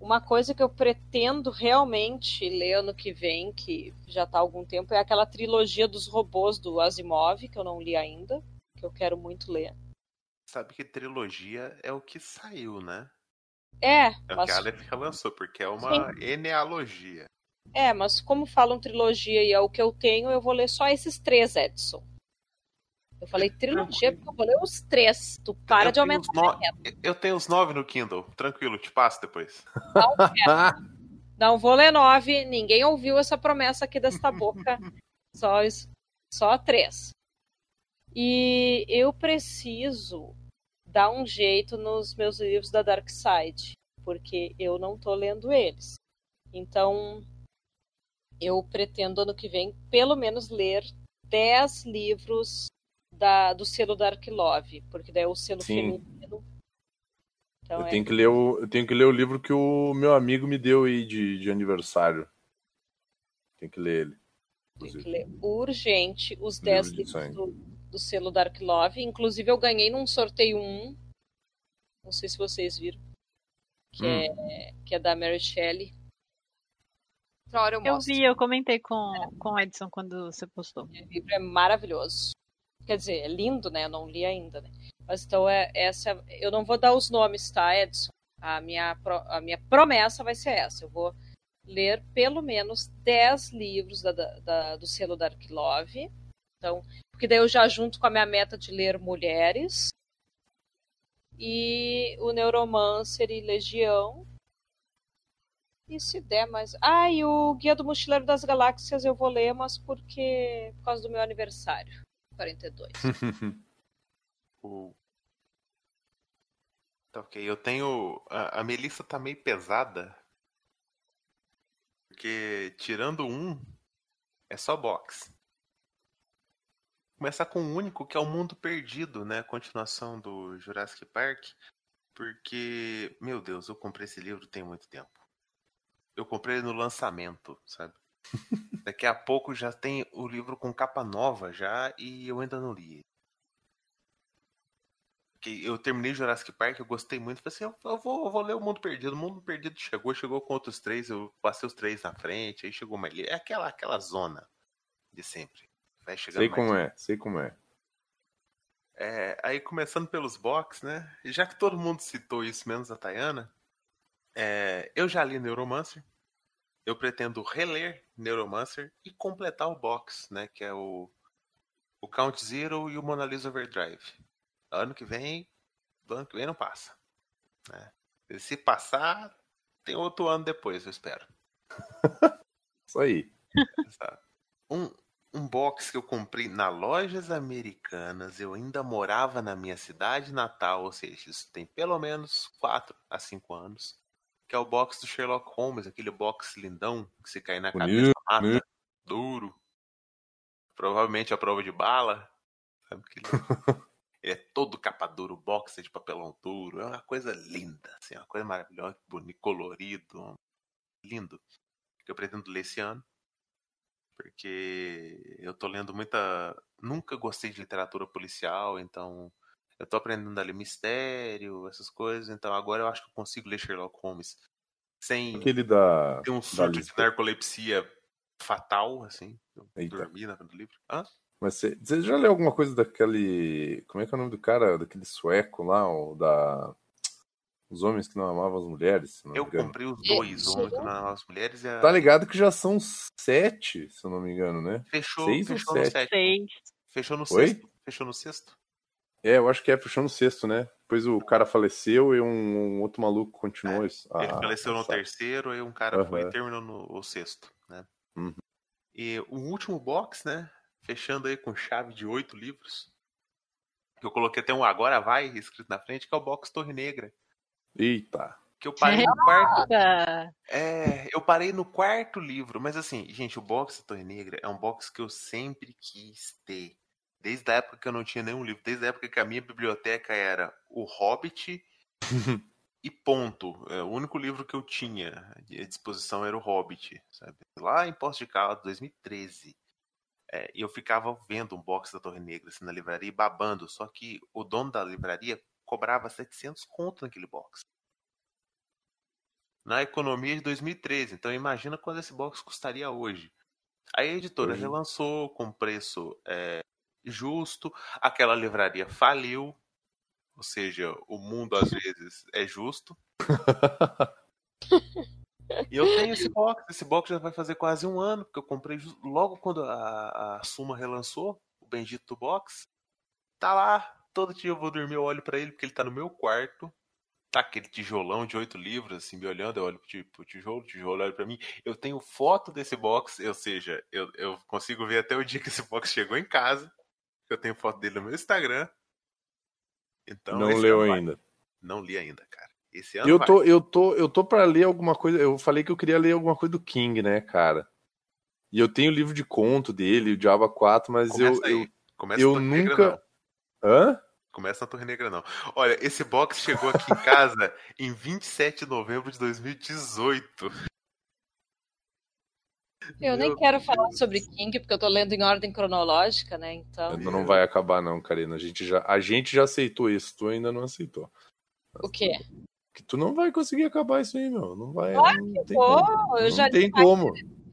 [SPEAKER 2] uma coisa que eu pretendo realmente ler ano que vem, que já tá há algum tempo, é aquela trilogia dos robôs do Asimov, que eu não li ainda, que eu quero muito ler.
[SPEAKER 1] Sabe que trilogia é o que saiu, né?
[SPEAKER 2] É,
[SPEAKER 1] É o que
[SPEAKER 2] mas
[SPEAKER 1] a Aleph lançou, porque é uma enealogia.
[SPEAKER 2] É, mas como falam trilogia e é o que eu tenho, eu vou ler só esses três, Edson. Eu falei trilogia porque eu vou ler os três. Tu para
[SPEAKER 1] Eu
[SPEAKER 2] de aumentar
[SPEAKER 1] no-. Eu tenho os nove no Kindle. Tranquilo, te passo depois. (laughs)
[SPEAKER 2] Não vou ler nove, ninguém ouviu essa promessa aqui desta boca. Só, só três. E eu preciso dar um jeito nos meus livros da Dark Side, porque eu não tô lendo eles. Então, eu pretendo ano que vem, pelo menos, ler 10 livros da, do selo Dark Love, porque daí é o selo
[SPEAKER 3] Sim.
[SPEAKER 2] feminino. Então,
[SPEAKER 3] Eu
[SPEAKER 2] é
[SPEAKER 3] tenho, que ler o, eu tenho que ler o livro que o meu amigo me deu aí de, de aniversário. Tem que ler ele.
[SPEAKER 2] Tem que ler urgente os
[SPEAKER 3] Livro
[SPEAKER 2] 10
[SPEAKER 3] de
[SPEAKER 2] livros do, do selo Dark Love. Inclusive, eu ganhei num sorteio um. Não sei se vocês viram. Que,
[SPEAKER 3] Hum.
[SPEAKER 2] é, que é da Mary Shelley. Outra hora eu
[SPEAKER 4] Eu
[SPEAKER 2] mostro.
[SPEAKER 4] vi, eu comentei com, com o Edson quando você postou.
[SPEAKER 2] O livro é maravilhoso. Quer dizer, é lindo, né? Eu não li ainda, né? Mas então é essa. Eu não vou dar os nomes, tá, Edson? A minha, pro- a minha promessa vai ser essa. Eu vou ler pelo menos 10 livros da, da- da- do selo Dark Love. Então, porque daí eu já junto com a minha meta de ler mulheres. E o Neuromancer e Legião. E se der mais. Ah, e o Guia do Mochileiro das Galáxias eu vou ler, mas porque. por causa do meu aniversário. 42. (laughs)
[SPEAKER 1] O... Tá ok, eu tenho. A, a tá meio pesada. Porque tirando um, é só box. Começar com o único, que é o Mundo Perdido, né? A continuação do Jurassic Park. Porque, meu Deus, eu comprei esse livro tem muito tempo. Eu comprei ele no lançamento, sabe? (laughs) Daqui a pouco já tem o livro com capa nova já e eu ainda não li. Que eu terminei Jurassic Park, eu gostei muito. Falei assim, eu, eu vou, eu vou ler o Mundo Perdido. O Mundo Perdido chegou, chegou com outros três, eu passei os três na frente, aí chegou mais. É aquela, aquela zona de sempre. Vai chegando
[SPEAKER 3] sei como é, sei como é.
[SPEAKER 1] é, aí começando pelos box, né? E já que todo mundo citou isso, menos a Tayana, é, eu já li Neuromancer. Eu pretendo reler Neuromancer e completar o box, né? Que é o, o Count Zero e o Mona Lisa Overdrive. Ano que vem, do ano que vem não passa. Né? E Se passar, tem outro ano depois, eu espero. (laughs)
[SPEAKER 3] Isso aí.
[SPEAKER 1] Um, um box que eu comprei na lojas americanas, eu ainda morava na minha cidade natal, ou seja, isso tem pelo menos 4 a 5 anos. Que é o box do Sherlock Holmes, aquele box lindão que se cair na
[SPEAKER 3] Bonito,
[SPEAKER 1] cabeça mata, duro. Provavelmente a prova de bala. Sabe que ele, (laughs) ele é todo capa duro, box é de papelão duro. É uma coisa linda, assim, uma coisa maravilhosa, bonito, colorido, lindo. Que eu pretendo ler esse ano porque eu tô lendo muita. Nunca gostei de literatura policial, então eu tô aprendendo a ler mistério, essas coisas, então agora eu acho que eu consigo ler Sherlock Holmes sem
[SPEAKER 3] Aquele da.
[SPEAKER 1] ter um surto de narcolepsia fatal, assim. Eu
[SPEAKER 3] Eita.
[SPEAKER 1] dormi na frente do livro. Hã?
[SPEAKER 3] Mas você, você já leu alguma coisa daquele. Como é que é o nome do cara? Daquele sueco lá, o da. Os homens que não amavam as mulheres, se não me
[SPEAKER 1] Eu
[SPEAKER 3] engano.
[SPEAKER 1] comprei os dois,
[SPEAKER 2] Isso.
[SPEAKER 1] o Homem que Não Amava as Mulheres e a...
[SPEAKER 3] Tá ligado que já são sete, se eu não me engano, né?
[SPEAKER 1] Fechou,
[SPEAKER 3] Seis ou
[SPEAKER 1] fechou no
[SPEAKER 3] sete?
[SPEAKER 1] sétimo.
[SPEAKER 4] Seis.
[SPEAKER 1] Fechou no
[SPEAKER 3] Oi?
[SPEAKER 1] sexto. Fechou no sexto.
[SPEAKER 3] É, eu acho que é, fechou no sexto, né? Depois o cara faleceu e um, um outro maluco continuou isso.
[SPEAKER 1] É, Ele
[SPEAKER 3] Ah,
[SPEAKER 1] faleceu no
[SPEAKER 3] sabe.
[SPEAKER 1] terceiro, aí um cara foi e
[SPEAKER 3] Aham.
[SPEAKER 1] terminou no o sexto, né?
[SPEAKER 3] Uhum.
[SPEAKER 1] E o último box, né? Fechando aí com chave de oito livros. Que eu coloquei até um Agora Vai escrito na frente, que é o box Torre Negra.
[SPEAKER 3] Eita.
[SPEAKER 1] Que eu parei no quarto.
[SPEAKER 4] Nossa!
[SPEAKER 1] É, eu parei no quarto livro, mas assim, gente, o box da Torre Negra é um box que eu sempre quis ter. Desde a época que eu não tinha nenhum livro, desde a época que a minha biblioteca era O Hobbit (laughs) e ponto. É, o único livro que eu tinha à disposição era o Hobbit, sabe? Lá em Poço de Caldas, 2013. É, e eu ficava vendo um box da Torre Negra assim, na livraria e babando, só que o dono da livraria cobrava 700 conto naquele box na economia de 2013. Então imagina quando esse box custaria hoje. Aí a editora
[SPEAKER 3] Hoje.
[SPEAKER 1] relançou com preço é, justo, aquela livraria faliu, ou seja, o mundo às vezes é justo. E eu tenho esse box, esse box já vai fazer quase um ano, porque eu comprei logo quando a, a Suma relançou o bendito box. Tá lá, todo dia eu vou dormir, eu olho pra ele, porque ele tá no meu quarto. Tá aquele tijolão de oito livros, assim, me olhando, eu olho pro ti- pro tijolo, o tijolo olha pra mim. Eu tenho foto desse box, ou seja, eu, eu consigo ver até o dia que esse box chegou em casa. Eu tenho foto dele no meu Instagram. Então,
[SPEAKER 3] não leu
[SPEAKER 1] vai.
[SPEAKER 3] ainda.
[SPEAKER 1] Não li ainda, cara. Esse ano
[SPEAKER 3] Eu
[SPEAKER 1] vai.
[SPEAKER 3] tô, eu tô, eu tô para ler alguma coisa. Eu falei que eu queria ler alguma coisa do King, né, cara? E eu tenho o livro de conto dele, o Diaba 4, mas eu,
[SPEAKER 1] Começa aí.
[SPEAKER 3] eu,
[SPEAKER 1] Começa
[SPEAKER 3] eu nunca.
[SPEAKER 1] não.
[SPEAKER 3] Hã?
[SPEAKER 1] Começa na Torre Negra, não. Olha, esse box chegou aqui em casa (laughs) em 27 de novembro de 2018.
[SPEAKER 2] Eu nem
[SPEAKER 1] Meu
[SPEAKER 2] quero falar
[SPEAKER 1] Deus.
[SPEAKER 2] sobre King, porque eu tô lendo em ordem cronológica, né? Então.
[SPEAKER 3] Não vai acabar, não, Karina. A gente já, a gente já aceitou isso, tu ainda não aceitou.
[SPEAKER 2] O quê?
[SPEAKER 3] Que tu não vai conseguir acabar isso aí, meu. Não vai.
[SPEAKER 2] Claro
[SPEAKER 3] não tem
[SPEAKER 2] Pô,
[SPEAKER 3] como.
[SPEAKER 2] eu
[SPEAKER 3] não
[SPEAKER 2] já li
[SPEAKER 3] tem
[SPEAKER 2] mais-
[SPEAKER 3] como.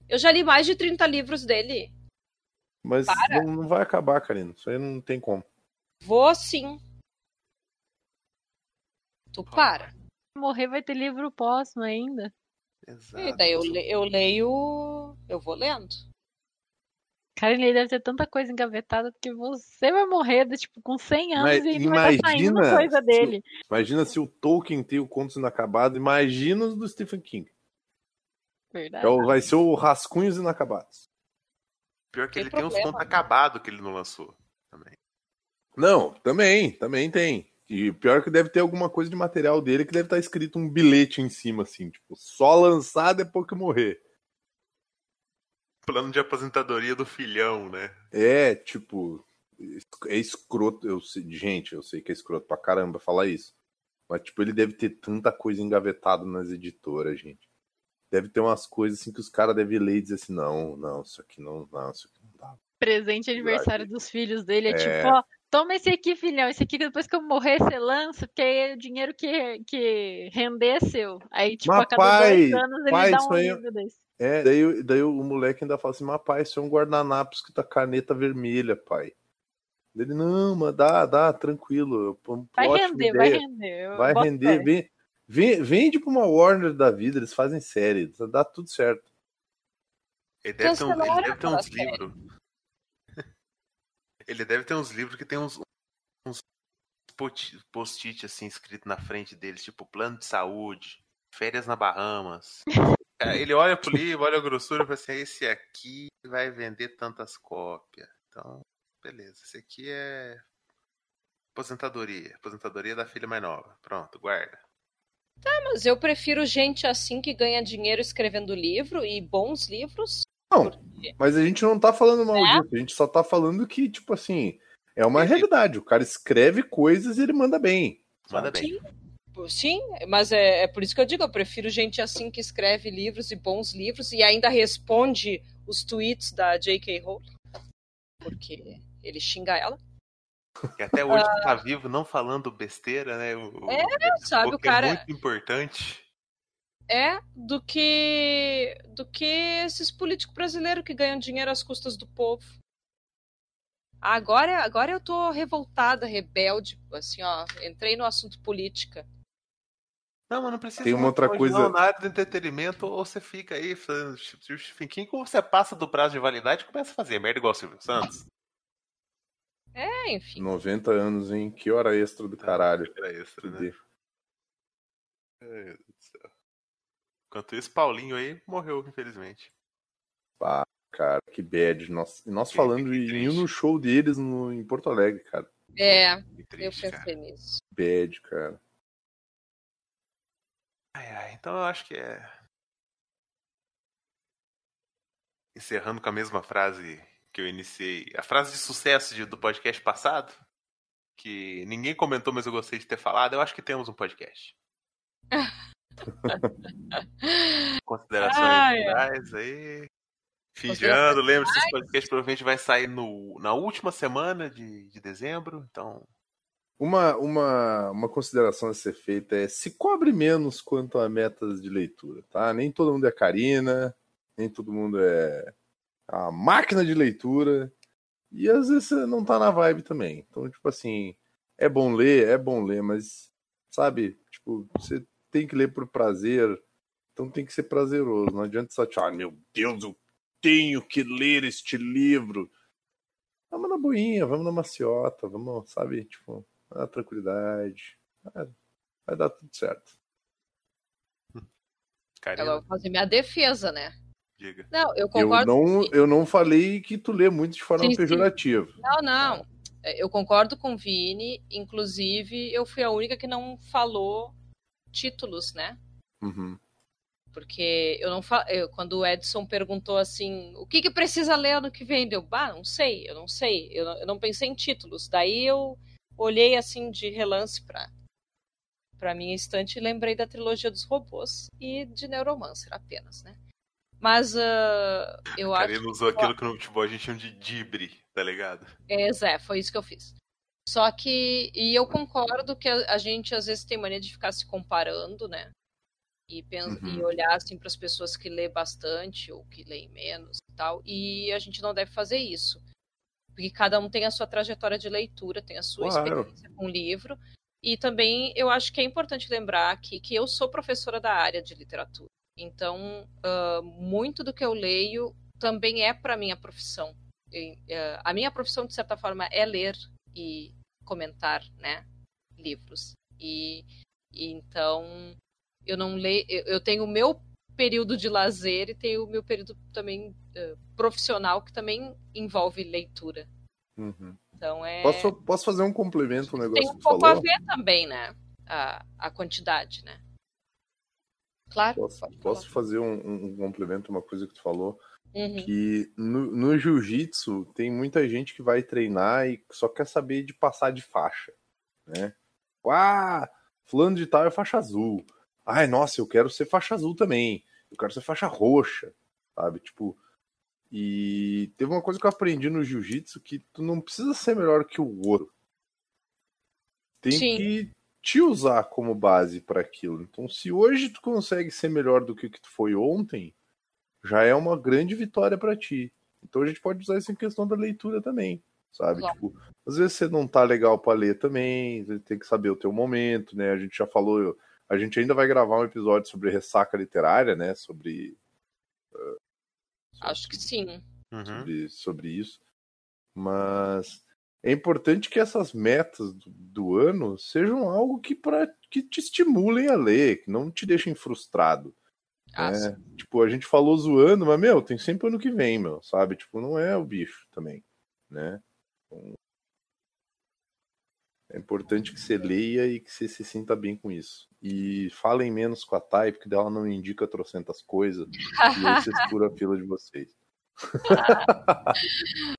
[SPEAKER 2] Eu já li mais de 30 livros dele.
[SPEAKER 3] Mas
[SPEAKER 2] Para.
[SPEAKER 3] não, não vai acabar, Karina. Isso aí não tem como.
[SPEAKER 2] Vou sim. Tu para.
[SPEAKER 4] Morrer vai ter livro póstumo ainda.
[SPEAKER 1] Exato.
[SPEAKER 2] E daí eu, le- eu leio. Eu vou lendo.
[SPEAKER 4] Cara, ele deve ter tanta coisa engavetada porque você vai morrer, de, tipo, com 100 anos
[SPEAKER 3] Mas
[SPEAKER 4] e ainda vai estar saindo
[SPEAKER 3] imagina
[SPEAKER 4] coisa
[SPEAKER 3] se-
[SPEAKER 4] dele.
[SPEAKER 3] Imagina se o Tolkien tem o Contos Inacabados, imagina os do Stephen King.
[SPEAKER 4] Verdade.
[SPEAKER 3] É vai ser o Rascunhos Inacabados.
[SPEAKER 1] Pior que
[SPEAKER 2] Tem
[SPEAKER 1] ele tem uns
[SPEAKER 2] problema.
[SPEAKER 1] contos acabados que ele não lançou também.
[SPEAKER 3] Não, também, também tem. E pior que deve ter alguma coisa de material dele que deve estar escrito um bilhete em cima, assim, tipo, só lançar depois que morrer.
[SPEAKER 1] Plano de aposentadoria do filhão, né?
[SPEAKER 3] É, tipo, é escroto. Eu sei, gente, eu sei que é escroto pra caramba falar isso. Mas, tipo, ele deve ter tanta coisa engavetada nas editoras, gente. Deve ter umas coisas assim que os caras devem ler e dizer assim: não, não, isso aqui não, não, isso aqui não dá.
[SPEAKER 4] Presente aniversário dos filhos dele é,
[SPEAKER 3] É.
[SPEAKER 4] tipo, ó, toma esse aqui, filhão. Esse aqui depois que eu morrer, você lança, porque aí o dinheiro que, que render é seu. Aí, tipo,
[SPEAKER 3] Mas,
[SPEAKER 4] a cada
[SPEAKER 3] pai,
[SPEAKER 4] dois anos ele
[SPEAKER 3] pai,
[SPEAKER 4] dá um
[SPEAKER 3] aí-
[SPEAKER 4] livro desse.
[SPEAKER 3] É, daí, daí o moleque ainda fala assim: mas pai, isso é um guardanapo escrito a caneta vermelha, pai. Ele, não, mas dá, dá, tranquilo.
[SPEAKER 4] Vai render, vai render. eu
[SPEAKER 3] Vai render, vem, vem, vende pra uma Warner da vida, eles fazem série, dá tudo certo.
[SPEAKER 1] Ele deve ter, um- ele deve ter uns livros. Ele deve ter uns livros que tem uns, uns post- post-it assim escrito na frente deles, tipo plano de saúde, férias na Bahamas. Aí (laughs) Ele olha pro livro, olha a grossura e fala assim: esse aqui vai vender tantas cópias. Então, beleza, esse aqui é aposentadoria. Aposentadoria da filha mais nova. Pronto, guarda.
[SPEAKER 2] Mas eu prefiro gente assim que ganha dinheiro escrevendo livro e bons livros.
[SPEAKER 3] Não, mas a gente não tá falando mal
[SPEAKER 2] É?
[SPEAKER 3] disso, a gente só tá falando que, tipo assim, é uma realidade. O cara escreve coisas e ele manda bem.
[SPEAKER 1] Manda bem.
[SPEAKER 2] Sim, mas é, é por isso que eu digo, eu prefiro gente assim que escreve livros e bons livros e ainda responde os tweets da J.K. Rowling. Porque ele xinga ela.
[SPEAKER 1] E até hoje tá vivo não falando besteira, né? O,
[SPEAKER 2] É, sabe, o
[SPEAKER 1] é
[SPEAKER 2] cara-
[SPEAKER 1] muito importante.
[SPEAKER 2] É do que do que esses políticos brasileiros que ganham dinheiro às custas do povo. Agora, agora eu tô revoltada, rebelde, assim, ó, entrei no assunto política.
[SPEAKER 1] Não, mas não precisa.
[SPEAKER 3] Tem uma outra coisa-
[SPEAKER 1] Não, na área do entretenimento, ou você fica aí falando como você passa do prazo de validade, começa a fazer merda igual o Silvio Santos.
[SPEAKER 2] É, enfim.
[SPEAKER 3] 90 anos, hein? Que hora extra do caralho.
[SPEAKER 1] Era extra, né?
[SPEAKER 3] Fuder.
[SPEAKER 1] Ai, meu Deus do céu. Enquanto isso, Paulinho aí morreu, infelizmente.
[SPEAKER 3] Pá, cara, que bad. Nós, e nós
[SPEAKER 1] Que-
[SPEAKER 3] falando
[SPEAKER 1] que
[SPEAKER 3] em ir
[SPEAKER 1] triste.
[SPEAKER 3] no show deles no, em Porto Alegre, cara.
[SPEAKER 2] É,
[SPEAKER 1] Que
[SPEAKER 2] eu
[SPEAKER 1] triste,
[SPEAKER 2] pensei
[SPEAKER 1] cara.
[SPEAKER 2] nisso.
[SPEAKER 3] Bad, cara.
[SPEAKER 1] Ai, ai, então eu acho que é. Encerrando com a mesma frase que eu iniciei. A frase de sucesso de- do podcast passado. Que ninguém comentou, mas eu gostei de ter falado. Eu acho que temos um podcast. (laughs) (laughs) Considerações
[SPEAKER 2] Ai, ai.
[SPEAKER 1] finais aí. Fim de
[SPEAKER 2] Considerações
[SPEAKER 1] ano, lembre-se, esse podcast provavelmente vai sair no, na última semana de, de dezembro. Então,
[SPEAKER 3] Uma, uma, uma consideração a ser feita é se cobre menos quanto a metas de leitura, tá? Nem todo mundo é Karina, nem todo mundo é a máquina de leitura, e às vezes você não tá na vibe também. Então, tipo assim, é bom ler, é bom ler, mas, sabe, tipo, você tem que ler por prazer, então tem que ser prazeroso. Não adianta só, tipo, ah, meu Deus, eu tenho que ler este livro. Vamos na boinha, vamos na maciota, vamos, sabe, tipo, na tranquilidade. Vai, vai dar tudo certo.
[SPEAKER 2] Agora eu vou fazer minha defesa, né?
[SPEAKER 1] diga.
[SPEAKER 2] Não, eu
[SPEAKER 3] Eu
[SPEAKER 2] concordo.
[SPEAKER 3] não, eu não falei que tu lê muito de forma
[SPEAKER 2] Sim, sim.
[SPEAKER 3] pejorativa.
[SPEAKER 2] Não, não. É, Eu concordo com o Vini. Inclusive, eu fui a única que não falou títulos, né?
[SPEAKER 3] Uhum.
[SPEAKER 2] Porque eu não fa... eu, quando o Edson perguntou assim, o que, que precisa ler ano que vem? Eu, bah, não sei, eu não sei. Eu não, eu não pensei em títulos. Daí eu olhei assim de relance pra, pra minha estante e lembrei da trilogia dos robôs e de Neuromancer apenas, né? Mas ah, eu acho.
[SPEAKER 1] Karina usou aquilo que no futebol a gente chama de dibre, tá ligado?
[SPEAKER 2] É, Zé, foi isso que eu fiz. Só que, e eu concordo que a, a gente às vezes tem mania de ficar se comparando, né? e, pensa,
[SPEAKER 3] Uhum.
[SPEAKER 2] e olhar assim para as pessoas que lê bastante ou que leem menos e tal. E a gente não deve fazer isso. Porque cada um tem a sua trajetória de leitura, tem a sua
[SPEAKER 3] Claro.
[SPEAKER 2] experiência com o livro. E também eu acho que é importante lembrar aqui que eu sou professora da área de literatura. Então, ah, muito do que eu leio também é para minha profissão. E, ah, a minha profissão, de certa forma, é ler e comentar, né, livros. E, e então eu não leio, eu eu tenho o meu período de lazer e tenho o meu período também eh, profissional que também envolve leitura.
[SPEAKER 3] Uhum.
[SPEAKER 2] Então é
[SPEAKER 3] Posso, posso fazer um complemento no negócio
[SPEAKER 2] tem um pouco
[SPEAKER 3] falou?
[SPEAKER 2] a ver também, né? A, a quantidade, né? Claro.
[SPEAKER 3] Posso, posso fazer um, um- um complemento, uma coisa que tu falou?
[SPEAKER 2] Uhum.
[SPEAKER 3] Que no, no jiu-jitsu tem muita gente que vai treinar e só quer saber de passar de faixa, né? Ah, fulano de tal é faixa azul. Ai, nossa, eu quero ser faixa azul também. Eu quero ser faixa roxa, sabe? Tipo, e teve uma coisa que eu aprendi no jiu-jitsu que tu não precisa ser melhor que o outro. Tem
[SPEAKER 2] Sim.
[SPEAKER 3] que te usar como base para aquilo. Então, se hoje tu consegue ser melhor do que que tu foi ontem, já é uma grande vitória para ti. Então a gente pode usar isso em questão da leitura também, sabe?
[SPEAKER 2] Claro.
[SPEAKER 3] Tipo, às vezes você não tá legal para ler também, você tem que saber o teu momento, né? A gente já falou, a gente ainda vai gravar um episódio sobre ressaca literária, né? Sobre
[SPEAKER 2] Acho que sim.
[SPEAKER 1] Uhum.
[SPEAKER 3] sobre, sobre isso. Mas é importante que essas metas do, do ano sejam algo que, pra, que te estimulem a ler, que não te deixem frustrado.
[SPEAKER 2] Ah,
[SPEAKER 3] né?
[SPEAKER 2] sim.
[SPEAKER 3] Tipo, a gente falou zoando, mas, meu, tem sempre ano que vem, meu, sabe? Tipo, não é o bicho também, né? Então, é importante que você leia e que você se sinta bem com isso. E falem menos com a Thay, porque dela não indica trocentas coisas. E aí vocês (laughs) furam a fila de vocês. (laughs)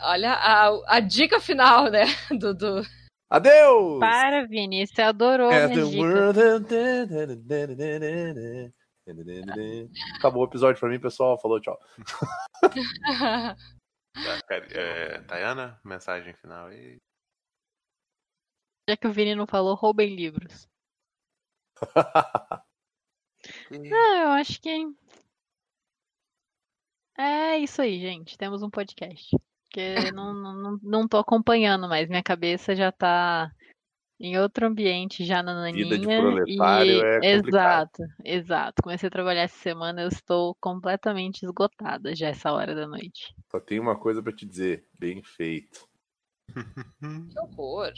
[SPEAKER 2] Olha a, a dica final, né? Do, do...
[SPEAKER 3] Adeus!
[SPEAKER 4] Para, Vini, você adorou
[SPEAKER 3] As
[SPEAKER 4] minhas
[SPEAKER 3] the
[SPEAKER 4] dicas.
[SPEAKER 3] world- (laughs) Acabou o episódio pra mim, pessoal. Falou, tchau.
[SPEAKER 1] Tá, é, Tayana, mensagem final aí.
[SPEAKER 4] Já que o Vini não falou, roubem livros. (laughs) Não, eu acho que. É isso aí, gente. Temos um podcast. Porque não, não, não- tô acompanhando mais. Minha cabeça já tá em outro ambiente, já na naninha.
[SPEAKER 3] Vida de proletário
[SPEAKER 4] e...
[SPEAKER 3] é.
[SPEAKER 4] Exato, exato. Comecei a trabalhar essa semana, eu estou completamente esgotada já essa hora da noite.
[SPEAKER 3] Só tem uma coisa pra te dizer. Bem feito. (laughs)
[SPEAKER 2] Que horror.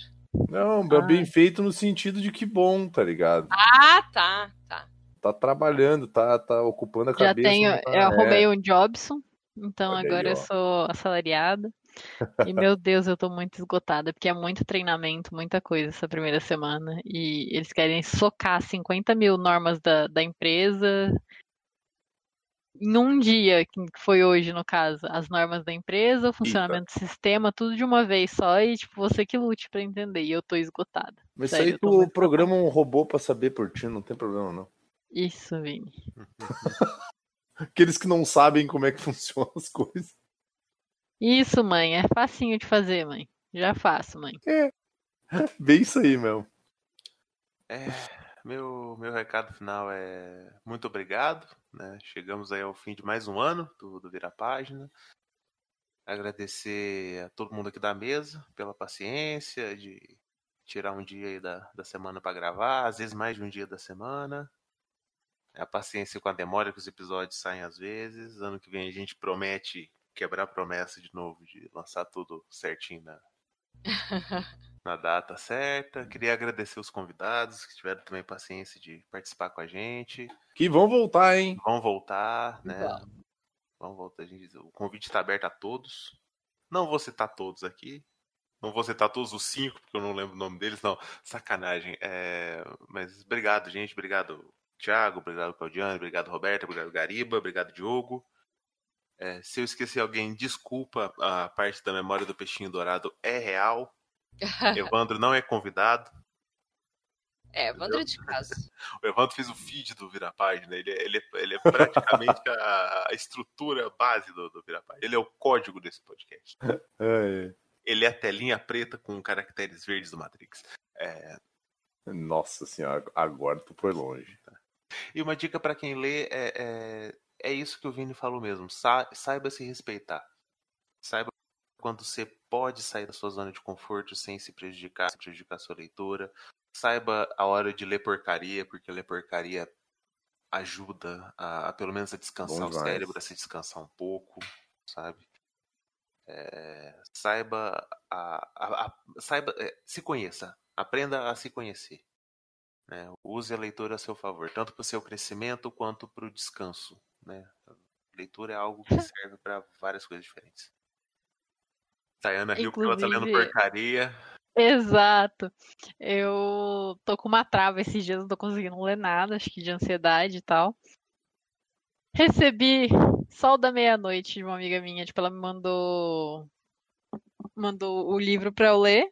[SPEAKER 3] Não,
[SPEAKER 4] Ah.
[SPEAKER 3] bem feito no sentido de que bom, tá ligado?
[SPEAKER 2] Ah, tá, tá.
[SPEAKER 3] Tá trabalhando, tá, tá ocupando a
[SPEAKER 4] Já
[SPEAKER 3] cabeça.
[SPEAKER 4] tenho,
[SPEAKER 3] não tá-
[SPEAKER 4] eu
[SPEAKER 3] é.
[SPEAKER 4] arrumei um Jobson, então
[SPEAKER 3] Olha aí,
[SPEAKER 4] agora eu
[SPEAKER 3] ó.
[SPEAKER 4] sou assalariada. E meu (laughs) Deus, eu tô muito esgotada, porque é muito treinamento, muita coisa essa primeira semana. E eles querem socar 50 mil normas da, da empresa em um dia, que foi hoje no caso. As normas da empresa, o funcionamento do sistema, tudo de uma vez só. E tipo, você que lute pra entender. E eu tô esgotada.
[SPEAKER 3] Mas
[SPEAKER 4] Sério,
[SPEAKER 3] isso aí
[SPEAKER 4] eu
[SPEAKER 3] tu programa um robô pra saber por ti, não tem problema não.
[SPEAKER 4] Isso, Vini. (laughs)
[SPEAKER 3] Aqueles que não sabem como é que (laughs) funcionam as coisas.
[SPEAKER 4] Isso, mãe. É facinho de fazer, mãe. Já faço, mãe.
[SPEAKER 3] Bem isso aí, meu.
[SPEAKER 1] É, meu, meu recado final é muito obrigado. Né? Chegamos aí ao fim de mais um ano do, do Vira Página. Agradecer a todo mundo aqui da mesa pela paciência de tirar um dia aí da, da semana para gravar, às vezes mais de um dia da semana. A paciência com a demora que os episódios saem às vezes. Ano que vem a gente promete quebrar a promessa de novo de lançar tudo certinho na, (laughs) na data certa. Queria agradecer os convidados que tiveram também paciência de participar com a gente.
[SPEAKER 3] Que vão voltar, hein?
[SPEAKER 1] Vão voltar, né?
[SPEAKER 2] Vão.
[SPEAKER 1] Vão voltar. gente- O convite está aberto a todos. Não vou citar todos aqui. Não vou citar todos os cinco, porque eu não lembro o nome deles. Não, sacanagem. É, Mas obrigado, gente. Obrigado, Thiago. Obrigado, Claudiane. Obrigado, Roberta. Obrigado, Gariba. Obrigado, Diogo. É, se eu esqueci alguém, desculpa. A parte da memória do peixinho dourado é real. (laughs) Evandro não é convidado.
[SPEAKER 2] É, Vandra de casa. (laughs)
[SPEAKER 1] O Evandro fez o feed do Vira Página. Ele, é- ele, é- ele é praticamente a, a estrutura base do, do Vira Página. Ele é o código desse podcast. (laughs)
[SPEAKER 3] É,
[SPEAKER 1] Ele é a telinha preta com caracteres verdes do Matrix. É,
[SPEAKER 3] Nossa senhora, agora tu foi longe.
[SPEAKER 1] E uma dica para quem lê é, é, é, isso que o Vini falou mesmo. Sa saiba se respeitar. Saiba quando você pode sair da sua zona de conforto sem se prejudicar, sem prejudicar a sua leitura. Saiba a hora de ler porcaria, porque ler porcaria ajuda a, a pelo menos a descansar o cérebro, a se descansar um pouco, sabe? É, saiba a, a, a saiba é, se conheça aprenda a se conhecer né? use a leitura a seu favor tanto para o seu crescimento quanto para o descanso né? a leitura é algo que (laughs) serve para várias coisas diferentes Tayana riu porque ela tá lendo porcaria
[SPEAKER 4] Exato. Eu tô com uma trava esses dias, não tô conseguindo ler nada, acho que de ansiedade e tal. Recebi Sol da Meia-Noite de uma amiga minha, tipo, ela me mandou mandou o livro para eu ler.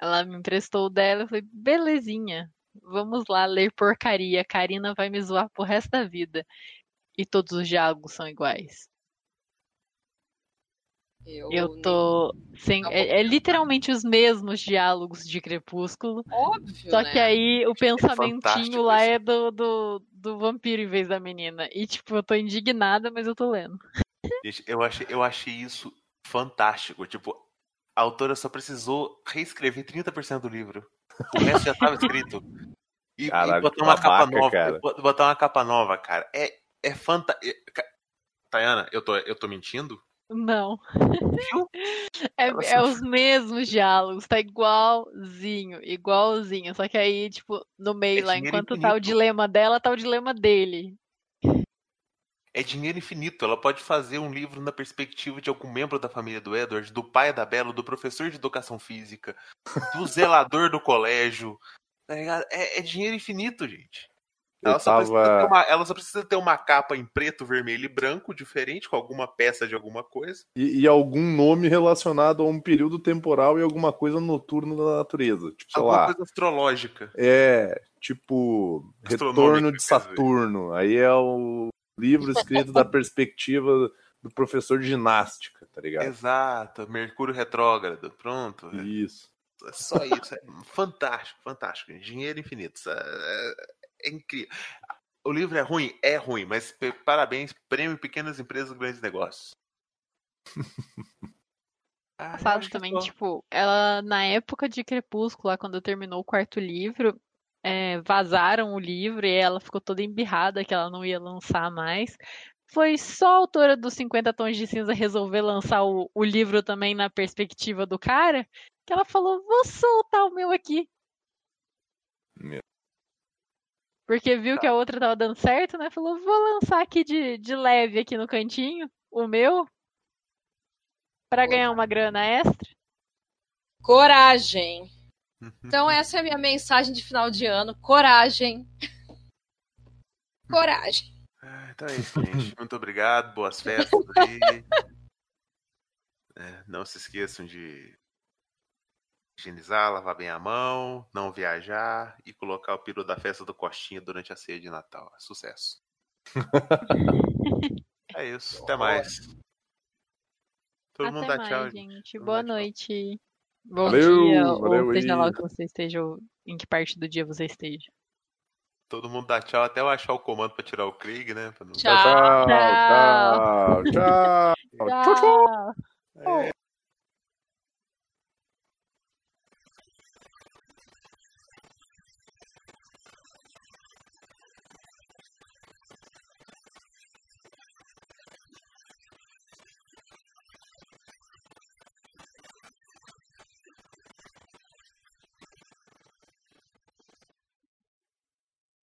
[SPEAKER 4] Ela me emprestou o dela, eu falei, belezinha, vamos lá ler porcaria, Karina vai me zoar pro resto da vida. E todos os diálogos são iguais. Eu, eu tô sem. É, é, literalmente os mesmos diálogos de Crepúsculo.
[SPEAKER 2] Óbvio.
[SPEAKER 4] Só
[SPEAKER 2] né?
[SPEAKER 4] que aí o é pensamentinho é lá é do, do, do vampiro em vez da menina. E, tipo, eu tô indignada, mas eu tô lendo.
[SPEAKER 1] Eu achei, eu achei isso fantástico. Tipo, a autora só precisou reescrever 30% do livro. O resto já estava escrito. (laughs) E, Caralho, e botar uma babaca, capa nova. Cara. Botar uma capa nova, cara. É, é fantástico. Tayana, eu tô, eu tô mentindo?
[SPEAKER 4] Não. (laughs) É, é, os mesmos diálogos, tá igualzinho, igualzinho. Só que aí, tipo, no meio é lá, enquanto infinito. tá o dilema dela, tá o dilema dele.
[SPEAKER 1] É dinheiro infinito. Ela pode fazer um livro na perspectiva de algum membro da família do Edward, do pai da Bela, do professor de educação física, do zelador do colégio. Tá é, é dinheiro infinito, gente. Ela só, tava... uma, ela só, precisa ter uma capa em preto, vermelho e branco, diferente, com alguma peça de alguma coisa.
[SPEAKER 3] E, e algum nome relacionado a um período temporal e alguma coisa noturna da natureza. Tipo, alguma lá, coisa
[SPEAKER 1] astrológica.
[SPEAKER 3] É, tipo, Retorno de Saturno. Aí é o livro escrito da perspectiva do professor de ginástica, tá ligado?
[SPEAKER 1] Exato, Mercúrio retrógrado, pronto.
[SPEAKER 3] Isso.
[SPEAKER 1] É só isso. É fantástico, fantástico. Dinheiro infinito. É, é incrível. O livro é ruim? É ruim, mas parabéns, prêmio Pequenas Empresas, Grandes Negócios. (laughs)
[SPEAKER 4] ah, Sabe também, tipo, ela na época de Crepúsculo, lá, quando terminou o quarto livro, é, vazaram o livro e ela ficou toda embirrada que ela não ia lançar mais. Foi só a autora dos 50 Tons de Cinza resolver lançar o, o livro também na perspectiva do cara, que ela falou: vou soltar o meu aqui.
[SPEAKER 3] Meu
[SPEAKER 4] porque viu tá. que a outra tava dando certo, né? Falou, vou lançar aqui de, de leve aqui no cantinho, o meu, para ganhar uma grana extra.
[SPEAKER 2] Coragem. (laughs) Então essa é a minha mensagem de final de ano. Coragem. (laughs) Coragem.
[SPEAKER 1] Ah, então é isso, gente. Muito obrigado. Boas festas (laughs) aí. É, não se esqueçam de higienizar, lavar bem a mão, não viajar e colocar o peru da festa do Costinha durante a ceia de Natal. É sucesso. (laughs) é isso. Até mais.
[SPEAKER 4] Todo Até mundo dá mais, tchau. Gente. Boa noite. Bom valeu, dia, valeu ou seja aí. lá que você esteja, em que parte do dia você esteja.
[SPEAKER 1] Todo mundo dá tchau até eu achar o comando pra tirar o Krieg, né?
[SPEAKER 2] Não... Tchau, tchau,
[SPEAKER 3] tchau, tchau. tchau. tchau. (laughs) tchau. É.